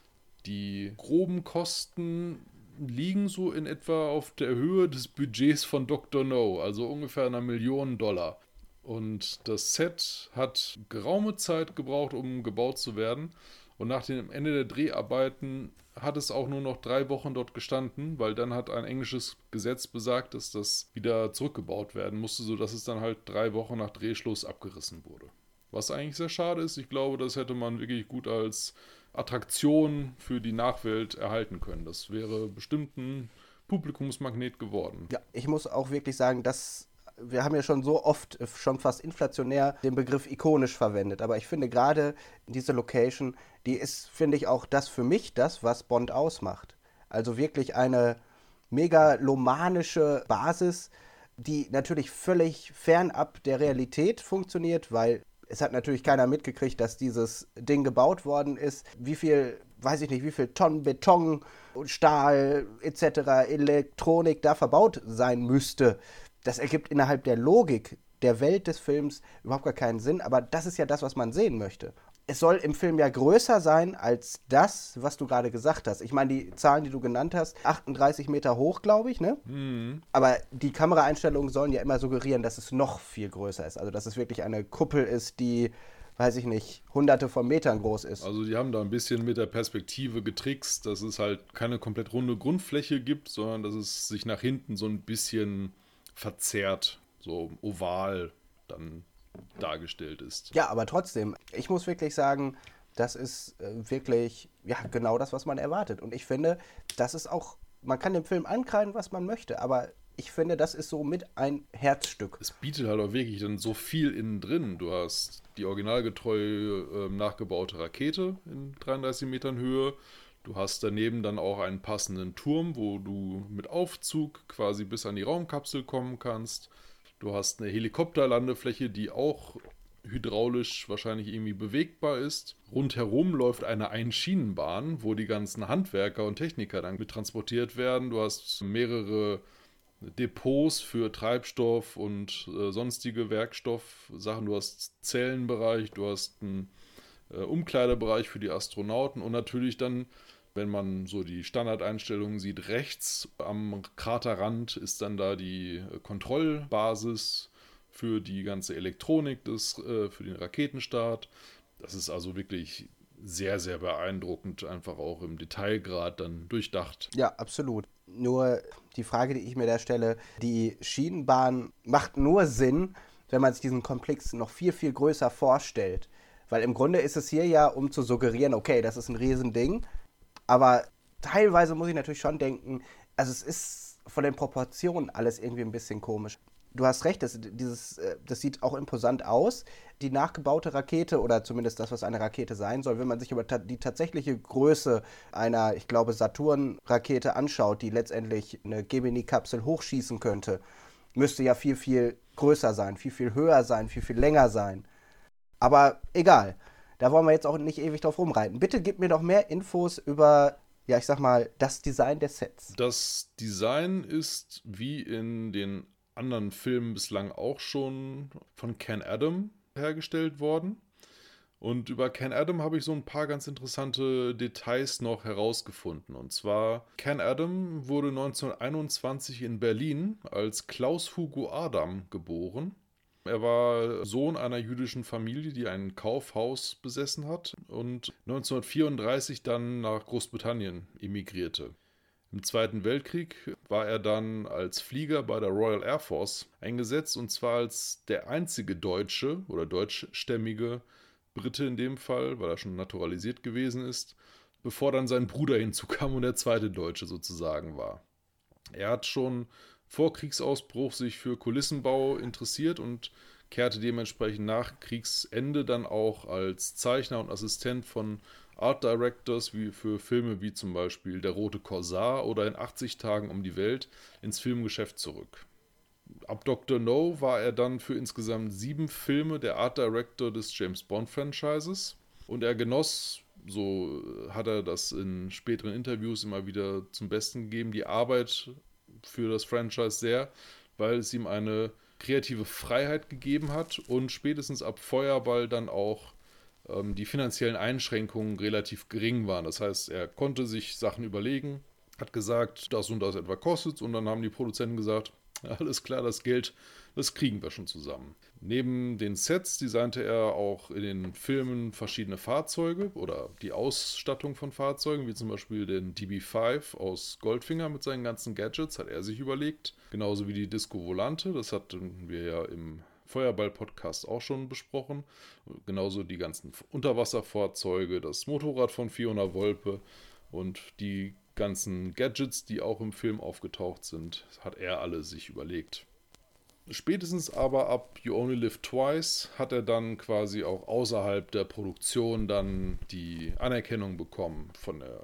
Die groben Kosten liegen so in etwa auf der Höhe des Budgets von Dr. No, also ungefähr einer Million Dollar. Und das Set hat geraume Zeit gebraucht, um gebaut zu werden. Und nach dem Ende der Dreharbeiten hat es auch nur noch drei Wochen dort gestanden, weil dann hat ein englisches Gesetz besagt, dass das wieder zurückgebaut werden musste, sodass es dann halt drei Wochen nach Drehschluss abgerissen wurde. Was eigentlich sehr schade ist. Ich glaube, das hätte man wirklich gut als Attraktion für die Nachwelt erhalten können. Das wäre bestimmt ein Publikumsmagnet geworden. Ja, ich muss auch wirklich sagen, dass wir haben ja schon so oft, äh, schon fast inflationär, den Begriff ikonisch verwendet. Aber ich finde gerade diese Location, die ist, finde ich, auch das für mich das, was Bond ausmacht. Also wirklich eine megalomanische Basis, die natürlich völlig fernab der Realität funktioniert, weil es hat natürlich keiner mitgekriegt, dass dieses Ding gebaut worden ist. Wie viel, weiß ich nicht, wie viel Tonnen Beton Stahl etc., Elektronik da verbaut sein müsste das ergibt innerhalb der Logik der Welt des Films überhaupt gar keinen Sinn, aber das ist ja das, was man sehen möchte. Es soll im Film ja größer sein als das, was du gerade gesagt hast. Ich meine, die Zahlen, die du genannt hast, 38 Meter hoch, glaube ich, ne? Mhm. Aber die Kameraeinstellungen sollen ja immer suggerieren, dass es noch viel größer ist. Also, dass es wirklich eine Kuppel ist, die, weiß ich nicht, hunderte von Metern groß ist. Also, die haben da ein bisschen mit der Perspektive getrickst, dass es halt keine komplett runde Grundfläche gibt, sondern dass es sich nach hinten so ein bisschen verzerrt, so oval dann dargestellt ist. Ja, aber trotzdem, ich muss wirklich sagen, das ist äh, wirklich ja genau das, was man erwartet. Und ich finde, das ist auch, man kann dem Film ankreiden, was man möchte, aber ich finde, das ist so mit ein Herzstück. Es bietet halt auch wirklich dann so viel innen drin. Du hast die originalgetreu äh, nachgebaute Rakete in 33 Metern Höhe. Du hast daneben dann auch einen passenden Turm, wo du mit Aufzug quasi bis an die Raumkapsel kommen kannst. Du hast eine Helikopterlandefläche, die auch hydraulisch wahrscheinlich irgendwie bewegbar ist. Rundherum läuft eine Einschienenbahn, wo die ganzen Handwerker und Techniker dann transportiert werden. Du hast mehrere Depots für Treibstoff und äh, sonstige Werkstoffsachen. Du hast Zellenbereich, du hast einen äh, Umkleidebereich für die Astronauten und natürlich dann wenn man so die Standardeinstellungen sieht, rechts am Kraterrand ist dann da die Kontrollbasis für die ganze Elektronik des, äh, für den Raketenstart. Das ist also wirklich sehr, sehr beeindruckend, einfach auch im Detailgrad dann durchdacht. Ja, absolut. Nur die Frage, die ich mir da stelle, die Schienenbahn macht nur Sinn, wenn man sich diesen Komplex noch viel, viel größer vorstellt. Weil im Grunde ist es hier ja, um zu suggerieren, okay, das ist ein Riesending. Aber teilweise muss ich natürlich schon denken, also es ist von den Proportionen alles irgendwie ein bisschen komisch. Du hast recht, das, dieses, äh, das sieht auch imposant aus. Die nachgebaute Rakete oder zumindest das, was eine Rakete sein soll, wenn man sich aber die tatsächliche Größe einer, ich glaube, Saturn-Rakete anschaut, die letztendlich eine Gemini-Kapsel hochschießen könnte, müsste ja viel, viel größer sein, viel, viel höher sein, viel, viel länger sein. Aber egal. Da wollen wir jetzt auch nicht ewig drauf rumreiten. Bitte gib mir noch mehr Infos über, ja, ich sag mal, das Design der Sets. Das Design ist wie in den anderen Filmen bislang auch schon von Ken Adam hergestellt worden. Und über Ken Adam habe ich so ein paar ganz interessante Details noch herausgefunden. Und zwar, Ken Adam wurde 1921 in Berlin als Klaus Hugo Adam geboren Er war Sohn einer jüdischen Familie, die ein Kaufhaus besessen hat und 1934 dann nach Großbritannien emigrierte. Im Zweiten Weltkrieg war er dann als Flieger bei der Royal Air Force eingesetzt und zwar als der einzige deutsche oder deutschstämmige Brite in dem Fall, weil er schon naturalisiert gewesen ist, bevor dann sein Bruder hinzukam und der zweite Deutsche sozusagen war. Er hat schon vor Kriegsausbruch sich für Kulissenbau interessiert und kehrte dementsprechend nach Kriegsende dann auch als Zeichner und Assistent von Art Directors wie für Filme wie zum Beispiel Der rote Korsar oder in 80 Tagen um die Welt ins Filmgeschäft zurück. Ab Dr. No war er dann für insgesamt sieben Filme der Art Director des James Bond Franchises und er genoss, so hat er das in späteren Interviews immer wieder zum Besten gegeben, die Arbeit für das Franchise sehr, weil es ihm eine kreative Freiheit gegeben hat und spätestens ab Feuerball dann auch ähm, die finanziellen Einschränkungen relativ gering waren. Das heißt, er konnte sich Sachen überlegen, hat gesagt, das und das etwa kostet und dann haben die Produzenten gesagt, alles klar, das Geld, das kriegen wir schon zusammen. Neben den Sets designte er auch in den Filmen verschiedene Fahrzeuge oder die Ausstattung von Fahrzeugen, wie zum Beispiel den DB5 aus Goldfinger mit seinen ganzen Gadgets, hat er sich überlegt. Genauso wie die Disco Volante, das hatten wir ja im Feuerball-Podcast auch schon besprochen. Genauso die ganzen Unterwasserfahrzeuge, das Motorrad von Fiona Wolpe und die ganzen Gadgets, die auch im Film aufgetaucht sind, hat er alle sich überlegt. Spätestens aber ab You Only Live Twice hat er dann quasi auch außerhalb der Produktion dann die Anerkennung bekommen von der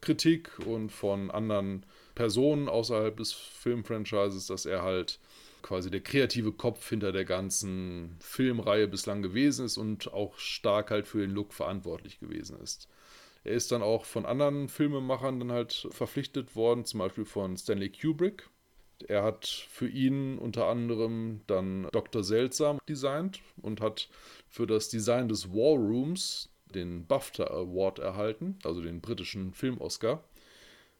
Kritik und von anderen Personen außerhalb des Filmfranchises, dass er halt quasi der kreative Kopf hinter der ganzen Filmreihe bislang gewesen ist und auch stark halt für den Look verantwortlich gewesen ist. Er ist dann auch von anderen Filmemachern dann halt verpflichtet worden, zum Beispiel von Stanley Kubrick. Er hat für ihn unter anderem dann Dr. Seltsam designt und hat für das Design des War Rooms den BAFTA Award erhalten, also den britischen Film-Oscar.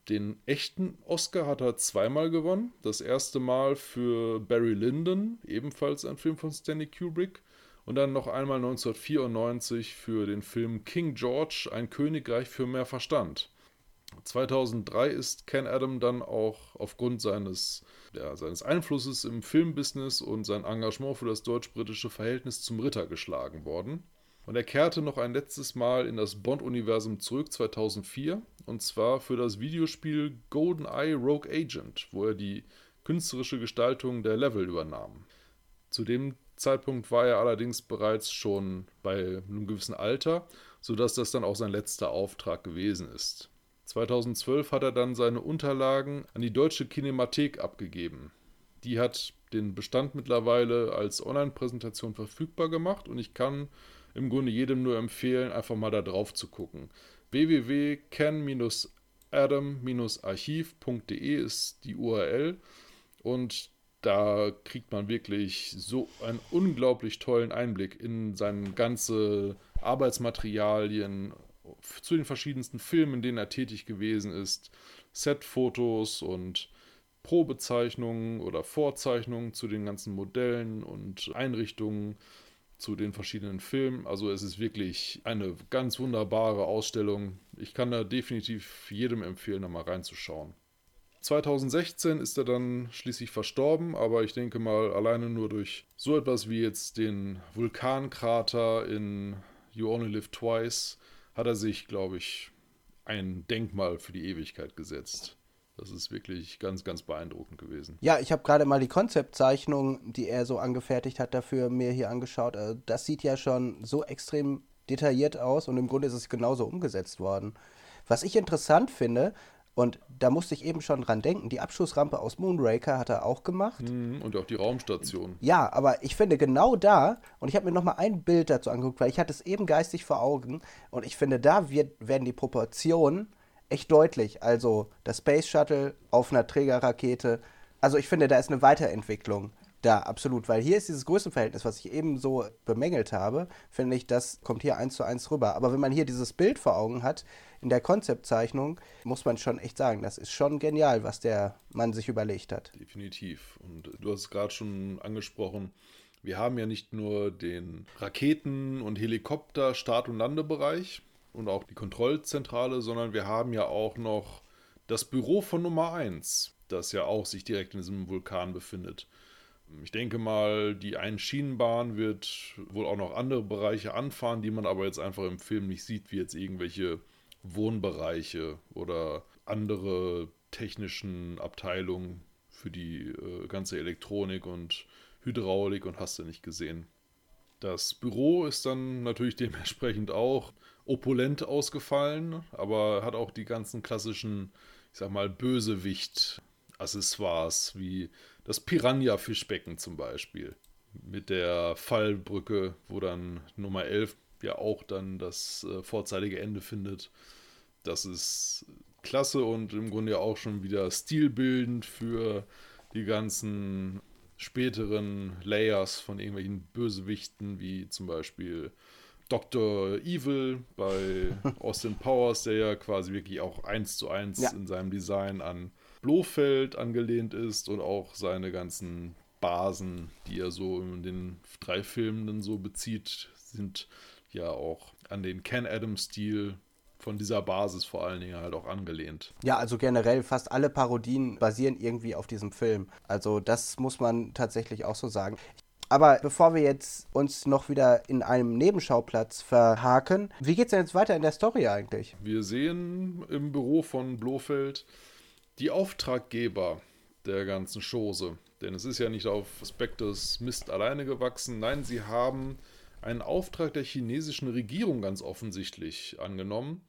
Den echten Oscar hat er zweimal gewonnen. Das erste Mal für Barry Lyndon, ebenfalls ein Film von Stanley Kubrick. Und dann noch einmal 1994 für den Film King George, ein Königreich für mehr Verstand. 2003 ist Ken Adam dann auch aufgrund seines, ja, seines Einflusses im Filmbusiness und sein Engagement für das deutsch-britische Verhältnis zum Ritter geschlagen worden. Und er kehrte noch ein letztes Mal in das Bond-Universum zurück 2004 und zwar für das Videospiel GoldenEye Rogue Agent, wo er die künstlerische Gestaltung der Level übernahm. Zu dem Zeitpunkt war er allerdings bereits schon bei einem gewissen Alter, sodass das dann auch sein letzter Auftrag gewesen ist. 2012 hat er dann seine Unterlagen an die Deutsche Kinemathek abgegeben. Die hat den Bestand mittlerweile als Online-Präsentation verfügbar gemacht und ich kann im Grunde jedem nur empfehlen, einfach mal da drauf zu gucken. www.ken-adam-archiv.de ist die URL und da kriegt man wirklich so einen unglaublich tollen Einblick in seine ganze Arbeitsmaterialien zu den verschiedensten Filmen, in denen er tätig gewesen ist, Setfotos und Probezeichnungen oder Vorzeichnungen zu den ganzen Modellen und Einrichtungen zu den verschiedenen Filmen. Also es ist wirklich eine ganz wunderbare Ausstellung. Ich kann da definitiv jedem empfehlen, da mal reinzuschauen. 2016 ist er dann schließlich verstorben, aber ich denke mal, alleine nur durch so etwas wie jetzt den Vulkankrater in You Only Live Twice hat er sich, glaube ich, ein Denkmal für die Ewigkeit gesetzt. Das ist wirklich ganz, ganz beeindruckend gewesen. Ja, ich habe gerade mal die Konzeptzeichnung, die er so angefertigt hat, dafür mir hier angeschaut. Also das sieht ja schon so extrem detailliert aus und im Grunde ist es genauso umgesetzt worden. Was ich interessant finde, und da musste ich eben schon dran denken, die Abschussrampe aus Moonraker hat er auch gemacht. Mhm, und auch die Raumstation. Ja, aber ich finde genau da, und ich habe mir nochmal ein Bild dazu angeguckt, weil ich hatte es eben geistig vor Augen, und ich finde, da wird, werden die Proportionen echt deutlich. Also das Space Shuttle auf einer Trägerrakete. Also ich finde, da ist eine Weiterentwicklung da, absolut. Weil hier ist dieses Größenverhältnis, was ich eben so bemängelt habe, finde ich, das kommt hier eins zu eins rüber. Aber wenn man hier dieses Bild vor Augen hat, in der Konzeptzeichnung, muss man schon echt sagen, das ist schon genial, was der Mann sich überlegt hat. Definitiv. Und du hast es gerade schon angesprochen, Wir haben ja nicht nur den Raketen- und Helikopter-, Start- und Landebereich und auch die Kontrollzentrale, sondern wir haben ja auch noch das Büro von Nummer 1, das ja auch sich direkt in diesem Vulkan befindet. Ich denke mal, die Einschienenbahn wird wohl auch noch andere Bereiche anfahren, die man aber jetzt einfach im Film nicht sieht, wie jetzt irgendwelche Wohnbereiche oder andere technischen Abteilungen für die äh, ganze Elektronik und Hydraulik und hast du nicht gesehen. Das Büro ist dann natürlich dementsprechend auch opulent ausgefallen, aber hat auch die ganzen klassischen, ich sag mal, Bösewicht-Accessoires, wie das Piranha-Fischbecken zum Beispiel. Mit der Fallbrücke, wo dann Nummer 11 ja auch dann das äh, vorzeitige Ende findet. Das ist klasse und im Grunde ja auch schon wieder stilbildend für die ganzen späteren Layers von irgendwelchen Bösewichten, wie zum Beispiel Dr. Evil bei Austin Powers, der ja quasi wirklich auch eins zu eins ja. in seinem Design an Blofeld angelehnt ist und auch seine ganzen Basen, die er so in den drei Filmen dann so bezieht, sind ja auch an den Ken Adams-Stil von dieser Basis vor allen Dingen halt auch angelehnt. Ja, also generell fast alle Parodien basieren irgendwie auf diesem Film. Also das muss man tatsächlich auch so sagen. Aber bevor wir jetzt uns noch wieder in einem Nebenschauplatz verhaken, wie geht's denn jetzt weiter in der Story eigentlich? Wir sehen im Büro von Blofeld die Auftraggeber der ganzen Chose. Denn es ist ja nicht auf Spectres Mist alleine gewachsen. Nein, sie haben einen Auftrag der chinesischen Regierung ganz offensichtlich angenommen,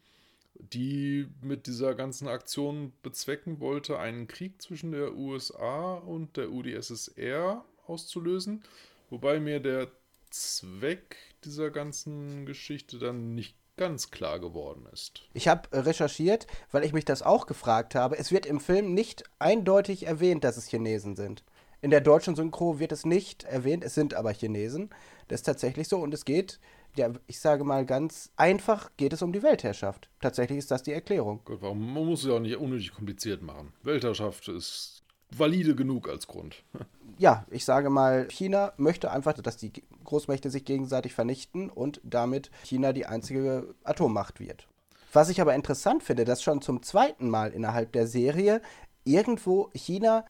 die mit dieser ganzen Aktion bezwecken wollte, einen Krieg zwischen der USA und der UdSSR auszulösen, wobei mir der Zweck dieser ganzen Geschichte dann nicht ganz klar geworden ist. Ich habe recherchiert, weil ich mich das auch gefragt habe. Es wird im Film nicht eindeutig erwähnt, dass es Chinesen sind. In der deutschen Synchro wird es nicht erwähnt, es sind aber Chinesen. Das ist tatsächlich so und es geht, ja, ich sage mal ganz einfach, geht es um die Weltherrschaft. Tatsächlich ist das die Erklärung. Gut, warum, man muss es ja auch nicht unnötig kompliziert machen. Weltherrschaft ist valide genug als Grund. ja, ich sage mal, China möchte einfach, dass die Großmächte sich gegenseitig vernichten und damit China die einzige Atommacht wird. Was ich aber interessant finde, dass schon zum zweiten Mal innerhalb der Serie irgendwo China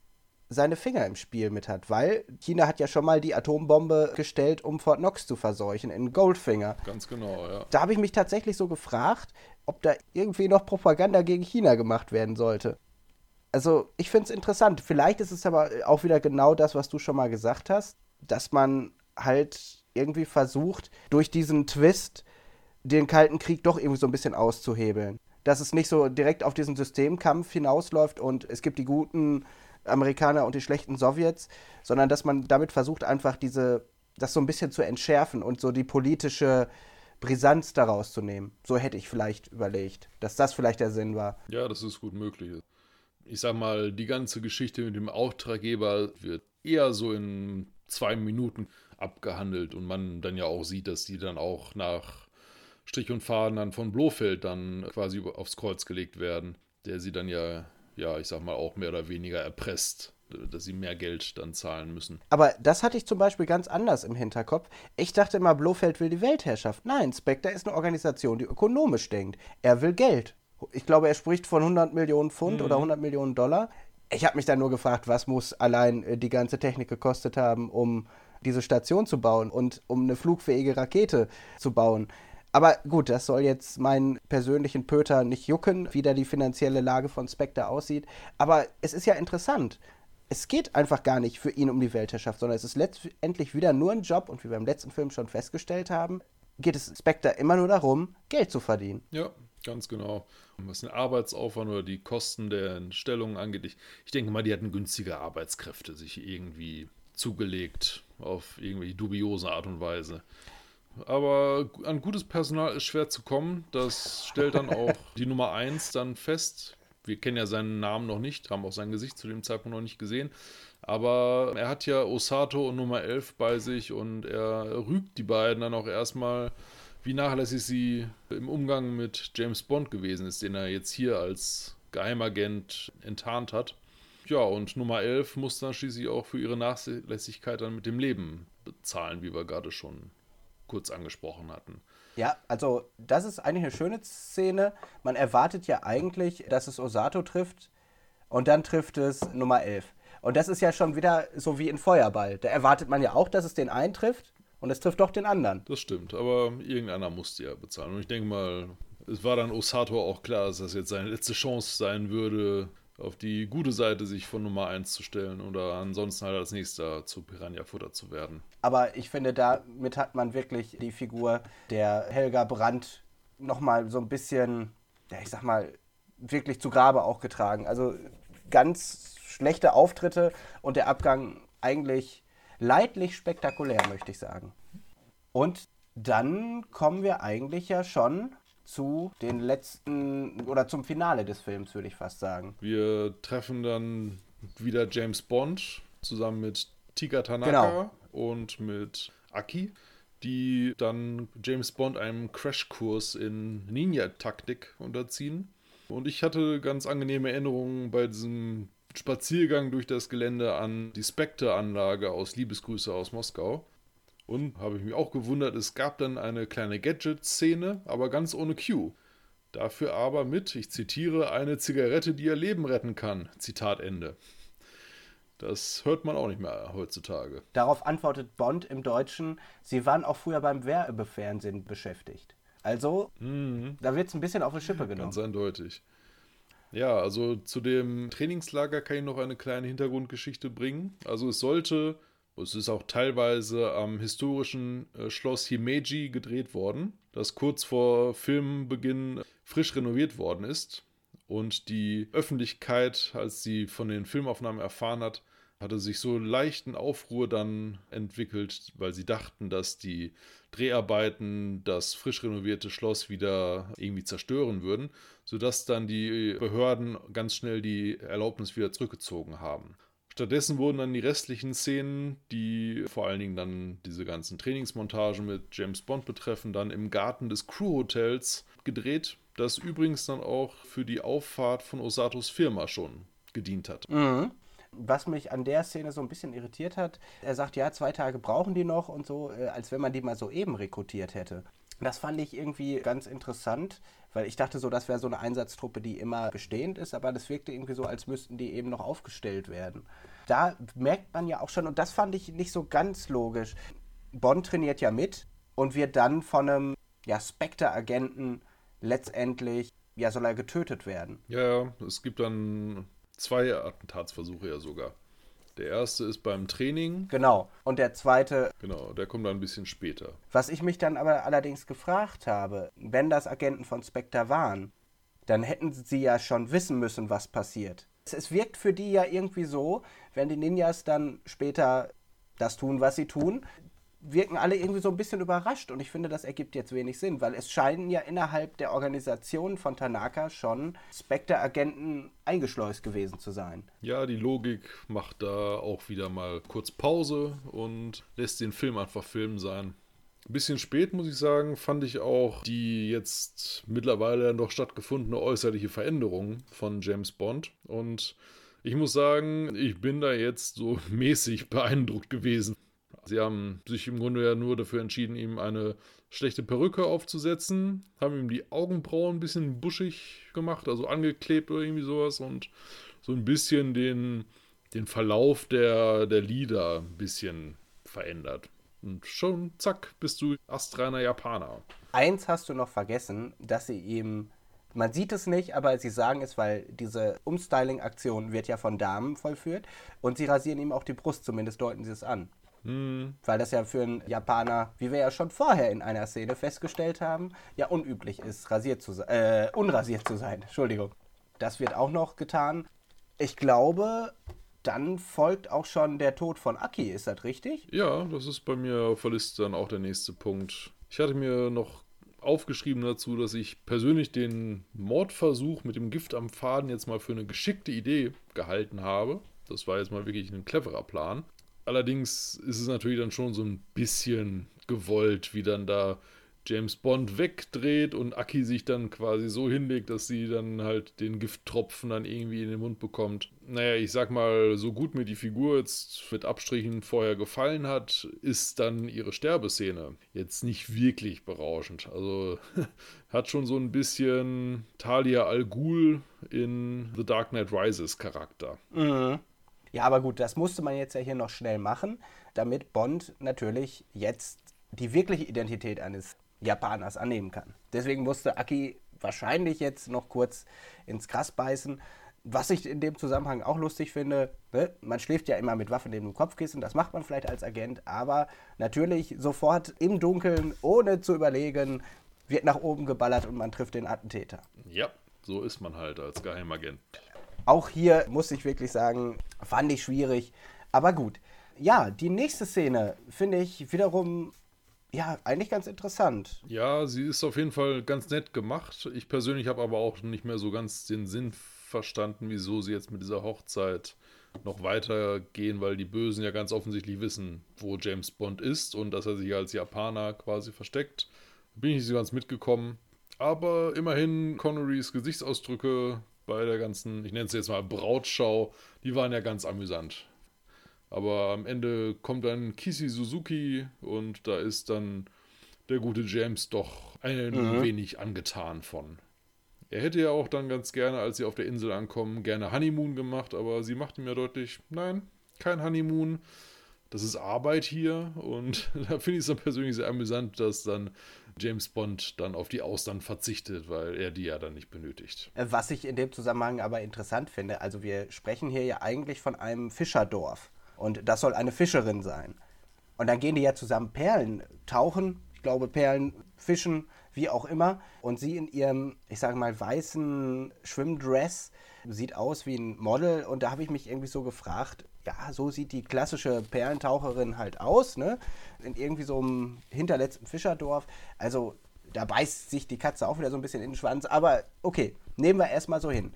seine Finger im Spiel mit hat, weil China hat ja schon mal die Atombombe gestellt, um Fort Knox zu verseuchen, in Goldfinger. Ganz genau, ja. Da habe ich mich tatsächlich so gefragt, ob da irgendwie noch Propaganda gegen China gemacht werden sollte. Also, ich finde es interessant. Vielleicht ist es aber auch wieder genau das, was du schon mal gesagt hast, dass man halt irgendwie versucht, durch diesen Twist den Kalten Krieg doch irgendwie so ein bisschen auszuhebeln. Dass es nicht so direkt auf diesen Systemkampf hinausläuft und es gibt die guten Amerikaner und die schlechten Sowjets, sondern dass man damit versucht, einfach diese, das so ein bisschen zu entschärfen und so die politische Brisanz daraus zu nehmen. So hätte ich vielleicht überlegt, dass das vielleicht der Sinn war. Ja, das ist gut möglich. Ich sag mal, die ganze Geschichte mit dem Auftraggeber wird eher so in zwei Minuten abgehandelt und man dann ja auch sieht, dass die dann auch nach Strich und Faden dann von Blofeld dann quasi aufs Kreuz gelegt werden, der sie dann ja ja, ich sag mal, auch mehr oder weniger erpresst, dass sie mehr Geld dann zahlen müssen. Aber das hatte ich zum Beispiel ganz anders im Hinterkopf. Ich dachte immer, Blofeld will die Weltherrschaft. Nein, Spectre ist eine Organisation, die ökonomisch denkt. Er will Geld. Ich glaube, er spricht von 100 Millionen Pfund mhm. oder 100 Millionen Dollar. Ich habe mich dann nur gefragt, was muss allein äh, die ganze Technik gekostet haben, um diese Station zu bauen und um eine flugfähige Rakete zu bauen. Aber gut, das soll jetzt meinen persönlichen Pöter nicht jucken, wie da die finanzielle Lage von Spectre aussieht. Aber es ist ja interessant. Es geht einfach gar nicht für ihn um die Weltherrschaft, sondern es ist letztendlich wieder nur ein Job und wie wir im letzten Film schon festgestellt haben, geht es Spectre immer nur darum, Geld zu verdienen. Ja, ganz genau. Was den Arbeitsaufwand oder die Kosten der Stellungen angeht, ich, ich denke mal, die hatten günstige Arbeitskräfte sich irgendwie zugelegt auf irgendwie dubiose Art und Weise. Aber an gutes Personal ist schwer zu kommen. Das stellt dann auch die Nummer 1 dann fest. Wir kennen ja seinen Namen noch nicht, haben auch sein Gesicht zu dem Zeitpunkt noch nicht gesehen. Aber er hat ja Osato und Nummer 11 bei sich und er rügt die beiden dann auch erstmal, wie nachlässig sie im Umgang mit James Bond gewesen ist, den er jetzt hier als Geheimagent enttarnt hat. Ja, und Nummer 11 muss dann schließlich auch für ihre Nachlässigkeit dann mit dem Leben bezahlen, wie wir gerade schon kurz angesprochen hatten. Ja, also das ist eigentlich eine schöne Szene. Man erwartet ja eigentlich, dass es Osato trifft und dann trifft es Nummer 11. Und das ist ja schon wieder so wie in Feuerball. Da erwartet man ja auch, dass es den einen trifft und es trifft doch den anderen. Das stimmt, aber irgendeiner musste ja bezahlen. Und ich denke mal, es war dann Osato auch klar, dass das jetzt seine letzte Chance sein würde, auf die gute Seite sich von Nummer 1 zu stellen oder ansonsten halt als nächster zu Piranha-Futter zu werden. Aber ich finde, damit hat man wirklich die Figur der Helga Brandt nochmal so ein bisschen, ja, ich sag mal, wirklich zu Grabe auch getragen. Also ganz schlechte Auftritte und der Abgang eigentlich leidlich spektakulär, möchte ich sagen. Und dann kommen wir eigentlich ja schon zu den letzten oder zum Finale des Films, würde ich fast sagen. Wir treffen dann wieder James Bond zusammen mit Tika Tanaka Genau. und mit Aki, die dann James Bond einem Crashkurs in Ninja-Taktik unterziehen. Und ich hatte ganz angenehme Erinnerungen bei diesem Spaziergang durch das Gelände an die Spectre-Anlage aus Liebesgrüße aus Moskau. Und habe ich mich auch gewundert, es gab dann eine kleine Gadget-Szene, aber ganz ohne Q. Dafür aber mit, ich zitiere, eine Zigarette, die ihr Leben retten kann. Zitat Ende. Das hört man auch nicht mehr heutzutage. Darauf antwortet Bond im Deutschen, sie waren auch früher beim Werbefernsehen beschäftigt. Also, da wird es ein bisschen auf die Schippe genommen. Ganz eindeutig. Ja, also zu dem Trainingslager kann ich noch eine kleine Hintergrundgeschichte bringen. Also es sollte, es ist auch teilweise am historischen äh, Schloss Himeji gedreht worden, das kurz vor Filmbeginn frisch renoviert worden ist. Und die Öffentlichkeit, als sie von den Filmaufnahmen erfahren hat, hatte sich so leichten Aufruhr dann entwickelt, weil sie dachten, dass die Dreharbeiten das frisch renovierte Schloss wieder irgendwie zerstören würden, sodass dann die Behörden ganz schnell die Erlaubnis wieder zurückgezogen haben. Stattdessen wurden dann die restlichen Szenen, die vor allen Dingen dann diese ganzen Trainingsmontagen mit James Bond betreffen, dann im Garten des Crew Hotels gedreht, das übrigens dann auch für die Auffahrt von Osatos Firma schon gedient hat. Was mich an der Szene so ein bisschen irritiert hat, er sagt, ja, zwei Tage brauchen die noch und so, äh, als wenn man die mal so eben rekrutiert hätte. Das fand ich irgendwie ganz interessant, weil ich dachte so, das wäre so eine Einsatztruppe, die immer bestehend ist, aber das wirkte irgendwie so, als müssten die eben noch aufgestellt werden. Da merkt man ja auch schon, und das fand ich nicht so ganz logisch. Bond trainiert ja mit und wird dann von einem ja, Spectre-Agenten letztendlich, ja, soll er getötet werden. Ja, ja, es gibt dann zwei Attentatsversuche ja sogar. Der erste ist beim Training, Genau. Und der zweite genau, der kommt dann ein bisschen später. Was ich mich dann aber allerdings gefragt habe, wenn das Agenten von Spectre waren, dann hätten sie ja schon wissen müssen, was passiert. Es, es wirkt für die ja irgendwie so, wenn die Ninjas dann später das tun, was sie tun, wirken alle irgendwie so ein bisschen überrascht und ich finde, das ergibt jetzt wenig Sinn, weil es scheinen ja innerhalb der Organisation von Tanaka schon Spectre-Agenten eingeschleust gewesen zu sein. Ja, die Logik macht da auch wieder mal kurz Pause und lässt den Film einfach Film sein. Ein bisschen spät, muss ich sagen, fand ich auch die jetzt mittlerweile dann doch stattgefundene äußerliche Veränderung von James Bond. Und ich muss sagen, ich bin da jetzt so mäßig beeindruckt gewesen. Sie haben sich im Grunde ja nur dafür entschieden, ihm eine schlechte Perücke aufzusetzen, haben ihm die Augenbrauen ein bisschen buschig gemacht, also angeklebt oder irgendwie sowas und so ein bisschen den, den Verlauf der, der Lieder ein bisschen verändert. Und schon, zack, bist du astreiner Japaner. Eins hast du noch vergessen, dass sie ihm, man sieht es nicht, aber sie sagen es, weil diese Umstyling-Aktion wird ja von Damen vollführt und sie rasieren ihm auch die Brust, zumindest deuten sie es an. Weil das ja für einen Japaner, wie wir ja schon vorher in einer Szene festgestellt haben, ja unüblich ist, rasiert zu sein, äh, unrasiert zu sein. Entschuldigung. Das wird auch noch getan. Ich glaube, dann folgt auch schon der Tod von Aki, ist das richtig? Ja, das ist bei mir auf der Liste dann auch der nächste Punkt. Ich hatte mir noch aufgeschrieben dazu, dass ich persönlich den Mordversuch mit dem Gift am Faden jetzt mal für eine geschickte Idee gehalten habe. Das war jetzt mal wirklich ein cleverer Plan. Allerdings ist es natürlich dann schon so ein bisschen gewollt, wie dann da James Bond wegdreht und Aki sich dann quasi so hinlegt, dass sie dann halt den Gifttropfen dann irgendwie in den Mund bekommt. Naja, ich sag mal, so gut mir die Figur jetzt mit Abstrichen vorher gefallen hat, ist dann ihre Sterbeszene jetzt nicht wirklich berauschend. Also hat schon so ein bisschen Talia Al Ghul in The Dark Knight Rises Charakter. Mhm. Ja, aber gut, das musste man jetzt ja hier noch schnell machen, damit Bond natürlich jetzt die wirkliche Identität eines Japaners annehmen kann. Deswegen musste Aki wahrscheinlich jetzt noch kurz ins Gras beißen. Was ich in dem Zusammenhang auch lustig finde, ne? man schläft ja immer mit Waffen im Kopfkissen, das macht man vielleicht als Agent, aber natürlich sofort im Dunkeln, ohne zu überlegen, wird nach oben geballert und man trifft den Attentäter. Ja, so ist man halt als Geheimagent. Auch hier muss ich wirklich sagen, fand ich schwierig, aber gut. Ja, die nächste Szene finde ich wiederum ja, eigentlich ganz interessant. Ja, sie ist auf jeden Fall ganz nett gemacht. Ich persönlich habe aber auch nicht mehr so ganz den Sinn verstanden, wieso sie jetzt mit dieser Hochzeit noch weitergehen, weil die Bösen ja ganz offensichtlich wissen, wo James Bond ist und dass er sich als Japaner quasi versteckt. Bin ich nicht so ganz mitgekommen. Aber immerhin Connerys Gesichtsausdrücke bei der ganzen, ich nenne es jetzt mal Brautschau, die waren ja ganz amüsant. Aber am Ende kommt dann Kisi Suzuki und da ist dann der gute James doch ein mhm. wenig angetan von. Er hätte ja auch dann ganz gerne, als sie auf der Insel ankommen, gerne Honeymoon gemacht, aber sie macht ihm ja deutlich, nein, kein Honeymoon. Das ist Arbeit hier und da finde ich es dann persönlich sehr amüsant, dass dann James Bond dann auf die Austern verzichtet, weil er die ja dann nicht benötigt. Was ich in dem Zusammenhang aber interessant finde, also wir sprechen hier ja eigentlich von einem Fischerdorf. Und das soll eine Fischerin sein. Und dann gehen die ja zusammen Perlen tauchen, ich glaube Perlen fischen, wie auch immer. Und sie in ihrem, ich sage mal, weißen Schwimmdress sieht aus wie ein Model. Und da habe ich mich irgendwie so gefragt, ja, so sieht die klassische Perlentaucherin halt aus, ne? In irgendwie so einem hinterletzten Fischerdorf. Also da beißt sich die Katze auch wieder so ein bisschen in den Schwanz. Aber okay, nehmen wir erstmal so hin.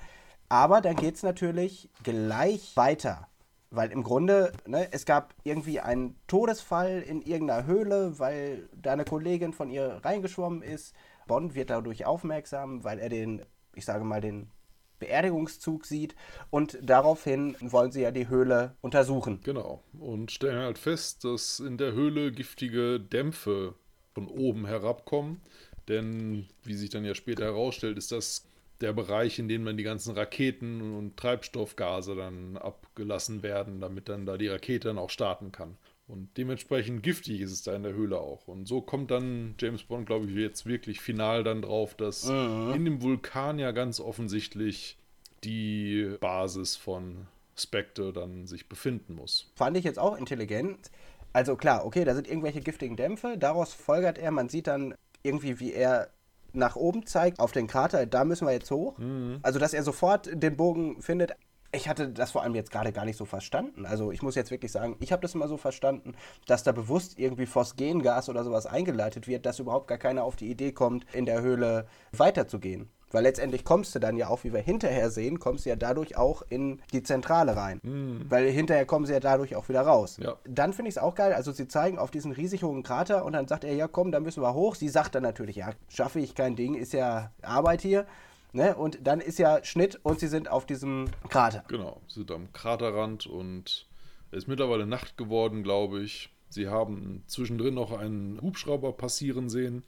Aber dann geht es natürlich gleich weiter. Weil im Grunde, ne, es gab irgendwie einen Todesfall in irgendeiner Höhle, weil da eine Kollegin von ihr reingeschwommen ist. Bond wird dadurch aufmerksam, weil er den, ich sage mal, den Beerdigungszug sieht und daraufhin wollen sie ja die Höhle untersuchen. Genau. Und stellen halt fest, dass in der Höhle giftige Dämpfe von oben herabkommen. Denn, wie sich dann ja später herausstellt, ist das der Bereich, in dem dann die ganzen Raketen und Treibstoffgase dann abgelassen werden, damit dann da die Rakete dann auch starten kann. Und dementsprechend giftig ist es da in der Höhle auch. Und so kommt dann James Bond, glaube ich, jetzt wirklich final dann drauf, dass mhm. in dem Vulkan ja ganz offensichtlich die Basis von Spectre dann sich befinden muss. Fand ich jetzt auch intelligent. Also klar, okay, da sind irgendwelche giftigen Dämpfe. Daraus folgert er, man sieht dann irgendwie, wie er nach oben zeigt, auf den Krater, da müssen wir jetzt hoch. Mhm. Also, dass er sofort den Bogen findet. Ich hatte das vor allem jetzt gerade gar nicht so verstanden. Also ich muss jetzt wirklich sagen, ich habe das immer so verstanden, dass da bewusst irgendwie Phosgengas oder sowas eingeleitet wird, dass überhaupt gar keiner auf die Idee kommt, in der Höhle weiterzugehen. Weil letztendlich kommst du dann ja auch, wie wir hinterher sehen, kommst du ja dadurch auch in die Zentrale rein. Mhm. Weil hinterher kommen sie ja dadurch auch wieder raus. Ja. Dann finde ich es auch geil. Also sie zeigen auf diesen riesig hohen Krater und dann sagt er, ja komm, da müssen wir hoch. Sie sagt dann natürlich, ja, schaffe ich kein Ding, ist ja Arbeit hier. Ne? Und dann ist ja Schnitt und sie sind auf diesem Krater. Genau, sie sind am Kraterrand und es ist mittlerweile Nacht geworden, glaube ich. Sie haben zwischendrin noch einen Hubschrauber passieren sehen.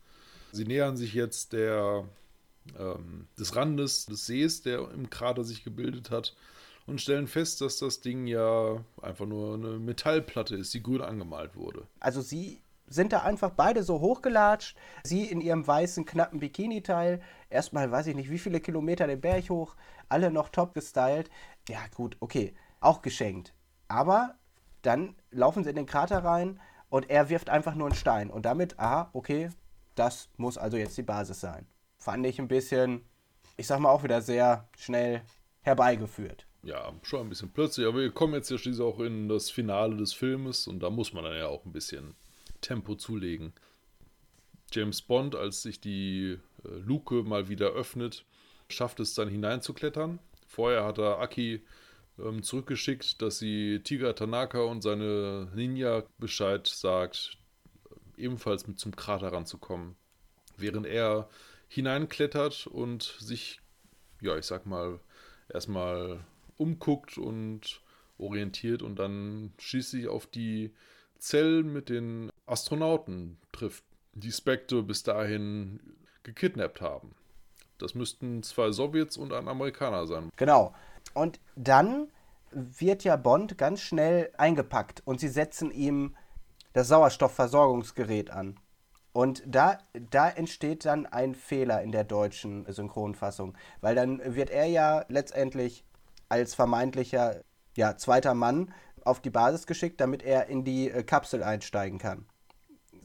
Sie nähern sich jetzt der ähm, des Randes des Sees, der im Krater sich gebildet hat, und stellen fest, dass das Ding ja einfach nur eine Metallplatte ist, die grün angemalt wurde. Also sie sind da einfach beide so hochgelatscht. Sie in ihrem weißen, knappen Bikini-Teil. Erstmal weiß ich nicht, wie viele Kilometer den Berg hoch. Alle noch top gestylt. Ja, gut, okay. Auch geschenkt. Aber dann laufen sie in den Krater rein und er wirft einfach nur einen Stein. Und damit, aha, okay, das muss also jetzt die Basis sein fand ich ein bisschen, ich sag mal auch wieder sehr schnell herbeigeführt. Ja, schon ein bisschen plötzlich, aber wir kommen jetzt ja schließlich auch in das Finale des Filmes und da muss man dann ja auch ein bisschen Tempo zulegen. James Bond, als sich die äh, Luke mal wieder öffnet, schafft es dann hineinzuklettern. Vorher hat er Aki ähm, zurückgeschickt, dass sie Tiger Tanaka und seine Ninja Bescheid sagt, ebenfalls mit zum Krater ranzukommen. während er hineinklettert und sich, ja, ich sag mal, erstmal umguckt und orientiert und dann schließlich auf die Zellen mit den Astronauten trifft, die Spectre bis dahin gekidnappt haben. Das müssten zwei Sowjets und ein Amerikaner sein. Genau. Und dann wird ja Bond ganz schnell eingepackt und sie setzen ihm das Sauerstoffversorgungsgerät an. Und da, da entsteht dann ein Fehler in der deutschen Synchronfassung, weil dann wird er ja letztendlich als vermeintlicher ja, zweiter Mann auf die Basis geschickt, damit er in die äh, Kapsel einsteigen kann.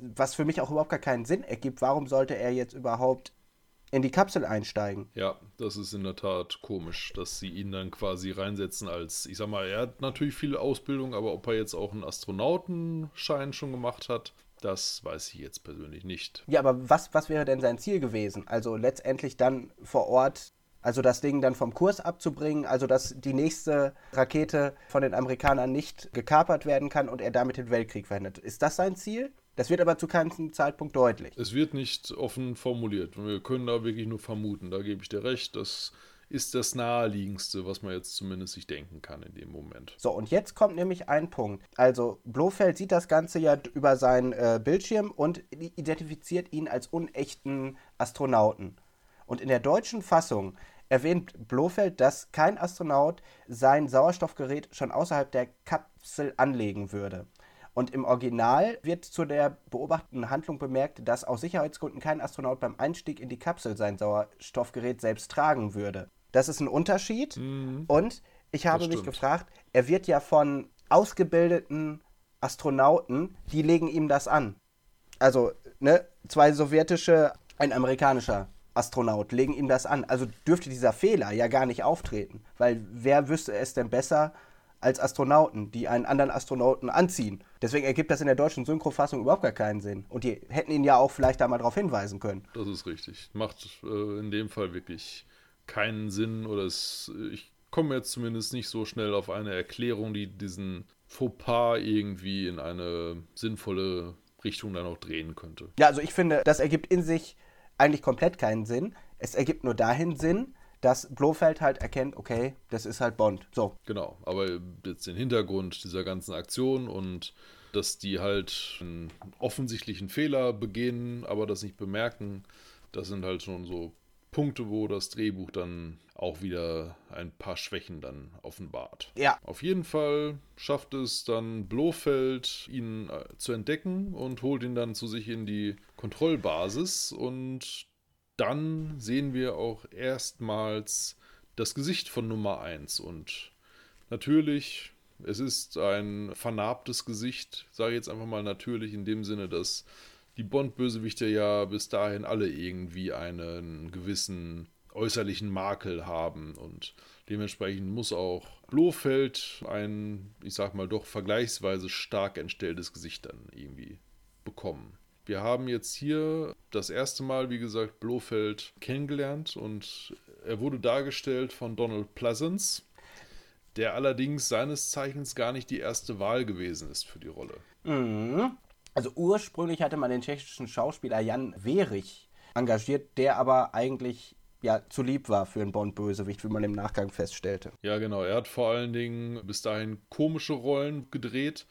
Was für mich auch überhaupt gar keinen Sinn ergibt. Warum sollte er jetzt überhaupt in die Kapsel einsteigen? Ja, das ist in der Tat komisch, dass sie ihn dann quasi reinsetzen als, ich sag mal, er hat natürlich viel Ausbildung, aber ob er jetzt auch einen Astronautenschein schon gemacht hat, das weiß ich jetzt persönlich nicht. Ja, aber was, was wäre denn sein Ziel gewesen? Also letztendlich dann vor Ort, also das Ding dann vom Kurs abzubringen, also dass die nächste Rakete von den Amerikanern nicht gekapert werden kann und er damit den Weltkrieg verhindert. Ist das sein Ziel? Das wird aber zu keinem Zeitpunkt deutlich. Es wird nicht offen formuliert. Wir können da wirklich nur vermuten. Da gebe ich dir recht. Das ist das Naheliegendste, was man jetzt zumindest sich denken kann in dem Moment. So, und jetzt kommt nämlich ein Punkt. Also, Blofeld sieht das Ganze ja über seinen äh, Bildschirm und identifiziert ihn als unechten Astronauten. Und in der deutschen Fassung erwähnt Blofeld, dass kein Astronaut sein Sauerstoffgerät schon außerhalb der Kapsel anlegen würde. Und im Original wird zu der beobachteten Handlung bemerkt, dass aus Sicherheitsgründen kein Astronaut beim Einstieg in die Kapsel sein Sauerstoffgerät selbst tragen würde. Das ist ein Unterschied. Mhm. Und ich habe mich gefragt, er wird ja von ausgebildeten Astronauten, die legen ihm das an. Also, ne, zwei sowjetische, ein amerikanischer Astronaut legen ihm das an. Also dürfte dieser Fehler ja gar nicht auftreten, weil wer wüsste es denn besser als Astronauten, die einen anderen Astronauten anziehen? Deswegen ergibt das in der deutschen Synchrofassung überhaupt gar keinen Sinn. Und die hätten ihn ja auch vielleicht da mal darauf hinweisen können. Das ist richtig. Macht äh, in dem Fall wirklich keinen Sinn oder es, ich komme jetzt zumindest nicht so schnell auf eine Erklärung, die diesen Fauxpas irgendwie in eine sinnvolle Richtung dann auch drehen könnte. Ja, also ich finde, das ergibt in sich eigentlich komplett keinen Sinn. Es ergibt nur dahin Sinn, dass Blofeld halt erkennt, okay, das ist halt Bond. So. Genau, aber jetzt den Hintergrund dieser ganzen Aktion und dass die halt einen offensichtlichen Fehler begehen, aber das nicht bemerken, das sind halt schon so Punkte, wo das Drehbuch dann auch wieder ein paar Schwächen dann offenbart. Ja. Auf jeden Fall schafft es dann Blofeld, ihn äh, zu entdecken und holt ihn dann zu sich in die Kontrollbasis und dann sehen wir auch erstmals das Gesicht von Nummer 1 und natürlich, es ist ein vernarbtes Gesicht, sage ich jetzt einfach mal natürlich in dem Sinne, dass die Bond-Bösewichte ja bis dahin alle irgendwie einen gewissen äußerlichen Makel haben und dementsprechend muss auch Blofeld ein, ich sag mal doch vergleichsweise stark entstelltes Gesicht dann irgendwie bekommen. Wir haben jetzt hier das erste Mal, wie gesagt, Blofeld kennengelernt und er wurde dargestellt von Donald Pleasance, der allerdings seines Zeichens gar nicht die erste Wahl gewesen ist für die Rolle. Mhm. Also ursprünglich hatte man den tschechischen Schauspieler Jan Werich engagiert, der aber eigentlich ja zu lieb war für einen Bond-Bösewicht, wie man im Nachgang feststellte. Ja, genau. Er hat vor allen Dingen bis dahin komische Rollen gedreht.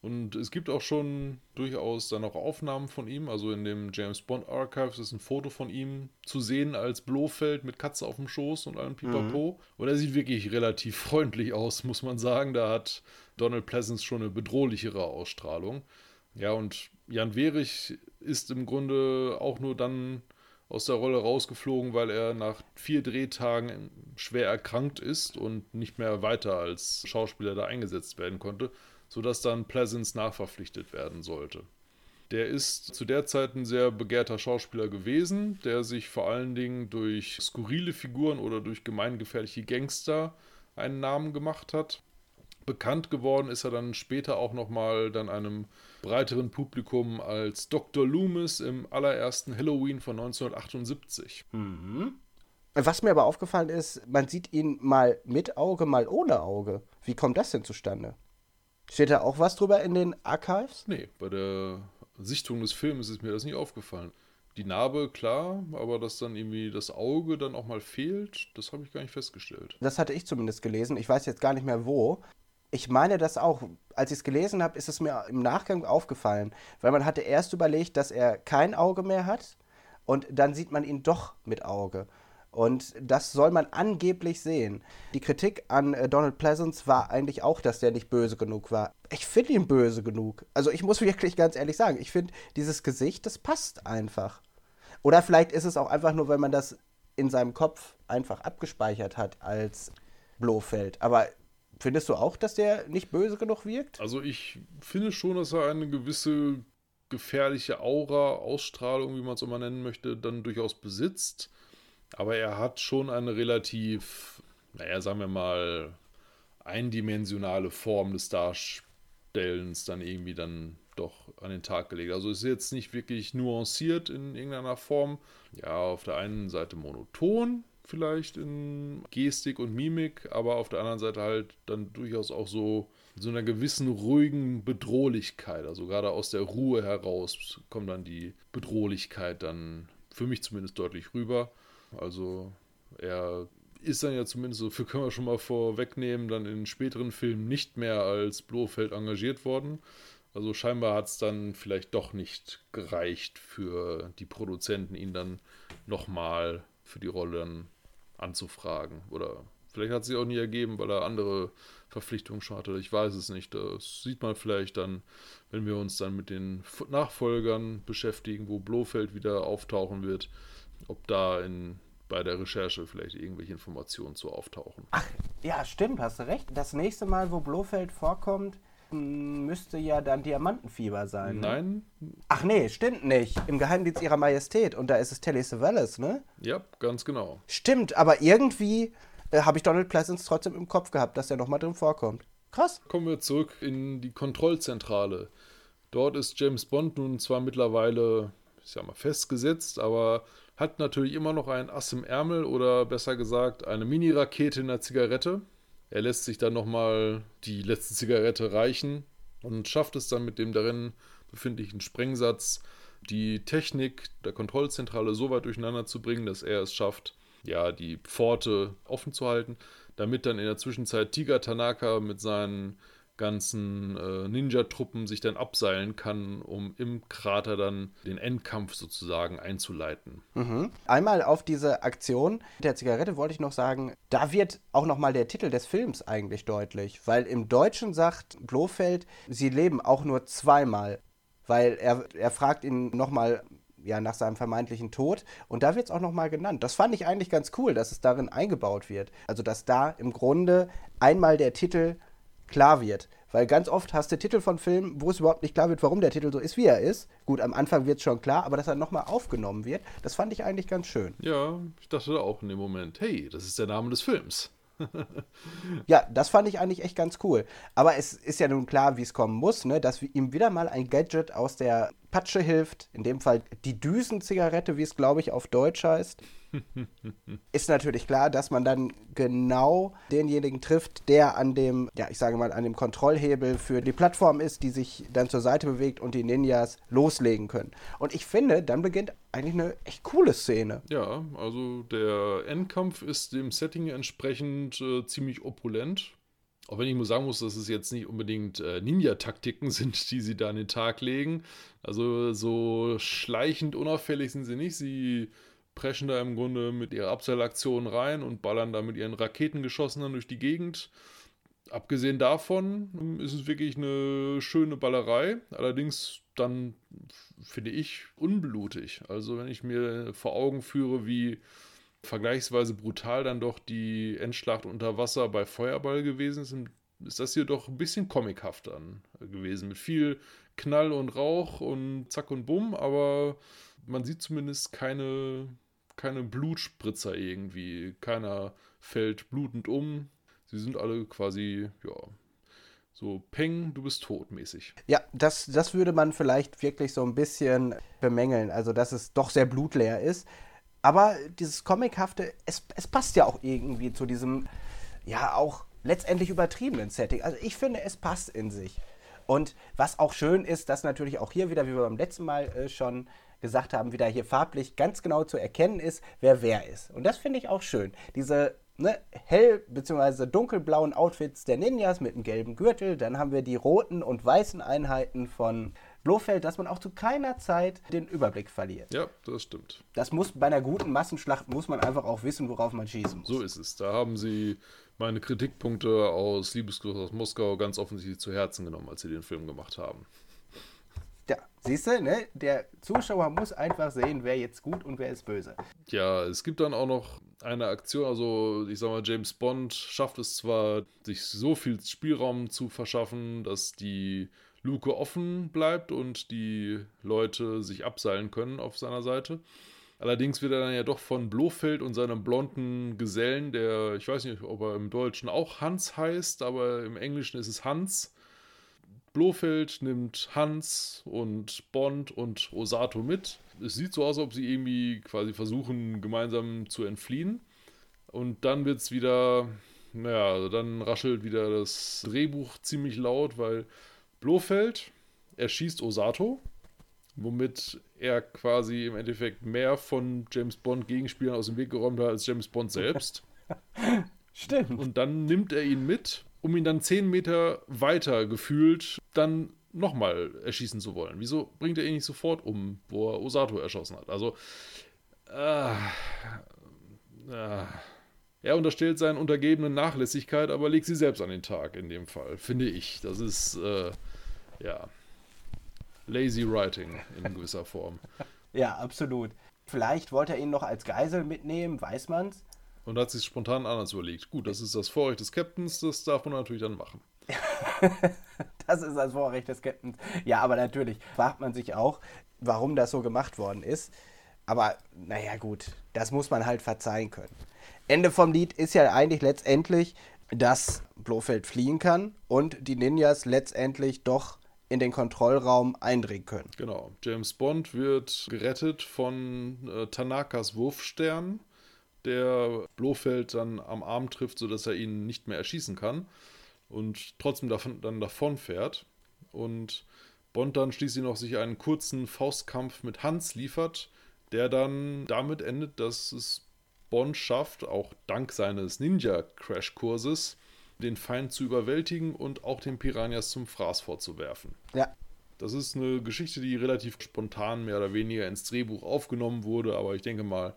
Und es gibt auch schon durchaus dann auch Aufnahmen von ihm. Also in dem James Bond Archives ist ein Foto von ihm zu sehen als Blofeld mit Katze auf dem Schoß und allem Pipapo. Und er sieht wirklich relativ freundlich aus, muss man sagen. Da hat Donald Pleasance schon eine bedrohlichere Ausstrahlung. Ja, und Jan Werich ist im Grunde auch nur dann aus der Rolle rausgeflogen, weil er nach vier Drehtagen schwer erkrankt ist und nicht mehr weiter als Schauspieler da eingesetzt werden konnte, sodass dann Pleasance nachverpflichtet werden sollte. Der ist zu der Zeit ein sehr begehrter Schauspieler gewesen, der sich vor allen Dingen durch skurrile Figuren oder durch gemeingefährliche Gangster einen Namen gemacht hat. Bekannt geworden ist er dann später auch nochmal dann einem breiteren Publikum als Dr. Loomis im allerersten Halloween von 1978. Was mir aber aufgefallen ist, man sieht ihn mal mit Auge, mal ohne Auge. Wie kommt das denn zustande? Steht da auch was drüber in den Archives? Nee, bei der Sichtung des Films ist mir das nicht aufgefallen. die Narbe, klar, aber dass dann irgendwie das Auge dann auch mal fehlt, das habe ich gar nicht festgestellt. Das hatte ich zumindest gelesen. Ich weiß jetzt gar nicht mehr wo. Ich meine das auch. Als ich es gelesen habe, ist es mir im Nachgang aufgefallen, weil man hatte erst überlegt, dass er kein Auge mehr hat und dann sieht man ihn doch mit Auge. Und das soll man angeblich sehen. Die Kritik an äh, Donald Pleasance war eigentlich auch, dass der nicht böse genug war. Ich finde ihn böse genug. Also ich muss wirklich ganz ehrlich sagen, ich finde dieses Gesicht, das passt einfach. Oder vielleicht ist es auch einfach nur, weil man das in seinem Kopf einfach abgespeichert hat als Blofeld. Aber findest du auch, dass der nicht böse genug wirkt? Also ich finde schon, dass er eine gewisse gefährliche Aura, Ausstrahlung, wie man es immer nennen möchte, dann durchaus besitzt. Aber er hat schon eine relativ, naja, sagen wir mal, eindimensionale Form des Darstellens dann irgendwie dann doch an den Tag gelegt. Also ist jetzt nicht wirklich nuanciert in irgendeiner Form. Ja, auf der einen Seite monoton, vielleicht in Gestik und Mimik, aber auf der anderen Seite halt dann durchaus auch so so einer gewissen ruhigen Bedrohlichkeit. Also gerade aus der Ruhe heraus kommt dann die Bedrohlichkeit dann für mich zumindest deutlich rüber. Also er ist dann ja zumindest, so viel können wir schon mal vorwegnehmen, dann in späteren Filmen nicht mehr als Blofeld engagiert worden. Also scheinbar hat es dann vielleicht doch nicht gereicht für die Produzenten, ihn dann nochmal für die Rolle dann anzufragen. Oder vielleicht hat sich auch nie ergeben, weil er andere Verpflichtungen schon hatte. Ich weiß es nicht. Das sieht man vielleicht dann, wenn wir uns dann mit den Nachfolgern beschäftigen, wo Blofeld wieder auftauchen wird, ob da in bei der Recherche vielleicht irgendwelche Informationen zu auftauchen. Ach, ja, stimmt, hast du recht. Das nächste Mal, wo Blofeld vorkommt, müsste ja dann Diamantenfieber sein. Ne? Nein. Ach nee, stimmt nicht. Im Geheimdienst ihrer Majestät. Und da ist es Telly Savalas, ne? Ja, ganz genau. Stimmt, aber irgendwie äh, habe ich Donald Pleasance trotzdem im Kopf gehabt, dass er nochmal drin vorkommt. Krass. Kommen wir zurück in die Kontrollzentrale. Dort ist James Bond nun zwar mittlerweile, ich sag mal, festgesetzt, aber hat natürlich immer noch ein Ass im Ärmel oder besser gesagt eine Mini-Rakete in der Zigarette. Er lässt sich dann nochmal die letzte Zigarette reichen und schafft es dann mit dem darin befindlichen Sprengsatz, die Technik der Kontrollzentrale so weit durcheinander zu bringen, dass er es schafft, ja, die Pforte offen zu halten, damit dann in der Zwischenzeit Tiger Tanaka mit seinen ganzen äh, Ninja-Truppen sich dann abseilen kann, um im Krater dann den Endkampf sozusagen einzuleiten. Mhm. Einmal auf diese Aktion der Zigarette wollte ich noch sagen, da wird auch nochmal der Titel des Films eigentlich deutlich, weil im Deutschen sagt Blofeld, sie leben auch nur zweimal, weil er, er fragt ihn nochmal ja, nach seinem vermeintlichen Tod. Und da wird es auch nochmal genannt. Das fand ich eigentlich ganz cool, dass es darin eingebaut wird. Also, dass da im Grunde einmal der Titel klar wird. Weil ganz oft hast du Titel von Filmen, wo es überhaupt nicht klar wird, warum der Titel so ist, wie er ist. Gut, am Anfang wird es schon klar, aber dass er nochmal aufgenommen wird, das fand ich eigentlich ganz schön. Ja, ich dachte auch in dem Moment, hey, das ist der Name des Films. ja, das fand ich eigentlich echt ganz cool. Aber es ist ja nun klar, wie es kommen muss, ne? dass ihm wieder mal ein Gadget aus der Patsche hilft. In dem Fall die Düsenzigarette, wie es glaube ich auf Deutsch heißt. ist natürlich klar, dass man dann genau denjenigen trifft, der an dem, ja, ich sage mal, an dem Kontrollhebel für die Plattform ist, die sich dann zur Seite bewegt und die Ninjas loslegen können. Und ich finde, dann beginnt eigentlich eine echt coole Szene. Ja, also der Endkampf ist dem Setting entsprechend äh, ziemlich opulent. Auch wenn ich nur sagen muss, dass es jetzt nicht unbedingt äh, Ninja-Taktiken sind, die sie da an den Tag legen. Also so schleichend unauffällig sind sie nicht. Sie preschen da im Grunde mit ihrer Abseilaktion rein und ballern da mit ihren Raketengeschossen dann durch die Gegend. Abgesehen davon ist es wirklich eine schöne Ballerei, allerdings dann finde ich unblutig. Also wenn ich mir vor Augen führe, wie vergleichsweise brutal dann doch die Endschlacht unter Wasser bei Feuerball gewesen ist, ist das hier doch ein bisschen comichaft dann gewesen. Mit viel Knall und Rauch und Zack und Bumm, aber man sieht zumindest keine keine Blutspritzer irgendwie. Keiner fällt blutend um. Sie sind alle quasi, ja, so Peng, du bist tot mäßig. Ja, das, das würde man vielleicht wirklich so ein bisschen bemängeln. Also, dass es doch sehr blutleer ist. Aber dieses Comichafte, es, es passt ja auch irgendwie zu diesem, ja, auch letztendlich übertriebenen Setting. Also, ich finde, es passt in sich. Und was auch schön ist, dass natürlich auch hier wieder, wie wir beim letzten Mal äh, schon gesagt haben, wieder hier farblich ganz genau zu erkennen ist, wer wer ist. Und das finde ich auch schön. Diese ne, hell- bzw. dunkelblauen Outfits der Ninjas mit einem gelben Gürtel, dann haben wir die roten und weißen Einheiten von Blofeld, dass man auch zu keiner Zeit den Überblick verliert. Ja, das stimmt. Das muss bei einer guten Massenschlacht muss man einfach auch wissen, worauf man schießen muss. So ist es. Da haben sie meine Kritikpunkte aus Liebesgruß aus Moskau ganz offensichtlich zu Herzen genommen, als sie den Film gemacht haben. Ja, siehst du, ne? Der Zuschauer muss einfach sehen, wer jetzt gut und wer ist böse. Ja, es gibt dann auch noch eine Aktion, also ich sag mal, James Bond schafft es zwar, sich so viel Spielraum zu verschaffen, dass die Luke offen bleibt und die Leute sich abseilen können auf seiner Seite. Allerdings wird er dann ja doch von Blofeld und seinem blonden Gesellen, der, ich weiß nicht, ob er im Deutschen auch Hans heißt, aber im Englischen ist es Hans. Blofeld nimmt Hans und Bond und Osato mit. Es sieht so aus, als ob sie irgendwie quasi versuchen, gemeinsam zu entfliehen. Und dann wird es wieder, naja, also dann raschelt wieder das Drehbuch ziemlich laut, weil Blofeld erschießt Osato, womit er quasi im Endeffekt mehr von James Bond Gegenspielern aus dem Weg geräumt hat als James Bond selbst. Stimmt. Und dann nimmt er ihn mit, um ihn dann zehn Meter weiter gefühlt dann nochmal erschießen zu wollen. Wieso bringt er ihn nicht sofort um, wo er Osato erschossen hat? Also, äh, äh, er unterstellt seinen Untergebenen Nachlässigkeit, aber legt sie selbst an den Tag in dem Fall, finde ich. Das ist, äh, ja, lazy writing in gewisser Form. Ja, absolut. Vielleicht wollte er ihn noch als Geisel mitnehmen, weiß man's. Und hat sich spontan anders überlegt. Gut, das ist das Vorrecht des Captains, das darf man natürlich dann machen. Das ist das Vorrecht des Captains. Ja, aber natürlich fragt man sich auch, warum das so gemacht worden ist. Aber naja, gut, das muss man halt verzeihen können. Ende vom Lied ist ja eigentlich letztendlich, dass Blofeld fliehen kann und die Ninjas letztendlich doch in den Kontrollraum eindringen können. Genau. James Bond wird gerettet von äh, Tanakas Wurfstern, der Blofeld dann am Arm trifft, sodass er ihn nicht mehr erschießen kann und trotzdem davon, dann davon fährt. Und Bond dann schließlich noch sich einen kurzen Faustkampf mit Hans liefert, der dann damit endet, dass es Bond schafft, auch dank seines Ninja-Crash-Kurses, den Feind zu überwältigen und auch den Piranhas zum Fraß vorzuwerfen. Ja, Das ist eine Geschichte, die relativ spontan mehr oder weniger ins Drehbuch aufgenommen wurde, aber ich denke mal,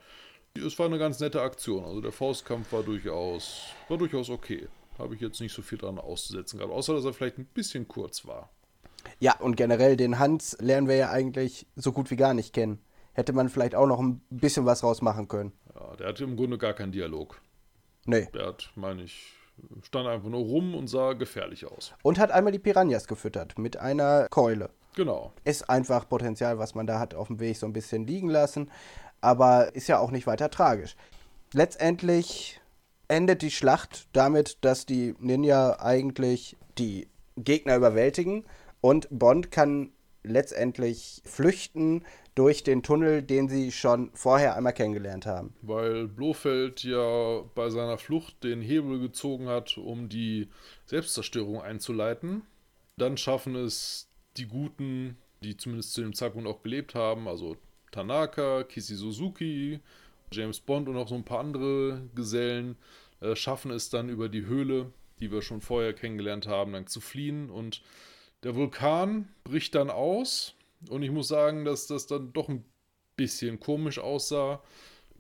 es war eine ganz nette Aktion. Also der Faustkampf war durchaus, war durchaus okay. Habe ich jetzt nicht so viel dran auszusetzen gehabt, außer dass er vielleicht ein bisschen kurz war. Ja, und generell den Hans lernen wir ja eigentlich so gut wie gar nicht kennen. Hätte man vielleicht auch noch ein bisschen was rausmachen können. Ja, der hatte im Grunde gar keinen Dialog. Nee. Der hat, meine ich, stand einfach nur rum und sah gefährlich aus. Und hat einmal die Piranhas gefüttert mit einer Keule. Genau. Ist einfach Potenzial, was man da hat, auf dem Weg so ein bisschen liegen lassen. Aber ist ja auch nicht weiter tragisch. Letztendlich endet die Schlacht damit, dass die Ninja eigentlich die Gegner überwältigen und Bond kann letztendlich flüchten durch den Tunnel, den sie schon vorher einmal kennengelernt haben. Weil Blofeld ja bei seiner Flucht den Hebel gezogen hat, um die Selbstzerstörung einzuleiten. Dann schaffen es die Guten, die zumindest zu dem Zeitpunkt auch gelebt haben, also Tanaka, Kisi Suzuki, James Bond und auch so ein paar andere Gesellen, äh, schaffen es dann über die Höhle, die wir schon vorher kennengelernt haben, dann zu fliehen. Und der Vulkan bricht dann aus. Und ich muss sagen, dass das dann doch ein bisschen komisch aussah.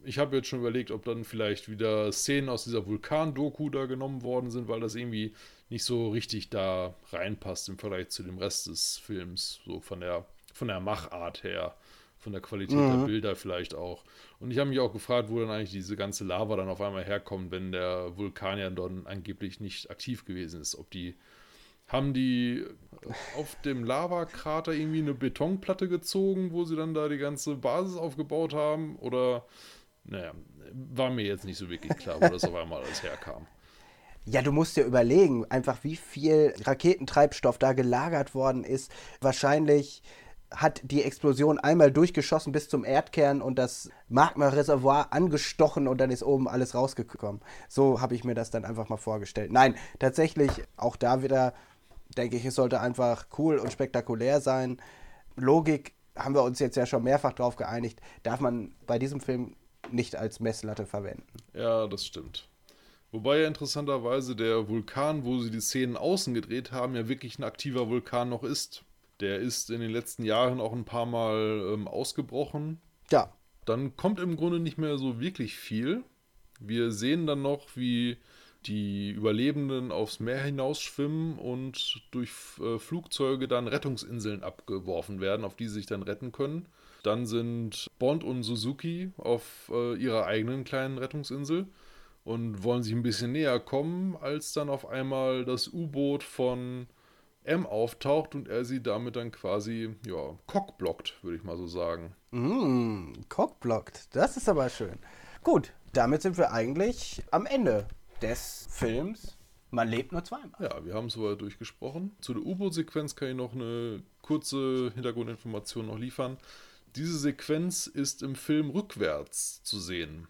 Ich habe jetzt schon überlegt, ob dann vielleicht wieder Szenen aus dieser Vulkan-Doku da genommen worden sind, weil das irgendwie nicht so richtig da reinpasst im Vergleich zu dem Rest des Films, so von der, von der Machart her, von der Qualität der Bilder vielleicht auch. Und ich habe mich auch gefragt, wo dann eigentlich diese ganze Lava dann auf einmal herkommt, wenn der Vulkan ja dann angeblich nicht aktiv gewesen ist. Ob die haben die auf dem Lavakrater irgendwie eine Betonplatte gezogen, wo sie dann da die ganze Basis aufgebaut haben? Oder, naja, war mir jetzt nicht so wirklich klar, wo das auf einmal alles herkam. Ja, du musst dir überlegen, einfach wie viel Raketentreibstoff da gelagert worden ist. Wahrscheinlich hat die Explosion einmal durchgeschossen bis zum Erdkern und das Magma-Reservoir angestochen und dann ist oben alles rausgekommen. So habe ich mir das dann einfach mal vorgestellt. Nein, tatsächlich auch da wieder denke ich, es sollte einfach cool und spektakulär sein. Logik haben wir uns jetzt ja schon mehrfach darauf geeinigt, darf man bei diesem Film nicht als Messlatte verwenden. Ja, das stimmt. Wobei ja interessanterweise der Vulkan, wo sie die Szenen außen gedreht haben, ja wirklich ein aktiver Vulkan noch ist. Der ist in den letzten Jahren auch ein paar Mal ähm, ausgebrochen. Ja. Dann kommt im Grunde nicht mehr so wirklich viel. Wir sehen dann noch, wie die Überlebenden aufs Meer hinausschwimmen und durch äh, Flugzeuge dann Rettungsinseln abgeworfen werden, auf die sie sich dann retten können. Dann sind Bond und Suzuki auf äh, ihrer eigenen kleinen Rettungsinsel und wollen sich ein bisschen näher kommen, als dann auf einmal das U-Boot von M auftaucht und er sie damit dann quasi, ja, cockblockt, würde ich mal so sagen. Mm, cockblockt, das ist aber schön. Gut, damit sind wir eigentlich am Ende des Films. Man lebt nur zweimal. Ja, wir haben es soweit durchgesprochen. Zu der U-Boot-Sequenz kann ich noch eine kurze Hintergrundinformation noch liefern. Diese Sequenz ist im Film rückwärts zu sehen.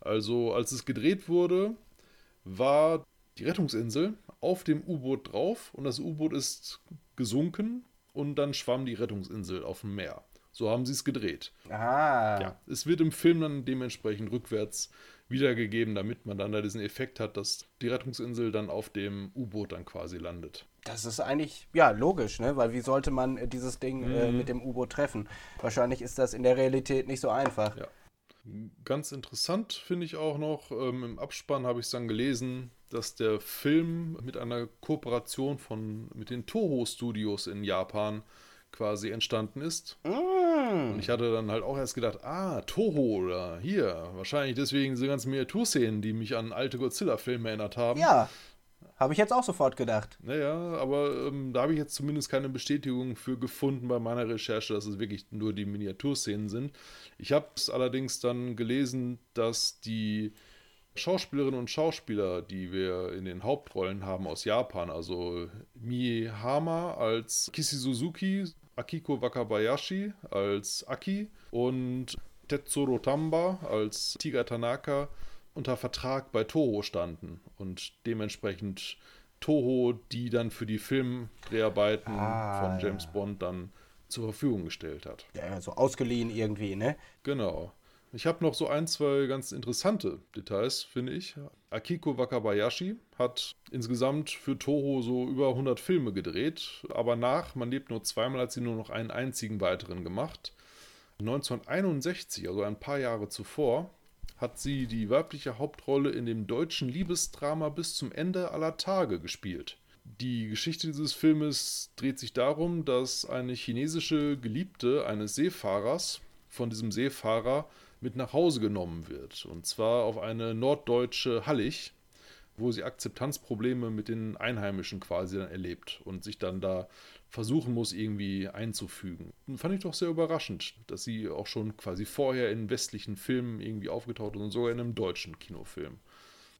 Also, als es gedreht wurde, war die Rettungsinsel auf dem U-Boot drauf und das U-Boot ist gesunken und dann schwamm die Rettungsinsel auf dem Meer. So haben sie es gedreht. Ah. Ja, es wird im Film dann dementsprechend rückwärts wiedergegeben, damit man dann da diesen Effekt hat, dass die Rettungsinsel dann auf dem U-Boot dann quasi landet. Das ist eigentlich, ja, logisch, ne? Weil wie sollte man äh, dieses Ding äh, mit dem U-Boot treffen? Wahrscheinlich ist das in der Realität nicht so einfach. Ja. Ganz interessant finde ich auch noch, ähm, im Abspann habe ich es dann gelesen, dass der Film mit einer Kooperation von, mit den Toho Studios in Japan quasi entstanden ist. Und ich hatte dann halt auch erst gedacht, ah, Toho oder hier, wahrscheinlich deswegen diese ganzen Miniaturszenen, die mich an alte Godzilla-Filme erinnert haben. Ja, habe ich jetzt auch sofort gedacht. Naja, aber ähm, da habe ich jetzt zumindest keine Bestätigung für gefunden bei meiner Recherche, dass es wirklich nur die Miniaturszenen sind. Ich habe es allerdings dann gelesen, dass die Schauspielerinnen und Schauspieler, die wir in den Hauptrollen haben aus Japan, also Mie Hama als Kishi Suzuki, Akiko Wakabayashi als Aki und Tetsuro Tamba als Tiga Tanaka unter Vertrag bei Toho standen und dementsprechend Toho die dann für die Filmdreharbeiten Ah, von James Bond dann zur Verfügung gestellt hat. Ja, so ausgeliehen irgendwie, ne? Genau. Ich habe noch so ein, zwei ganz interessante Details, finde ich. Akiko Wakabayashi hat insgesamt für Toho so über 100 Filme gedreht, aber nach Man lebt nur zweimal hat sie nur noch einen einzigen weiteren gemacht. 1961, also ein paar Jahre zuvor, hat sie die weibliche Hauptrolle in dem deutschen Liebesdrama Bis zum Ende aller Tage gespielt. Die Geschichte dieses Filmes dreht sich darum, dass eine chinesische Geliebte eines Seefahrers von diesem Seefahrer mit nach Hause genommen wird. Und zwar auf eine norddeutsche Hallig, wo sie Akzeptanzprobleme mit den Einheimischen quasi dann erlebt und sich dann da versuchen muss, irgendwie einzufügen. Fand ich doch sehr überraschend, dass sie auch schon quasi vorher in westlichen Filmen irgendwie aufgetaucht ist und sogar in einem deutschen Kinofilm.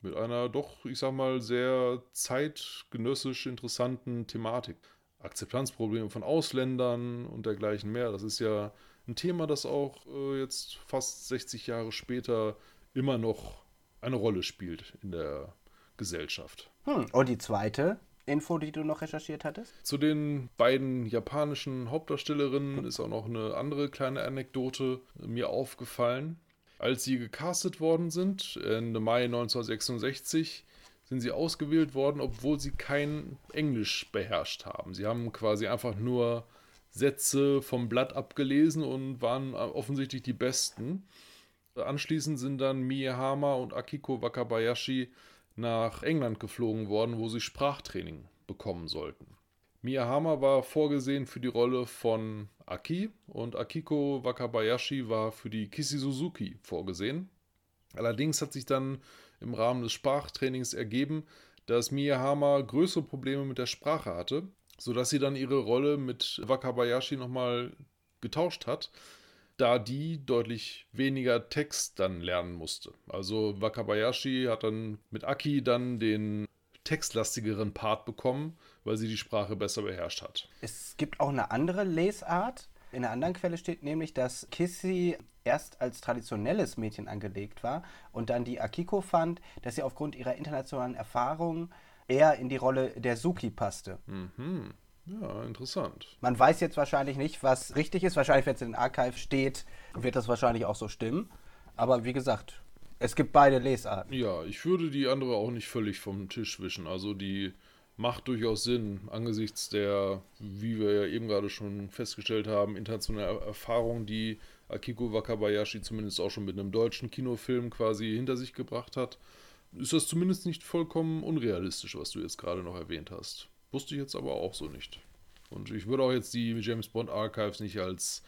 Mit einer doch, ich sag mal, sehr zeitgenössisch interessanten Thematik. Akzeptanzprobleme von Ausländern und dergleichen mehr. Das ist ja ein Thema, das auch äh, jetzt fast 60 Jahre später immer noch eine Rolle spielt in der Gesellschaft. Hm. Und die zweite Info, die du noch recherchiert hattest? Zu den beiden japanischen Hauptdarstellerinnen ist auch noch eine andere kleine Anekdote mir aufgefallen. Als sie gecastet worden sind, Ende Mai 1966, sind sie ausgewählt worden, obwohl sie kein Englisch beherrscht haben. Sie haben quasi einfach nur Sätze vom Blatt abgelesen und waren offensichtlich die besten. Anschließend sind dann Miyahama und Akiko Wakabayashi nach England geflogen worden, wo sie Sprachtraining bekommen sollten. Miyahama war vorgesehen für die Rolle von Aki und Akiko Wakabayashi war für die Kishi Suzuki vorgesehen. Allerdings hat sich dann im Rahmen des Sprachtrainings ergeben, dass Miyahama größere Probleme mit der Sprache hatte, sodass sie dann ihre Rolle mit Wakabayashi nochmal getauscht hat, da die deutlich weniger Text dann lernen musste. Also Wakabayashi hat dann mit Aki dann den textlastigeren Part bekommen, weil sie die Sprache besser beherrscht hat. Es gibt auch eine andere Lesart. In einer anderen Quelle steht nämlich, dass Kissy erst als traditionelles Mädchen angelegt war und dann die Akiko fand, dass sie aufgrund ihrer internationalen Erfahrungen eher in die Rolle der Suki passte. Mhm. Ja, interessant. Man weiß jetzt wahrscheinlich nicht, was richtig ist. Wahrscheinlich, wenn es in den Archive steht, wird das wahrscheinlich auch so stimmen. Aber wie gesagt, es gibt beide Lesarten. Ja, ich würde die andere auch nicht völlig vom Tisch wischen. Also die macht durchaus Sinn angesichts der, wie wir ja eben gerade schon festgestellt haben, internationalen Erfahrung, die Akiko Wakabayashi zumindest auch schon mit einem deutschen Kinofilm quasi hinter sich gebracht hat. Ist das zumindest nicht vollkommen unrealistisch, was du jetzt gerade noch erwähnt hast. Wusste ich jetzt aber auch so nicht. Und ich würde auch jetzt die James Bond Archives nicht als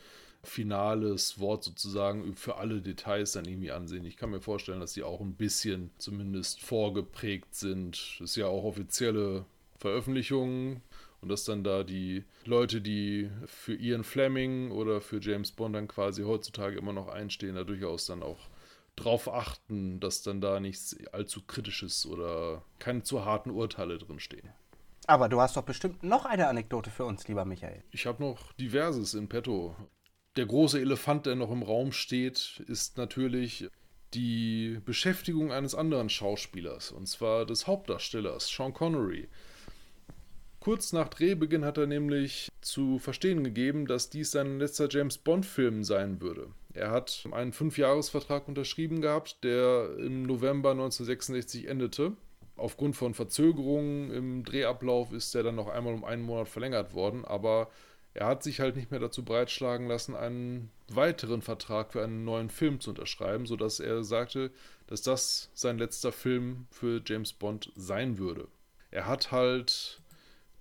finales Wort sozusagen für alle Details dann irgendwie ansehen. Ich kann mir vorstellen, dass die auch ein bisschen zumindest vorgeprägt sind. Das ist ja auch offizielle Veröffentlichungen und dass dann da die Leute, die für Ian Fleming oder für James Bond dann quasi heutzutage immer noch einstehen, da durchaus dann auch drauf achten, dass dann da nichts allzu kritisches oder keine zu harten Urteile drinstehen. Aber du hast doch bestimmt noch eine Anekdote für uns, lieber Michael. Ich habe noch diverses in petto. Der große Elefant, der noch im Raum steht, ist natürlich die Beschäftigung eines anderen Schauspielers, und zwar des Hauptdarstellers, Sean Connery. Kurz nach Drehbeginn hat er nämlich zu verstehen gegeben, dass dies sein letzter James Bond-Film sein würde. Er hat einen Fünfjahresvertrag unterschrieben gehabt, der im November 1966 endete. Aufgrund von Verzögerungen im Drehablauf ist er dann noch einmal um einen Monat verlängert worden, aber er hat sich halt nicht mehr dazu breitschlagen lassen, einen weiteren Vertrag für einen neuen Film zu unterschreiben, sodass er sagte, dass das sein letzter Film für James Bond sein würde. Er hat halt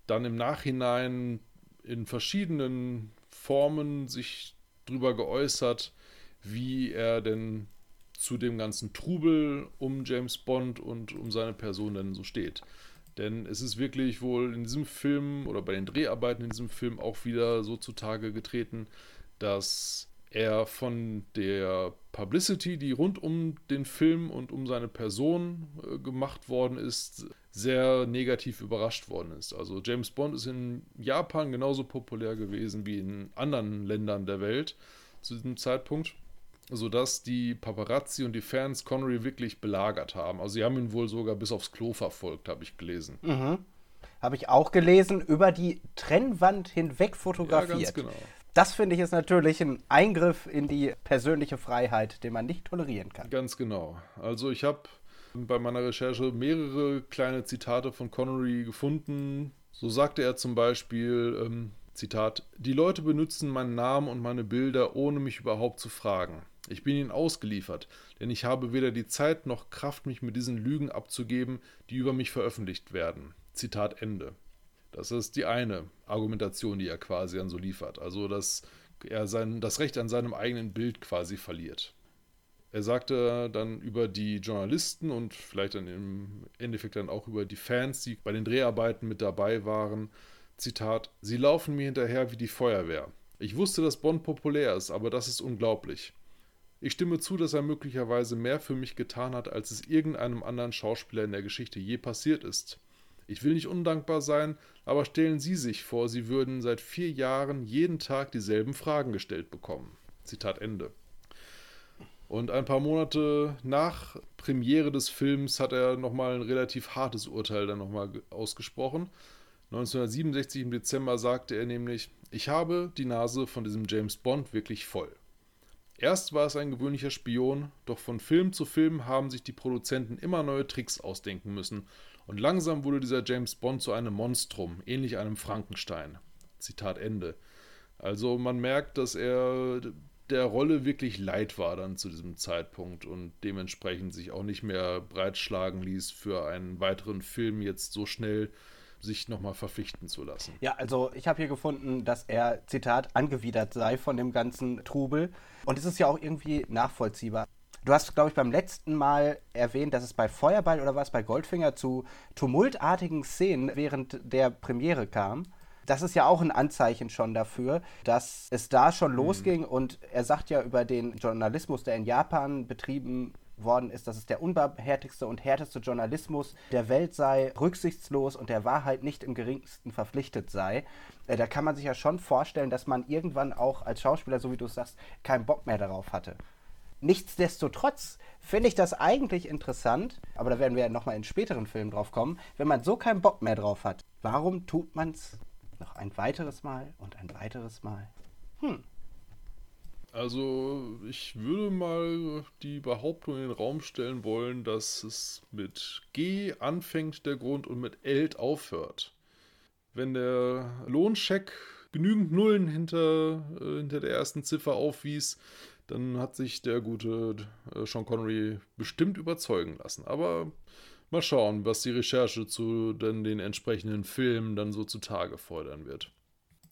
dann im Nachhinein in verschiedenen Formen sich darüber geäußert, wie er denn zu dem ganzen Trubel um James Bond und um seine Person denn so steht. Denn es ist wirklich wohl in diesem Film oder bei den Dreharbeiten in diesem Film auch wieder so zutage getreten, dass er von der Publicity, die rund um den Film und um seine Person äh, gemacht worden ist, sehr negativ überrascht worden ist. Also James Bond ist in Japan genauso populär gewesen wie in anderen Ländern der Welt zu diesem Zeitpunkt, sodass die Paparazzi und die Fans Connery wirklich belagert haben. Also sie haben ihn wohl sogar bis aufs Klo verfolgt, habe ich gelesen. Mhm. Habe ich auch gelesen, über die Trennwand hinweg fotografiert. Ja, ganz genau. Das finde ich ist natürlich ein Eingriff in die persönliche Freiheit, den man nicht tolerieren kann. Ganz genau. Also ich habe bei meiner Recherche mehrere kleine Zitate von Connery gefunden. So sagte er zum Beispiel, ähm, Zitat, die Leute benutzen meinen Namen und meine Bilder, ohne mich überhaupt zu fragen. Ich bin ihnen ausgeliefert, denn ich habe weder die Zeit noch Kraft, mich mit diesen Lügen abzugeben, die über mich veröffentlicht werden. Zitat Ende. Das ist die eine Argumentation, die er quasi dann so liefert. Also, dass er sein, das Recht an seinem eigenen Bild quasi verliert. Er sagte dann über die Journalisten und vielleicht dann im Endeffekt dann auch über die Fans, die bei den Dreharbeiten mit dabei waren, Zitat, Sie laufen mir hinterher wie die Feuerwehr. Ich wusste, dass Bond populär ist, aber das ist unglaublich. Ich stimme zu, dass er möglicherweise mehr für mich getan hat, als es irgendeinem anderen Schauspieler in der Geschichte je passiert ist. Ich will nicht undankbar sein, aber stellen Sie sich vor, Sie würden seit vier Jahren jeden Tag dieselben Fragen gestellt bekommen. Zitat Ende. Und ein paar Monate nach Premiere des Films hat er nochmal ein relativ hartes Urteil dann nochmal ausgesprochen. 1967 im Dezember sagte er nämlich, ich habe die Nase von diesem James Bond wirklich voll. Erst war es ein gewöhnlicher Spion, doch von Film zu Film haben sich die Produzenten immer neue Tricks ausdenken müssen und langsam wurde dieser James Bond zu einem Monstrum, ähnlich einem Frankenstein. Zitat Ende. Also man merkt, dass er der Rolle wirklich leid war dann zu diesem Zeitpunkt und dementsprechend sich auch nicht mehr breitschlagen ließ, für einen weiteren Film jetzt so schnell sich nochmal verpflichten zu lassen. Ja, also ich habe hier gefunden, dass er, Zitat, angewidert sei von dem ganzen Trubel. Und es ist ja auch irgendwie nachvollziehbar. Du hast, glaube ich, beim letzten Mal erwähnt, dass es bei Feuerball oder was bei Goldfinger zu tumultartigen Szenen während der Premiere kam. Das ist ja auch ein Anzeichen schon dafür, dass es da schon mhm. losging. Und er sagt ja über den Journalismus, der in Japan betrieben worden ist, dass es der unbarmherzigste und härteste Journalismus der Welt sei, rücksichtslos und der Wahrheit nicht im geringsten verpflichtet sei. Äh, da kann man sich ja schon vorstellen, dass man irgendwann auch als Schauspieler, so wie du sagst, keinen Bock mehr darauf hatte. Nichtsdestotrotz finde ich das eigentlich interessant, aber da werden wir ja nochmal in späteren Filmen drauf kommen, wenn man so keinen Bock mehr drauf hat. Warum tut man es Noch ein weiteres Mal und ein weiteres Mal. Hm. Also, ich würde mal die Behauptung in den Raum stellen wollen, dass es mit G anfängt, der Grund, und mit Eld aufhört. Wenn der Lohncheck genügend Nullen hinter, äh, hinter der ersten Ziffer aufwies, dann hat sich der gute äh, Sean Connery bestimmt überzeugen lassen. Aber mal schauen, was die Recherche zu den, den entsprechenden Filmen dann so zutage fordern wird.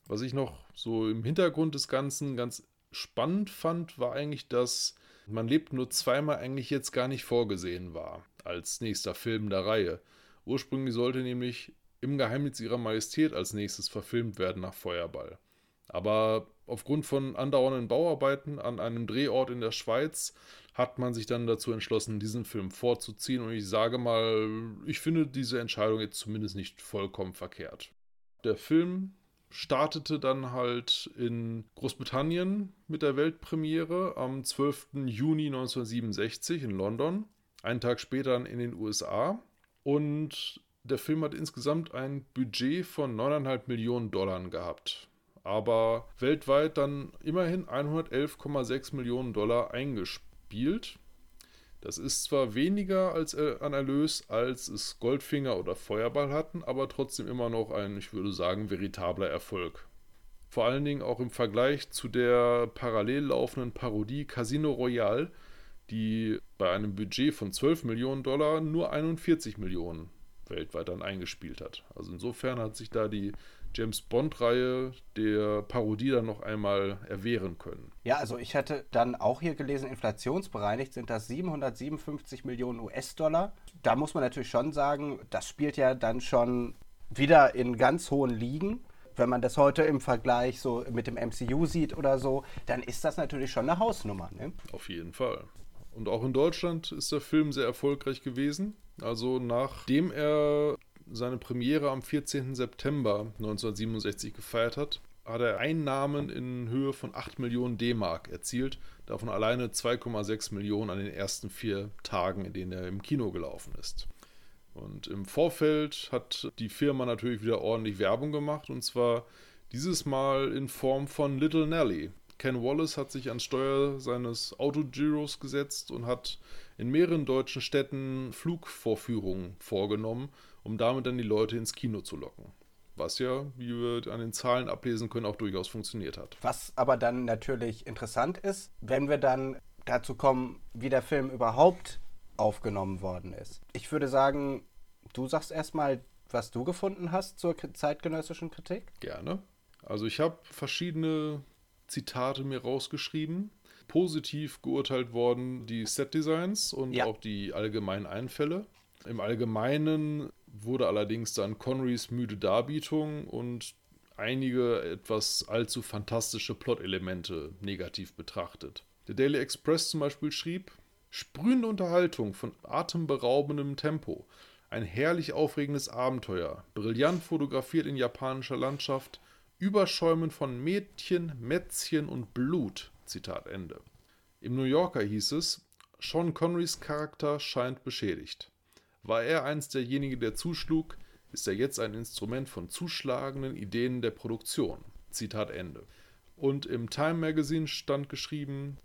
Was ich noch so im Hintergrund des Ganzen ganz spannend fand, war eigentlich, dass man lebt nur zweimal eigentlich jetzt gar nicht vorgesehen war als nächster Film der Reihe. Ursprünglich sollte nämlich im Geheimnis ihrer Majestät als nächstes verfilmt werden nach Feuerball. Aber aufgrund von andauernden Bauarbeiten an einem Drehort in der Schweiz hat man sich dann dazu entschlossen, diesen Film vorzuziehen. Und ich sage mal, ich finde diese Entscheidung jetzt zumindest nicht vollkommen verkehrt. Der Film startete dann halt in Großbritannien mit der Weltpremiere am 12. Juni 1967 in London, einen Tag später in den USA. Und der Film hat insgesamt ein Budget von 9,5 Millionen Dollar gehabt, aber weltweit dann immerhin 111,6 Millionen Dollar eingespielt. Das ist zwar weniger als äh, an Erlös, als es Goldfinger oder Feuerball hatten, aber trotzdem immer noch ein, ich würde sagen, veritabler Erfolg. Vor allen Dingen auch im Vergleich zu der parallel laufenden Parodie Casino Royale, die bei einem Budget von 12 Millionen Dollar nur 41 Millionen weltweit dann eingespielt hat. Also insofern hat sich da die James Bond-Reihe der Parodie dann noch einmal erwehren können. Ja, also ich hatte dann auch hier gelesen, inflationsbereinigt sind das 757 Millionen US-Dollar. Da muss man natürlich schon sagen, das spielt ja dann schon wieder in ganz hohen Ligen. Wenn man das heute im Vergleich so mit dem MCU sieht oder so, dann ist das natürlich schon eine Hausnummer. Ne? Auf jeden Fall. Und auch in Deutschland ist der Film sehr erfolgreich gewesen. Also nachdem er seine Premiere am 14. September 1967 gefeiert hat, hat er Einnahmen in Höhe von 8 Millionen D-Mark erzielt, davon alleine 2,6 Millionen an den ersten vier Tagen, in denen er im Kino gelaufen ist. Und im Vorfeld hat die Firma natürlich wieder ordentlich Werbung gemacht, und zwar dieses Mal in Form von Little Nelly. Ken Wallace hat sich ans Steuer seines Autogiros gesetzt und hat in mehreren deutschen Städten Flugvorführungen vorgenommen, um damit dann die Leute ins Kino zu locken. Was ja, wie wir an den Zahlen ablesen können, auch durchaus funktioniert hat. Was aber dann natürlich interessant ist, wenn wir dann dazu kommen, wie der Film überhaupt aufgenommen worden ist. Ich würde sagen, du sagst erstmal, was du gefunden hast zur zeitgenössischen Kritik. Gerne. Also ich habe verschiedene Zitate mir rausgeschrieben. Positiv geurteilt worden die Set-Designs und ja. auch die allgemeinen Einfälle. Im Allgemeinen wurde allerdings dann Connerys müde Darbietung und einige etwas allzu fantastische Plot-Elemente negativ betrachtet. Der Daily Express zum Beispiel schrieb, sprühende Unterhaltung von atemberaubendem Tempo, ein herrlich aufregendes Abenteuer, brillant fotografiert in japanischer Landschaft, Überschäumen von Mädchen, Mätzchen und Blut. Zitat Ende. Im New Yorker hieß es, Sean Connerys Charakter scheint beschädigt. War er einst derjenige, der zuschlug, ist er jetzt ein Instrument von zuschlagenden Ideen der Produktion. Zitat Ende. Und im Time Magazine stand geschrieben,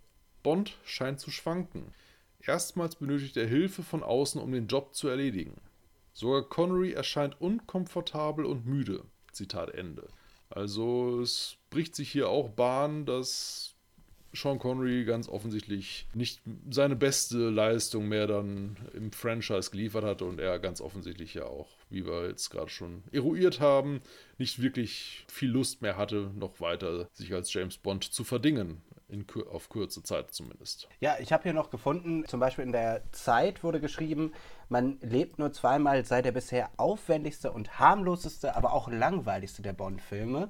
Bond scheint zu schwanken. Erstmals benötigt er Hilfe von außen, um den Job zu erledigen. Sogar Connery erscheint unkomfortabel und müde. Zitat Ende. Also es bricht sich hier auch Bahn, dass Sean Connery ganz offensichtlich nicht seine beste Leistung mehr dann im Franchise geliefert hatte und er ganz offensichtlich ja auch, wie wir jetzt gerade schon eruiert haben, nicht wirklich viel Lust mehr hatte, noch weiter sich als James Bond zu verdingen. In, auf kurze Zeit zumindest. Ja, ich habe hier noch gefunden, zum Beispiel in der Zeit wurde geschrieben, man lebt nur zweimal, sei der bisher aufwendigste und harmloseste, aber auch langweiligste der Bond-Filme.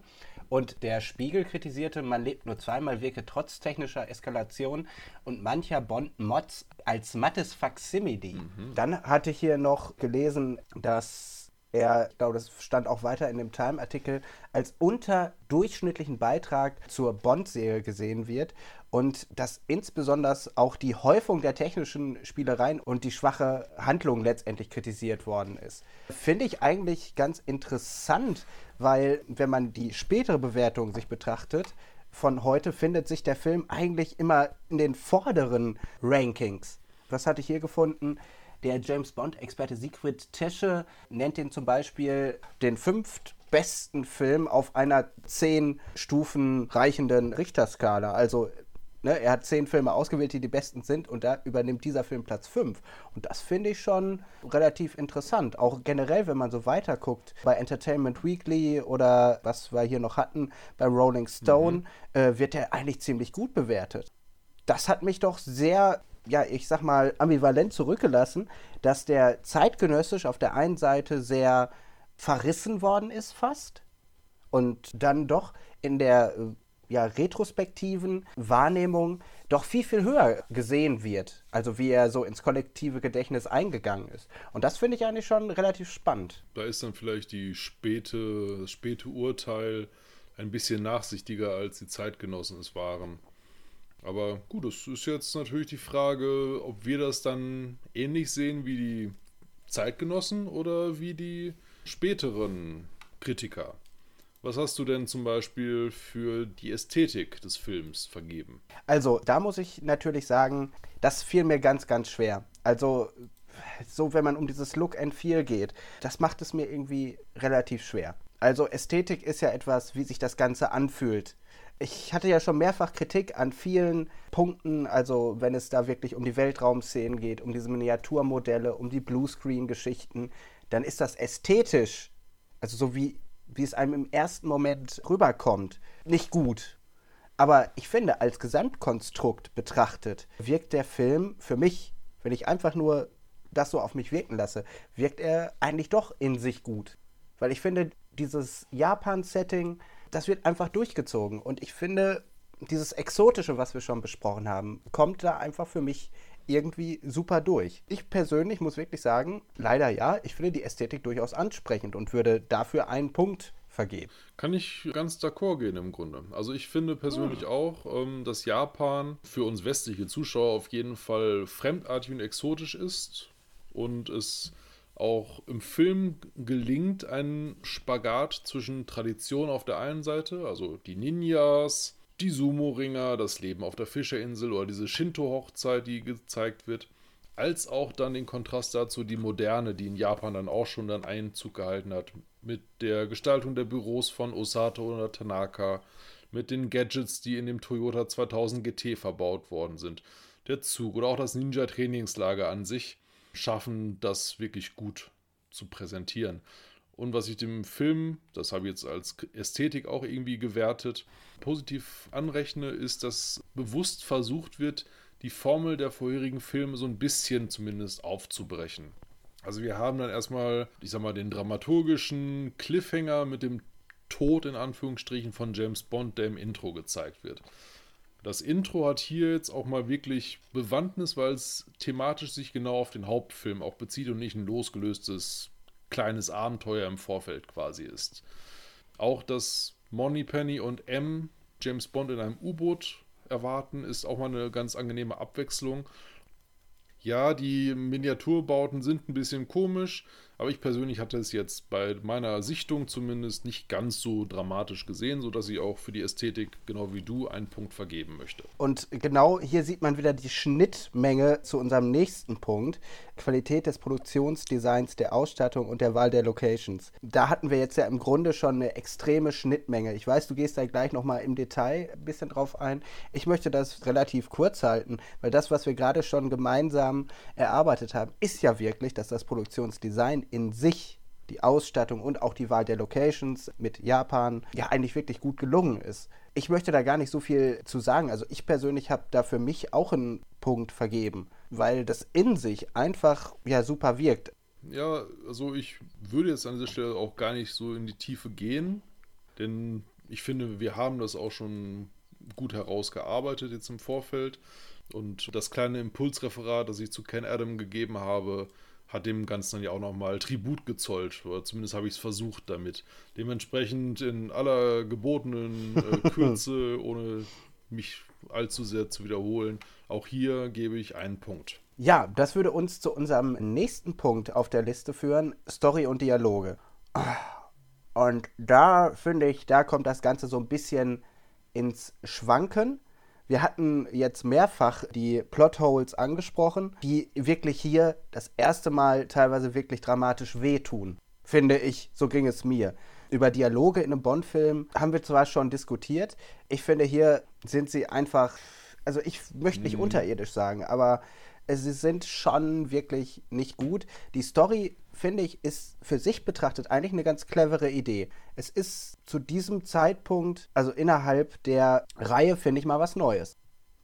Und der Spiegel kritisierte, man lebt nur zweimal, wirke trotz technischer Eskalation und mancher Bond-Mods als mattes Faksimile. Mhm. Dann hatte ich hier noch gelesen, dass er, ich glaube, das stand auch weiter in dem Time-Artikel, als unterdurchschnittlichen Beitrag zur Bond-Serie gesehen wird und dass insbesondere auch die Häufung der technischen Spielereien und die schwache Handlung letztendlich kritisiert worden ist. Finde ich eigentlich ganz interessant, weil wenn man die spätere Bewertung sich betrachtet, von heute findet sich der Film eigentlich immer in den vorderen Rankings. Was hatte ich hier gefunden? Der James Bond-Experte Siegfried Tesche nennt ihn zum Beispiel den fünftbesten Film auf einer zehn Stufen reichenden Richterskala. Also Ne, er hat zehn Filme ausgewählt, die die besten sind, und da übernimmt dieser Film Platz fünf. Und das finde ich schon relativ interessant. Auch generell, wenn man so weiter guckt, bei Entertainment Weekly oder was wir hier noch hatten, bei Rolling Stone, mhm. äh, wird er eigentlich ziemlich gut bewertet. Das hat mich doch sehr ja, ich sag mal, ambivalent zurückgelassen, dass der zeitgenössisch auf der einen Seite sehr verrissen worden ist fast und dann doch in der äh, ja, retrospektiven Wahrnehmung doch viel, viel höher gesehen wird. Also wie er so ins kollektive Gedächtnis eingegangen ist. Und das finde ich eigentlich schon relativ spannend. Da ist dann vielleicht die späte, das späte Urteil ein bisschen nachsichtiger, als die Zeitgenossen es waren. Aber gut, es ist jetzt natürlich die Frage, ob wir das dann ähnlich sehen wie die Zeitgenossen oder wie die späteren Kritiker. Was hast du denn zum Beispiel für die Ästhetik des Films vergeben? Also, da muss ich natürlich sagen, das fiel mir ganz, ganz schwer. Also, so wenn man um dieses Look and Feel geht, das macht es mir irgendwie relativ schwer. Also, Ästhetik ist ja etwas, wie sich das Ganze anfühlt ich hatte ja schon mehrfach Kritik an vielen Punkten, also wenn es da wirklich um die Weltraumszenen geht, um diese Miniaturmodelle, um die Bluescreen-Geschichten, dann ist das ästhetisch, also so wie, wie es einem im ersten Moment rüberkommt, nicht gut. Aber ich finde, als Gesamtkonstrukt betrachtet, wirkt der Film für mich, wenn ich einfach nur das so auf mich wirken lasse, wirkt er eigentlich doch in sich gut. Weil ich finde, dieses Japan-Setting, das wird einfach durchgezogen. Und ich finde, dieses Exotische, was wir schon besprochen haben, kommt da einfach für mich irgendwie super durch. Ich persönlich muss wirklich sagen, leider ja, ich finde die Ästhetik durchaus ansprechend und würde dafür einen Punkt vergeben. Kann ich ganz d'accord gehen im Grunde. Also ich finde persönlich hm. auch, ähm, dass Japan für uns westliche Zuschauer auf jeden Fall fremdartig und exotisch ist und es auch im Film gelingt ein Spagat zwischen Tradition auf der einen Seite, also die Ninjas, die Sumo-Ringer, das Leben auf der Fischerinsel oder diese Shinto-Hochzeit, die gezeigt wird, als auch dann den Kontrast dazu die Moderne, die in Japan dann auch schon dann Einzug gehalten hat, mit der Gestaltung der Büros von Osato oder Tanaka, mit den Gadgets, die in dem Toyota 2000 GT verbaut worden sind, der Zug oder auch das Ninja-Trainingslager an sich schaffen, das wirklich gut zu präsentieren. Und was ich dem Film, das habe ich jetzt als Ästhetik auch irgendwie gewertet, positiv anrechne, ist, dass bewusst versucht wird, die Formel der vorherigen Filme so ein bisschen zumindest aufzubrechen. Also wir haben dann erstmal, ich sag mal, den dramaturgischen Cliffhanger mit dem Tod in Anführungsstrichen von James Bond, der im Intro gezeigt wird. Das Intro hat hier jetzt auch mal wirklich Bewandtnis, weil es thematisch sich genau auf den Hauptfilm auch bezieht und nicht ein losgelöstes kleines Abenteuer im Vorfeld quasi ist. Auch dass Penny und M James Bond in einem U-Boot erwarten, ist auch mal eine ganz angenehme Abwechslung. Ja, die Miniaturbauten sind ein bisschen komisch, aber ich persönlich hatte es jetzt bei meiner Sichtung zumindest nicht ganz so dramatisch gesehen, sodass ich auch für die Ästhetik, genau wie du, einen Punkt vergeben möchte. Und genau hier sieht man wieder die Schnittmenge zu unserem nächsten Punkt. Qualität des Produktionsdesigns, der Ausstattung und der Wahl der Locations. Da hatten wir jetzt ja im Grunde schon eine extreme Schnittmenge. Ich weiß, du gehst da gleich nochmal im Detail ein bisschen drauf ein. Ich möchte das relativ kurz halten, weil das, was wir gerade schon gemeinsam erarbeitet haben, ist ja wirklich, dass das Produktionsdesign in sich die Ausstattung und auch die Wahl der Locations mit Japan ja eigentlich wirklich gut gelungen ist. Ich möchte da gar nicht so viel zu sagen. Also ich persönlich habe da für mich auch einen Punkt vergeben, weil das in sich einfach ja super wirkt. Ja, also ich würde jetzt an dieser Stelle auch gar nicht so in die Tiefe gehen, denn ich finde, wir haben das auch schon gut herausgearbeitet jetzt im Vorfeld. Und das kleine Impulsreferat, das ich zu Ken Adam gegeben habe, hat dem Ganzen dann ja auch nochmal Tribut gezollt. Oder zumindest habe ich es versucht damit. Dementsprechend in aller gebotenen äh, Kürze, ohne mich allzu sehr zu wiederholen. Auch hier gebe ich einen Punkt. Ja, das würde uns zu unserem nächsten Punkt auf der Liste führen: Story und Dialoge. Und da finde ich, da kommt das Ganze so ein bisschen ins Schwanken. Wir hatten jetzt mehrfach die Plotholes angesprochen, die wirklich hier das erste Mal teilweise wirklich dramatisch wehtun. Finde ich, so ging es mir. Über Dialoge in einem Bond-Film haben wir zwar schon diskutiert. Ich finde, hier sind sie einfach, also ich möchte nicht mhm. unterirdisch sagen, aber sie sind schon wirklich nicht gut. Die Story, finde ich, ist für sich betrachtet eigentlich eine ganz clevere Idee. Es ist zu diesem Zeitpunkt, also innerhalb der Reihe, finde ich mal was Neues.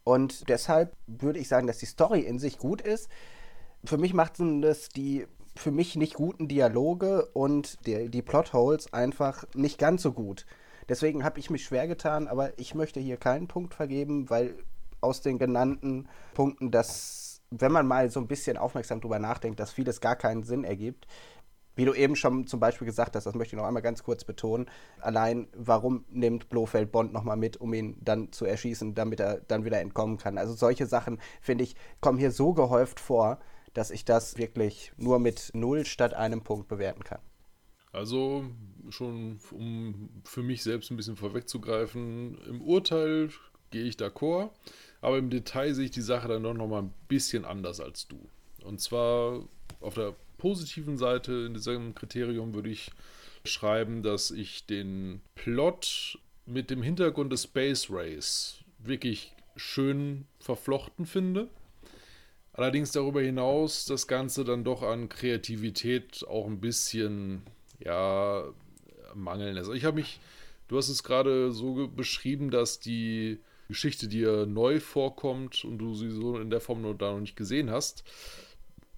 Und deshalb würde ich sagen, dass die Story in sich gut ist. Für mich macht es die für mich nicht guten Dialoge und die, die Plotholes einfach nicht ganz so gut. Deswegen habe ich mich schwer getan, aber ich möchte hier keinen Punkt vergeben, weil aus den genannten Punkten das wenn man mal so ein bisschen aufmerksam drüber nachdenkt, dass vieles gar keinen Sinn ergibt. Wie du eben schon zum Beispiel gesagt hast, das möchte ich noch einmal ganz kurz betonen. Allein, warum nimmt Blofeld Bond nochmal mit, um ihn dann zu erschießen, damit er dann wieder entkommen kann? Also solche Sachen, finde ich, kommen hier so gehäuft vor, dass ich das wirklich nur mit null statt einem Punkt bewerten kann. Also schon, um für mich selbst ein bisschen vorwegzugreifen, im Urteil gehe ich d'accord. Aber im Detail sehe ich die Sache dann doch nochmal ein bisschen anders als du. Und zwar auf der positiven Seite in diesem Kriterium würde ich schreiben, dass ich den Plot mit dem Hintergrund des Space Race wirklich schön verflochten finde. Allerdings darüber hinaus das Ganze dann doch an Kreativität auch ein bisschen, ja, mangeln lässt. Ich habe mich, du hast es gerade so beschrieben, dass die Geschichte dir neu vorkommt und du sie so in der Form noch, da noch nicht gesehen hast.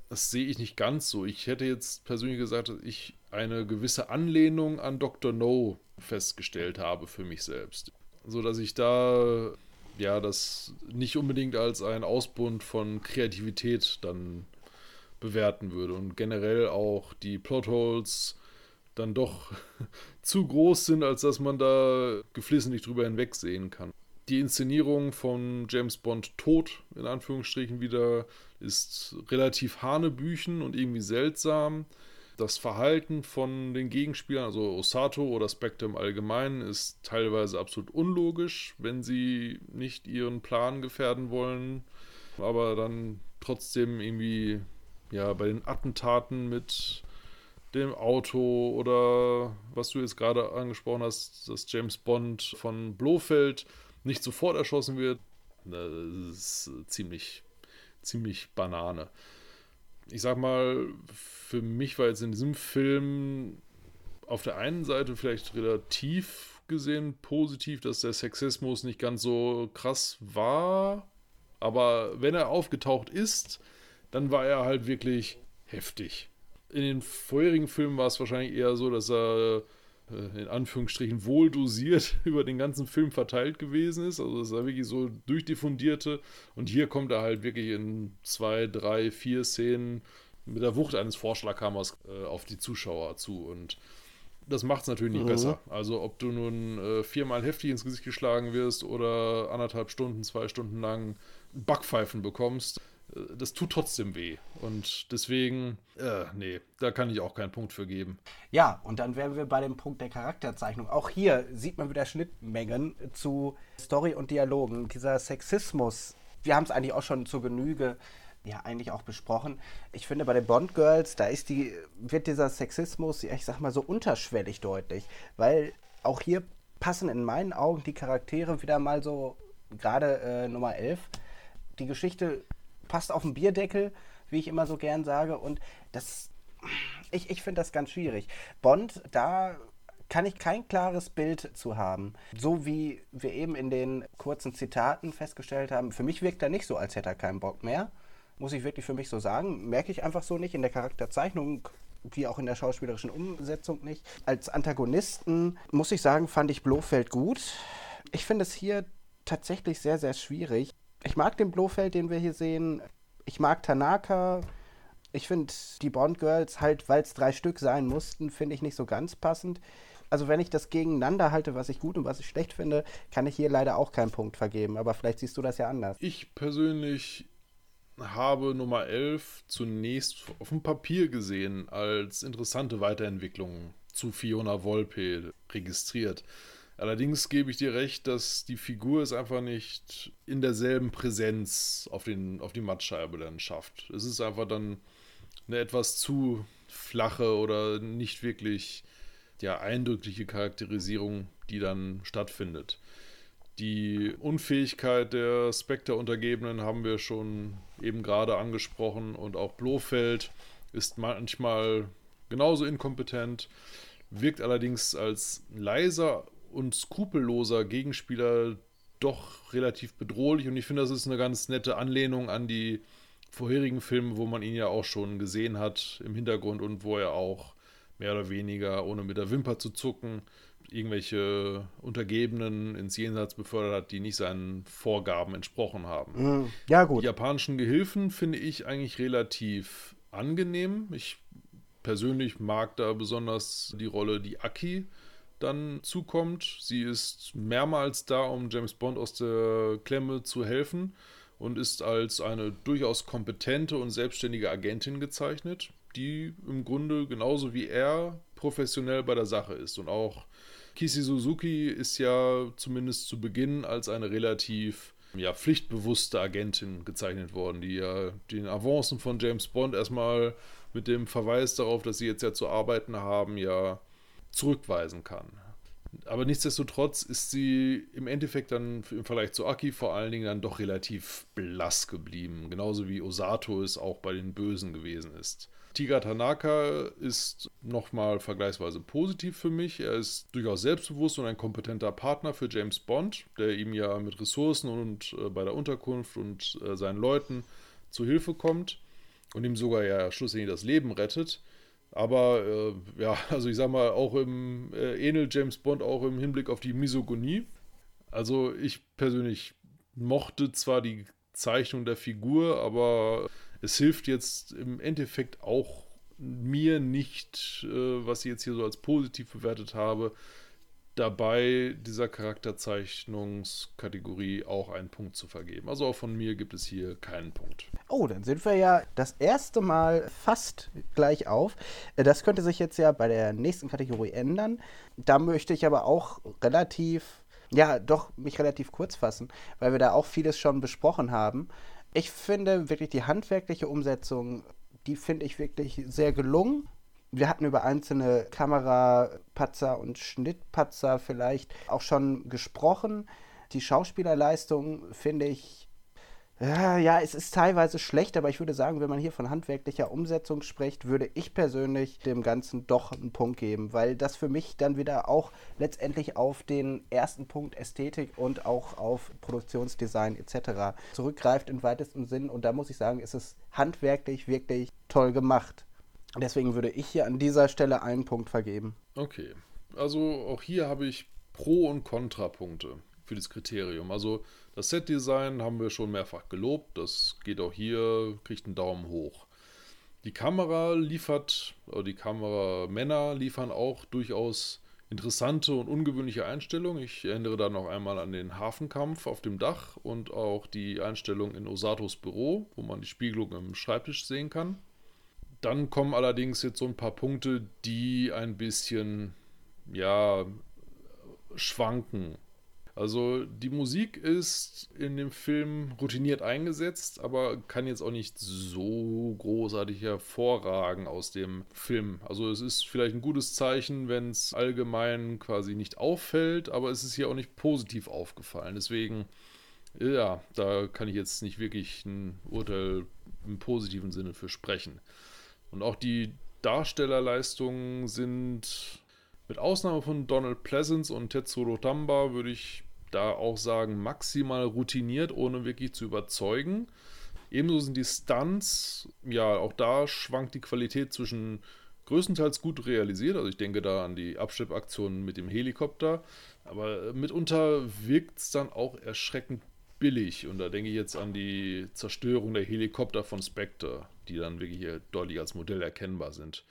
Das sehe ich nicht ganz so. Ich hätte jetzt persönlich gesagt, dass ich eine gewisse Anlehnung an Dr. No festgestellt habe für mich selbst. So dass ich da ja das nicht unbedingt als ein Ausbund von Kreativität dann bewerten würde und generell auch die Plotholes dann doch zu groß sind, als dass man da geflissentlich drüber hinwegsehen kann. Die Inszenierung von James Bond tot, in Anführungsstrichen wieder, ist relativ hanebüchen und irgendwie seltsam. Das Verhalten von den Gegenspielern, also Osato oder Spectre im Allgemeinen, ist teilweise absolut unlogisch, wenn sie nicht ihren Plan gefährden wollen, aber dann trotzdem irgendwie ja bei den Attentaten mit dem Auto oder was du jetzt gerade angesprochen hast, dass James Bond von Blofeld nicht sofort erschossen wird, das ist ziemlich, ziemlich Banane. Ich sag mal, für mich war jetzt in diesem Film auf der einen Seite vielleicht relativ gesehen positiv, dass der Sexismus nicht ganz so krass war. Aber wenn er aufgetaucht ist, dann war er halt wirklich heftig. In den vorherigen Filmen war es wahrscheinlich eher so, dass er in Anführungsstrichen wohl dosiert über den ganzen Film verteilt gewesen ist. Also es war wirklich so durchdiffundierte. Und hier kommt er halt wirklich in zwei, drei, vier Szenen mit der Wucht eines Vorschlaghammers äh, auf die Zuschauer zu. Und das macht es natürlich nicht mhm. besser. Also ob du nun äh, viermal heftig ins Gesicht geschlagen wirst oder anderthalb Stunden, zwei Stunden lang Backpfeifen bekommst, das tut trotzdem weh. Und deswegen, äh, nee, da kann ich auch keinen Punkt für geben. Ja, und dann wären wir bei dem Punkt der Charakterzeichnung. Auch hier sieht man wieder Schnittmengen zu Story und Dialogen. Dieser Sexismus, wir haben es eigentlich auch schon zur Genüge ja eigentlich auch besprochen. Ich finde, bei den Bond Girls, da ist die, wird dieser Sexismus, ich sag mal, so unterschwellig deutlich. Weil auch hier passen in meinen Augen die Charaktere wieder mal so, gerade äh, Nummer 11, die Geschichte passt auf den Bierdeckel, wie ich immer so gern sage. Und das, ich, ich finde das ganz schwierig. Bond, da kann ich kein klares Bild zu haben. So wie wir eben in den kurzen Zitaten festgestellt haben, für mich wirkt er nicht so, als hätte er keinen Bock mehr. Muss ich wirklich für mich so sagen. Merke ich einfach so nicht in der Charakterzeichnung wie auch in der schauspielerischen Umsetzung nicht. Als Antagonisten muss ich sagen, fand ich Blofeld gut. Ich finde es hier tatsächlich sehr, sehr schwierig ich mag den Blofeld, den wir hier sehen. Ich mag Tanaka. Ich finde die Bond Girls halt, weil es drei Stück sein mussten, finde ich nicht so ganz passend. Also wenn ich das gegeneinander halte, was ich gut und was ich schlecht finde, kann ich hier leider auch keinen Punkt vergeben. Aber vielleicht siehst du das ja anders. Ich persönlich habe Nummer 11 zunächst auf dem Papier gesehen als interessante Weiterentwicklung zu Fiona Volpe registriert. Allerdings gebe ich dir recht, dass die Figur es einfach nicht in derselben Präsenz auf, den, auf die Mattscheibe dann schafft. Es ist einfach dann eine etwas zu flache oder nicht wirklich ja, eindrückliche Charakterisierung, die dann stattfindet. Die Unfähigkeit der Spectre-Untergebenen haben wir schon eben gerade angesprochen und auch Blofeld ist manchmal genauso inkompetent, wirkt allerdings als leiser und skrupelloser Gegenspieler doch relativ bedrohlich und ich finde, das ist eine ganz nette Anlehnung an die vorherigen Filme, wo man ihn ja auch schon gesehen hat im Hintergrund und wo er auch mehr oder weniger, ohne mit der Wimper zu zucken, irgendwelche Untergebenen ins Jenseits befördert hat, die nicht seinen Vorgaben entsprochen haben. Mhm. Ja, gut. Die japanischen Gehilfen finde ich eigentlich relativ angenehm. Ich persönlich mag da besonders die Rolle, die Aki dann zukommt. Sie ist mehrmals da, um James Bond aus der Klemme zu helfen und ist als eine durchaus kompetente und selbstständige Agentin gezeichnet, die im Grunde genauso wie er professionell bei der Sache ist und auch Kisi Suzuki ist ja zumindest zu Beginn als eine relativ ja, pflichtbewusste Agentin gezeichnet worden, die ja den Avancen von James Bond erstmal mit dem Verweis darauf, dass sie jetzt ja zu arbeiten haben, ja zurückweisen kann. Aber nichtsdestotrotz ist sie im Endeffekt dann im Vergleich zu Aki vor allen Dingen dann doch relativ blass geblieben. Genauso wie Osato es auch bei den Bösen gewesen ist. Tiga Tanaka ist nochmal vergleichsweise positiv für mich. Er ist durchaus selbstbewusst und ein kompetenter Partner für James Bond, der ihm ja mit Ressourcen und äh, bei der Unterkunft und äh, seinen Leuten zu Hilfe kommt und ihm sogar ja schlussendlich das Leben rettet. Aber äh, ja, also ich sag mal, auch im äh, ähnelt James Bond auch im Hinblick auf die Misogonie. Also ich persönlich mochte zwar die Zeichnung der Figur, aber es hilft jetzt im Endeffekt auch mir nicht, äh, was ich jetzt hier so als positiv bewertet habe, dabei dieser Charakterzeichnungskategorie auch einen Punkt zu vergeben. Also auch von mir gibt es hier keinen Punkt. Oh, dann sind wir ja das erste Mal fast gleich auf. Äh, das könnte sich jetzt ja bei der nächsten Kategorie ändern. Da möchte ich aber auch relativ, ja, doch mich relativ kurz fassen, weil wir da auch vieles schon besprochen haben. Ich finde wirklich die handwerkliche Umsetzung, die finde ich wirklich sehr gelungen. Wir hatten über einzelne Kamerapatzer und Schnittpatzer vielleicht auch schon gesprochen. Die Schauspielerleistung finde ich ja, es ist teilweise schlecht, aber ich würde sagen, wenn man hier von handwerklicher Umsetzung spricht, würde ich persönlich dem Ganzen doch einen Punkt geben, weil das für mich dann wieder auch letztendlich auf den ersten Punkt Ästhetik und auch auf Produktionsdesign etc. zurückgreift im weitesten Sinn. Und da muss ich sagen, ist es handwerklich wirklich toll gemacht. Deswegen würde ich hier an dieser Stelle einen Punkt vergeben. Okay, also auch hier habe ich Pro- und Kontrapunkte für das Kriterium. Also das Set-Design haben wir schon mehrfach gelobt. Das geht auch hier, kriegt einen Daumen hoch. Die Kamera liefert, oder die Kameramänner liefern auch durchaus interessante und ungewöhnliche Einstellungen. Ich erinnere da noch einmal an den Hafenkampf auf dem Dach und auch die Einstellung in Osatos Büro, wo man die Spiegelung im Schreibtisch sehen kann. Dann kommen allerdings jetzt so ein paar Punkte, die ein bisschen, ja, schwanken. Also die Musik ist in dem Film routiniert eingesetzt, aber kann jetzt auch nicht so großartig hervorragen aus dem Film. Also es ist vielleicht ein gutes Zeichen, wenn es allgemein quasi nicht auffällt, aber es ist hier auch nicht positiv aufgefallen. Deswegen, ja, da kann ich jetzt nicht wirklich ein Urteil im positiven Sinne für sprechen. Und auch die Darstellerleistungen sind mit Ausnahme von Donald Pleasance und Tetsuro Tamba würde ich da auch sagen, maximal routiniert, ohne wirklich zu überzeugen. Ebenso sind die Stunts, ja, auch da schwankt die Qualität zwischen größtenteils gut realisiert. Also ich denke da an die Abschleppaktionen mit dem Helikopter. Aber mitunter wirkt es dann auch erschreckend billig. Und da denke ich jetzt an die Zerstörung der Helikopter von Spectre, die dann wirklich hier deutlich als Modell erkennbar sind.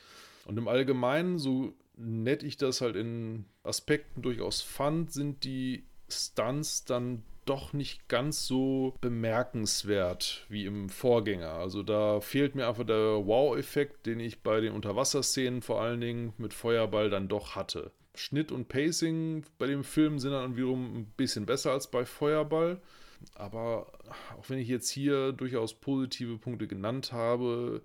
Und im Allgemeinen, so nett ich das halt in Aspekten durchaus fand, sind die Stunts dann doch nicht ganz so bemerkenswert wie im Vorgänger. Also da fehlt mir einfach der Wow-Effekt, den ich bei den Unterwasserszenen vor allen Dingen mit Feuerball dann doch hatte. Schnitt und Pacing bei dem Film sind dann wiederum ein bisschen besser als bei Feuerball. Aber auch wenn ich jetzt hier durchaus positive Punkte genannt habe,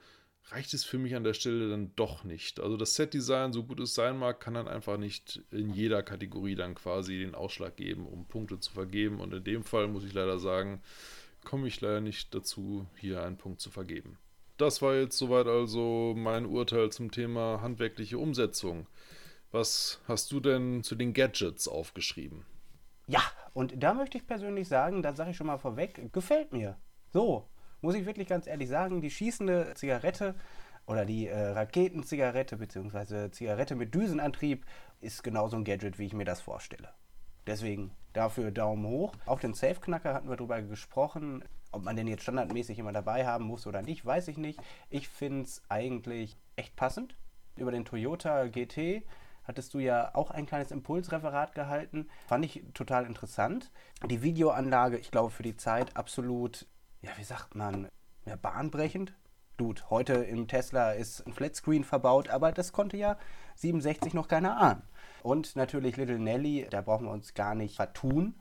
reicht es für mich an der Stelle dann doch nicht. Also das Set-Design, so gut es sein mag, kann dann einfach nicht in jeder Kategorie dann quasi den Ausschlag geben, um Punkte zu vergeben. Und in dem Fall muss ich leider sagen, komme ich leider nicht dazu, hier einen Punkt zu vergeben. Das war jetzt soweit also mein Urteil zum Thema handwerkliche Umsetzung. Was hast du denn zu den Gadgets aufgeschrieben? Ja, und da möchte ich persönlich sagen, da sage ich schon mal vorweg, gefällt mir. So, muss ich wirklich ganz ehrlich sagen, die schießende Zigarette oder die äh, Raketenzigarette bzw. Zigarette mit Düsenantrieb ist genauso ein Gadget, wie ich mir das vorstelle. Deswegen dafür Daumen hoch. Auch den Safe-Knacker hatten wir darüber gesprochen. Ob man den jetzt standardmäßig immer dabei haben muss oder nicht, weiß ich nicht. Ich finde es eigentlich echt passend. Über den Toyota GT hattest du ja auch ein kleines Impulsreferat gehalten. Fand ich total interessant. Die Videoanlage, ich glaube, für die Zeit absolut ja, wie sagt man, ja, bahnbrechend. Gut, heute im Tesla ist ein Flatscreen verbaut, aber das konnte ja 67 noch keiner ahnen. Und natürlich Little Nelly, da brauchen wir uns gar nicht vertun,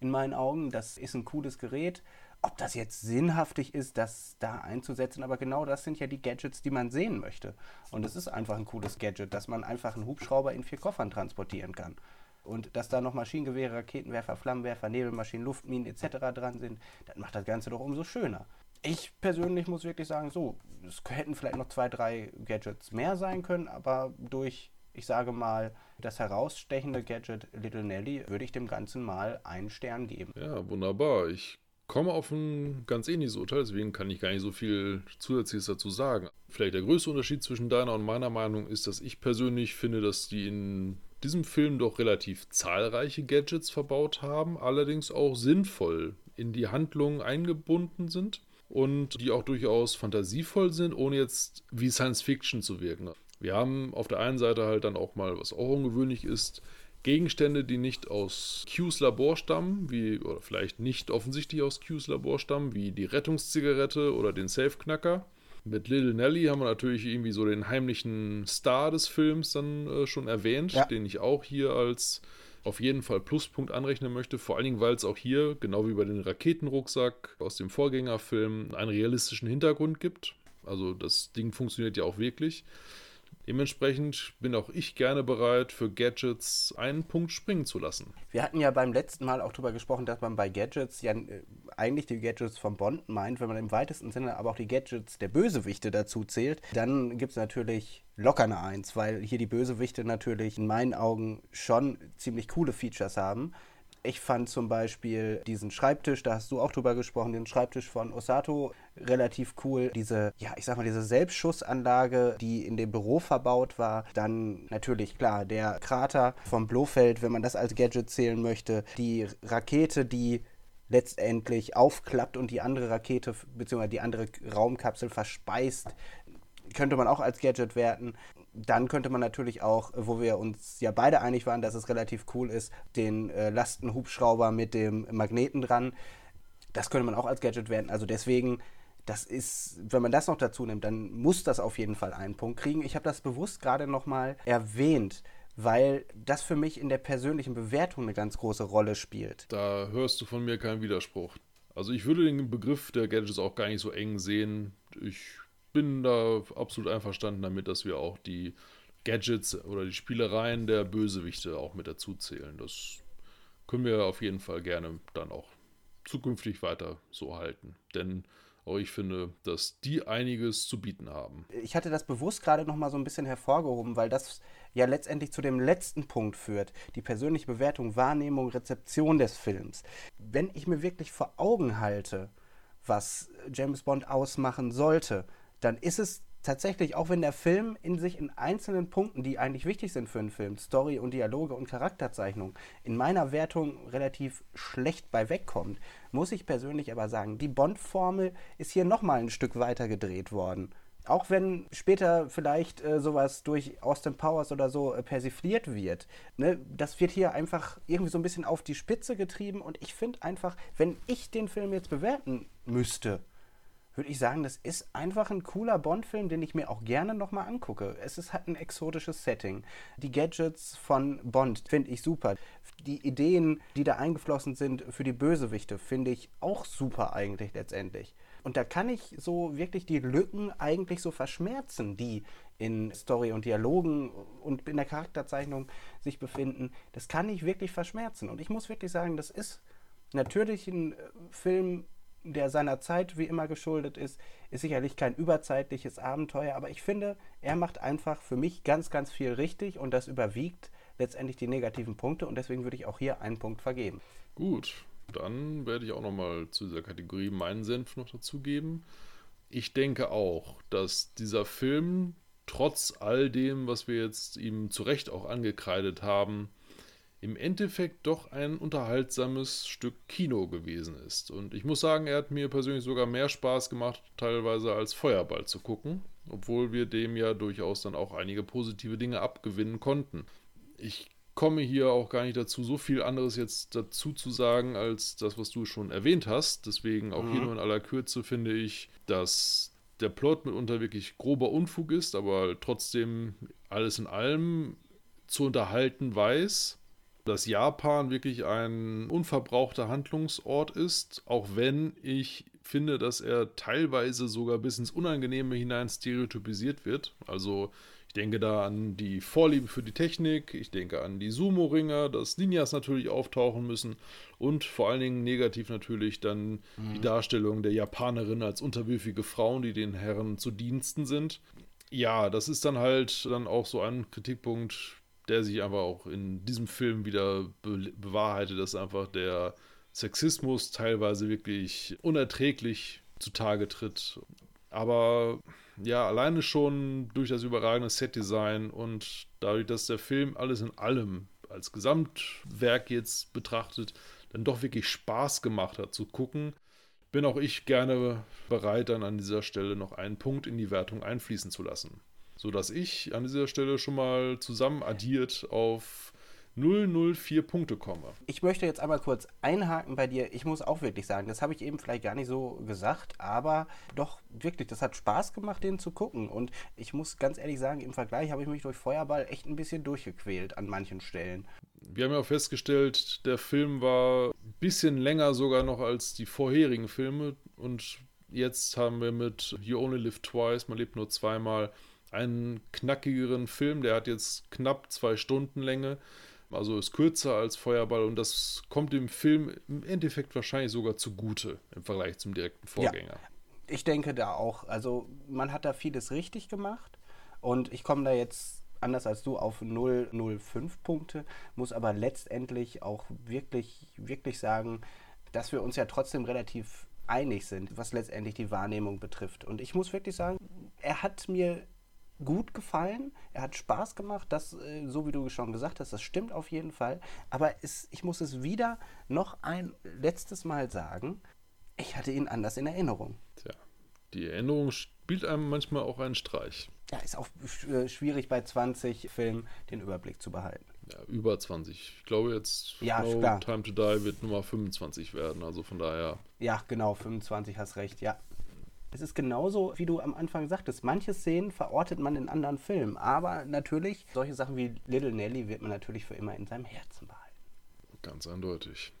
in meinen Augen. Das ist ein cooles Gerät. Ob das jetzt sinnhaftig ist, das da einzusetzen, aber genau das sind ja die Gadgets, die man sehen möchte. Und es ist einfach ein cooles Gadget, dass man einfach einen Hubschrauber in vier Koffern transportieren kann und dass da noch Maschinengewehre, Raketenwerfer, Flammenwerfer, Nebelmaschinen, Luftminen etc. dran sind, das macht das Ganze doch umso schöner. Ich persönlich muss wirklich sagen, so, es hätten vielleicht noch zwei, drei Gadgets mehr sein können, aber durch, ich sage mal, das herausstechende Gadget Little Nelly würde ich dem Ganzen mal einen Stern geben. Ja, wunderbar. Ich komme auf ein ganz ähnliches Urteil, deswegen kann ich gar nicht so viel Zusätzliches dazu sagen. Vielleicht der größte Unterschied zwischen deiner und meiner Meinung ist, dass ich persönlich finde, dass die in diesem Film doch relativ zahlreiche Gadgets verbaut haben, allerdings auch sinnvoll in die Handlung eingebunden sind und die auch durchaus fantasievoll sind, ohne jetzt wie Science Fiction zu wirken. Wir haben auf der einen Seite halt dann auch mal, was auch ungewöhnlich ist, Gegenstände, die nicht aus Qs Labor stammen, wie, oder vielleicht nicht offensichtlich aus Qs Labor stammen, wie die Rettungszigarette oder den Safeknacker. Mit Little Nelly haben wir natürlich irgendwie so den heimlichen Star des Films dann äh, schon erwähnt, ja. den ich auch hier als auf jeden Fall Pluspunkt anrechnen möchte. Vor allen Dingen, weil es auch hier, genau wie bei den Raketenrucksack aus dem Vorgängerfilm, einen realistischen Hintergrund gibt. Also das Ding funktioniert ja auch wirklich. Dementsprechend bin auch ich gerne bereit, für Gadgets einen Punkt springen zu lassen. Wir hatten ja beim letzten Mal auch darüber gesprochen, dass man bei Gadgets ja äh, eigentlich die Gadgets von Bond meint, wenn man im weitesten Sinne aber auch die Gadgets der Bösewichte dazu zählt. Dann gibt es natürlich locker eine Eins, weil hier die Bösewichte natürlich in meinen Augen schon ziemlich coole Features haben. Ich fand zum Beispiel diesen Schreibtisch, da hast du auch drüber gesprochen, den Schreibtisch von Osato relativ cool. Diese, ja, ich sag mal, diese Selbstschussanlage, die in dem Büro verbaut war. Dann natürlich, klar, der Krater vom Blofeld, wenn man das als Gadget zählen möchte. Die Rakete, die letztendlich aufklappt und die andere Rakete bzw. die andere Raumkapsel verspeist, könnte man auch als Gadget werten dann könnte man natürlich auch, wo wir uns ja beide einig waren, dass es relativ cool ist, den äh, Lastenhubschrauber mit dem Magneten dran. Das könnte man auch als Gadget werden. Also deswegen, das ist, wenn man das noch dazu nimmt, dann muss das auf jeden Fall einen Punkt kriegen. Ich habe das bewusst gerade nochmal erwähnt, weil das für mich in der persönlichen Bewertung eine ganz große Rolle spielt. Da hörst du von mir keinen Widerspruch. Also ich würde den Begriff der Gadgets auch gar nicht so eng sehen. Ich bin da absolut einverstanden damit, dass wir auch die Gadgets oder die Spielereien der Bösewichte auch mit dazu zählen. Das können wir auf jeden Fall gerne dann auch zukünftig weiter so halten. Denn auch ich finde, dass die einiges zu bieten haben. Ich hatte das bewusst gerade noch mal so ein bisschen hervorgehoben, weil das ja letztendlich zu dem letzten Punkt führt, die persönliche Bewertung, Wahrnehmung, Rezeption des Films. Wenn ich mir wirklich vor Augen halte, was James Bond ausmachen sollte, dann ist es tatsächlich, auch wenn der Film in sich in einzelnen Punkten, die eigentlich wichtig sind für einen Film, Story und Dialoge und Charakterzeichnung, in meiner Wertung relativ schlecht bei wegkommt, muss ich persönlich aber sagen, die Bond-Formel ist hier nochmal ein Stück weiter gedreht worden. Auch wenn später vielleicht äh, sowas durch Austin Powers oder so äh, persifliert wird. Ne? Das wird hier einfach irgendwie so ein bisschen auf die Spitze getrieben. Und ich finde einfach, wenn ich den Film jetzt bewerten müsste, würde ich sagen, das ist einfach ein cooler Bond-Film, den ich mir auch gerne nochmal angucke. Es ist halt ein exotisches Setting. Die Gadgets von Bond finde ich super. Die Ideen, die da eingeflossen sind für die Bösewichte, finde ich auch super eigentlich letztendlich. Und da kann ich so wirklich die Lücken eigentlich so verschmerzen, die in Story und Dialogen und in der Charakterzeichnung sich befinden. Das kann ich wirklich verschmerzen. Und ich muss wirklich sagen, das ist natürlich ein äh, Film, der seiner Zeit wie immer geschuldet ist, ist sicherlich kein überzeitliches Abenteuer, aber ich finde, er macht einfach für mich ganz, ganz viel richtig und das überwiegt letztendlich die negativen Punkte und deswegen würde ich auch hier einen Punkt vergeben. Gut, dann werde ich auch nochmal zu dieser Kategorie meinen Senf noch dazugeben. Ich denke auch, dass dieser Film trotz all dem, was wir jetzt ihm zu Recht auch angekreidet haben, im Endeffekt doch ein unterhaltsames Stück Kino gewesen ist. Und ich muss sagen, er hat mir persönlich sogar mehr Spaß gemacht, teilweise als Feuerball zu gucken, obwohl wir dem ja durchaus dann auch einige positive Dinge abgewinnen konnten. Ich komme hier auch gar nicht dazu, so viel anderes jetzt dazu zu sagen, als das, was du schon erwähnt hast. Deswegen auch mhm. hier nur in aller Kürze finde ich, dass der Plot mitunter wirklich grober Unfug ist, aber trotzdem alles in allem zu unterhalten weiß. Dass Japan wirklich ein unverbrauchter Handlungsort ist, auch wenn ich finde, dass er teilweise sogar bis ins Unangenehme hinein stereotypisiert wird. Also ich denke da an die Vorliebe für die Technik, ich denke an die Sumo-Ringer, dass Ninjas natürlich auftauchen müssen und vor allen Dingen negativ natürlich dann mhm. die Darstellung der Japanerin als unterwürfige Frauen, die den Herren zu Diensten sind. Ja, das ist dann halt dann auch so ein Kritikpunkt, der sich einfach auch in diesem Film wieder be bewahrheitet, dass einfach der Sexismus teilweise wirklich unerträglich zutage tritt. Aber ja, alleine schon durch das überragende Setdesign und dadurch, dass der Film alles in allem als Gesamtwerk jetzt betrachtet, dann doch wirklich Spaß gemacht hat zu gucken, bin auch ich gerne bereit, dann an dieser Stelle noch einen Punkt in die Wertung einfließen zu lassen. Sodass ich an dieser Stelle schon mal zusammen addiert auf 004 Punkte komme. Ich möchte jetzt einmal kurz einhaken bei dir. Ich muss auch wirklich sagen, das habe ich eben vielleicht gar nicht so gesagt, aber doch wirklich, das hat Spaß gemacht, den zu gucken. Und ich muss ganz ehrlich sagen, im Vergleich habe ich mich durch Feuerball echt ein bisschen durchgequält an manchen Stellen. Wir haben ja auch festgestellt, der Film war ein bisschen länger sogar noch als die vorherigen Filme und jetzt haben wir mit You Only Live Twice, man lebt nur zweimal, einen knackigeren Film, der hat jetzt knapp zwei Stunden Länge also ist kürzer als Feuerball und das kommt dem Film im Endeffekt wahrscheinlich sogar zugute im Vergleich zum direkten Vorgänger. Ja, ich denke da auch. Also man hat da vieles richtig gemacht und ich komme da jetzt anders als du auf 005 Punkte, muss aber letztendlich auch wirklich, wirklich sagen, dass wir uns ja trotzdem relativ einig sind, was letztendlich die Wahrnehmung betrifft. Und ich muss wirklich sagen, er hat mir gut gefallen. Er hat Spaß gemacht, das, äh, so wie du schon gesagt hast, das stimmt auf jeden Fall. Aber es, ich muss es wieder noch ein letztes Mal sagen, ich hatte ihn anders in Erinnerung. Tja, die Erinnerung spielt einem manchmal auch einen Streich. Ja, ist auch äh, schwierig bei 20 Filmen den Überblick zu behalten. Ja, über 20. Ich glaube jetzt ja, no. Time to Die wird Nummer 25 werden, also von daher. Ja, genau, 25 hast recht, ja. Es ist genauso, wie du am Anfang sagtest. Manche Szenen verortet man in anderen Filmen. Aber natürlich, solche Sachen wie Little Nelly wird man natürlich für immer in seinem Herzen behalten. Ganz eindeutig.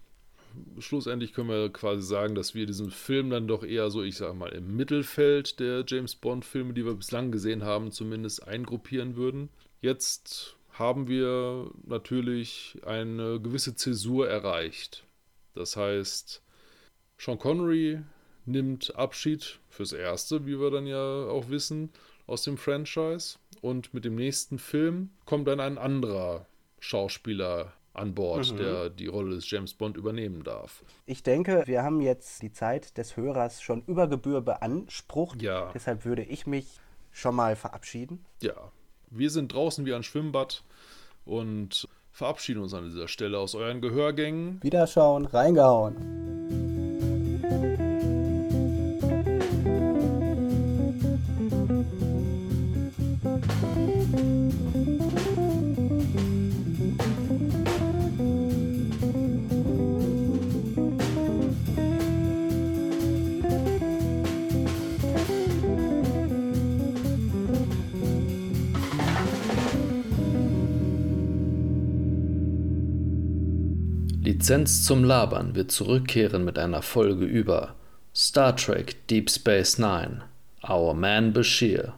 Schlussendlich können wir quasi sagen, dass wir diesen Film dann doch eher so, ich sag mal, im Mittelfeld der James Bond-Filme, die wir bislang gesehen haben, zumindest eingruppieren würden. Jetzt haben wir natürlich eine gewisse Zäsur erreicht. Das heißt, Sean Connery nimmt Abschied fürs Erste, wie wir dann ja auch wissen, aus dem Franchise. Und mit dem nächsten Film kommt dann ein anderer Schauspieler an Bord, mhm. der die Rolle des James Bond übernehmen darf. Ich denke, wir haben jetzt die Zeit des Hörers schon über Gebühr beansprucht. Ja. Deshalb würde ich mich schon mal verabschieden. Ja. Wir sind draußen wie ein Schwimmbad und verabschieden uns an dieser Stelle aus euren Gehörgängen. Wiederschauen, reingehauen. Lizenz zum Labern wird zurückkehren mit einer Folge über Star Trek Deep Space Nine, Our Man Bashir.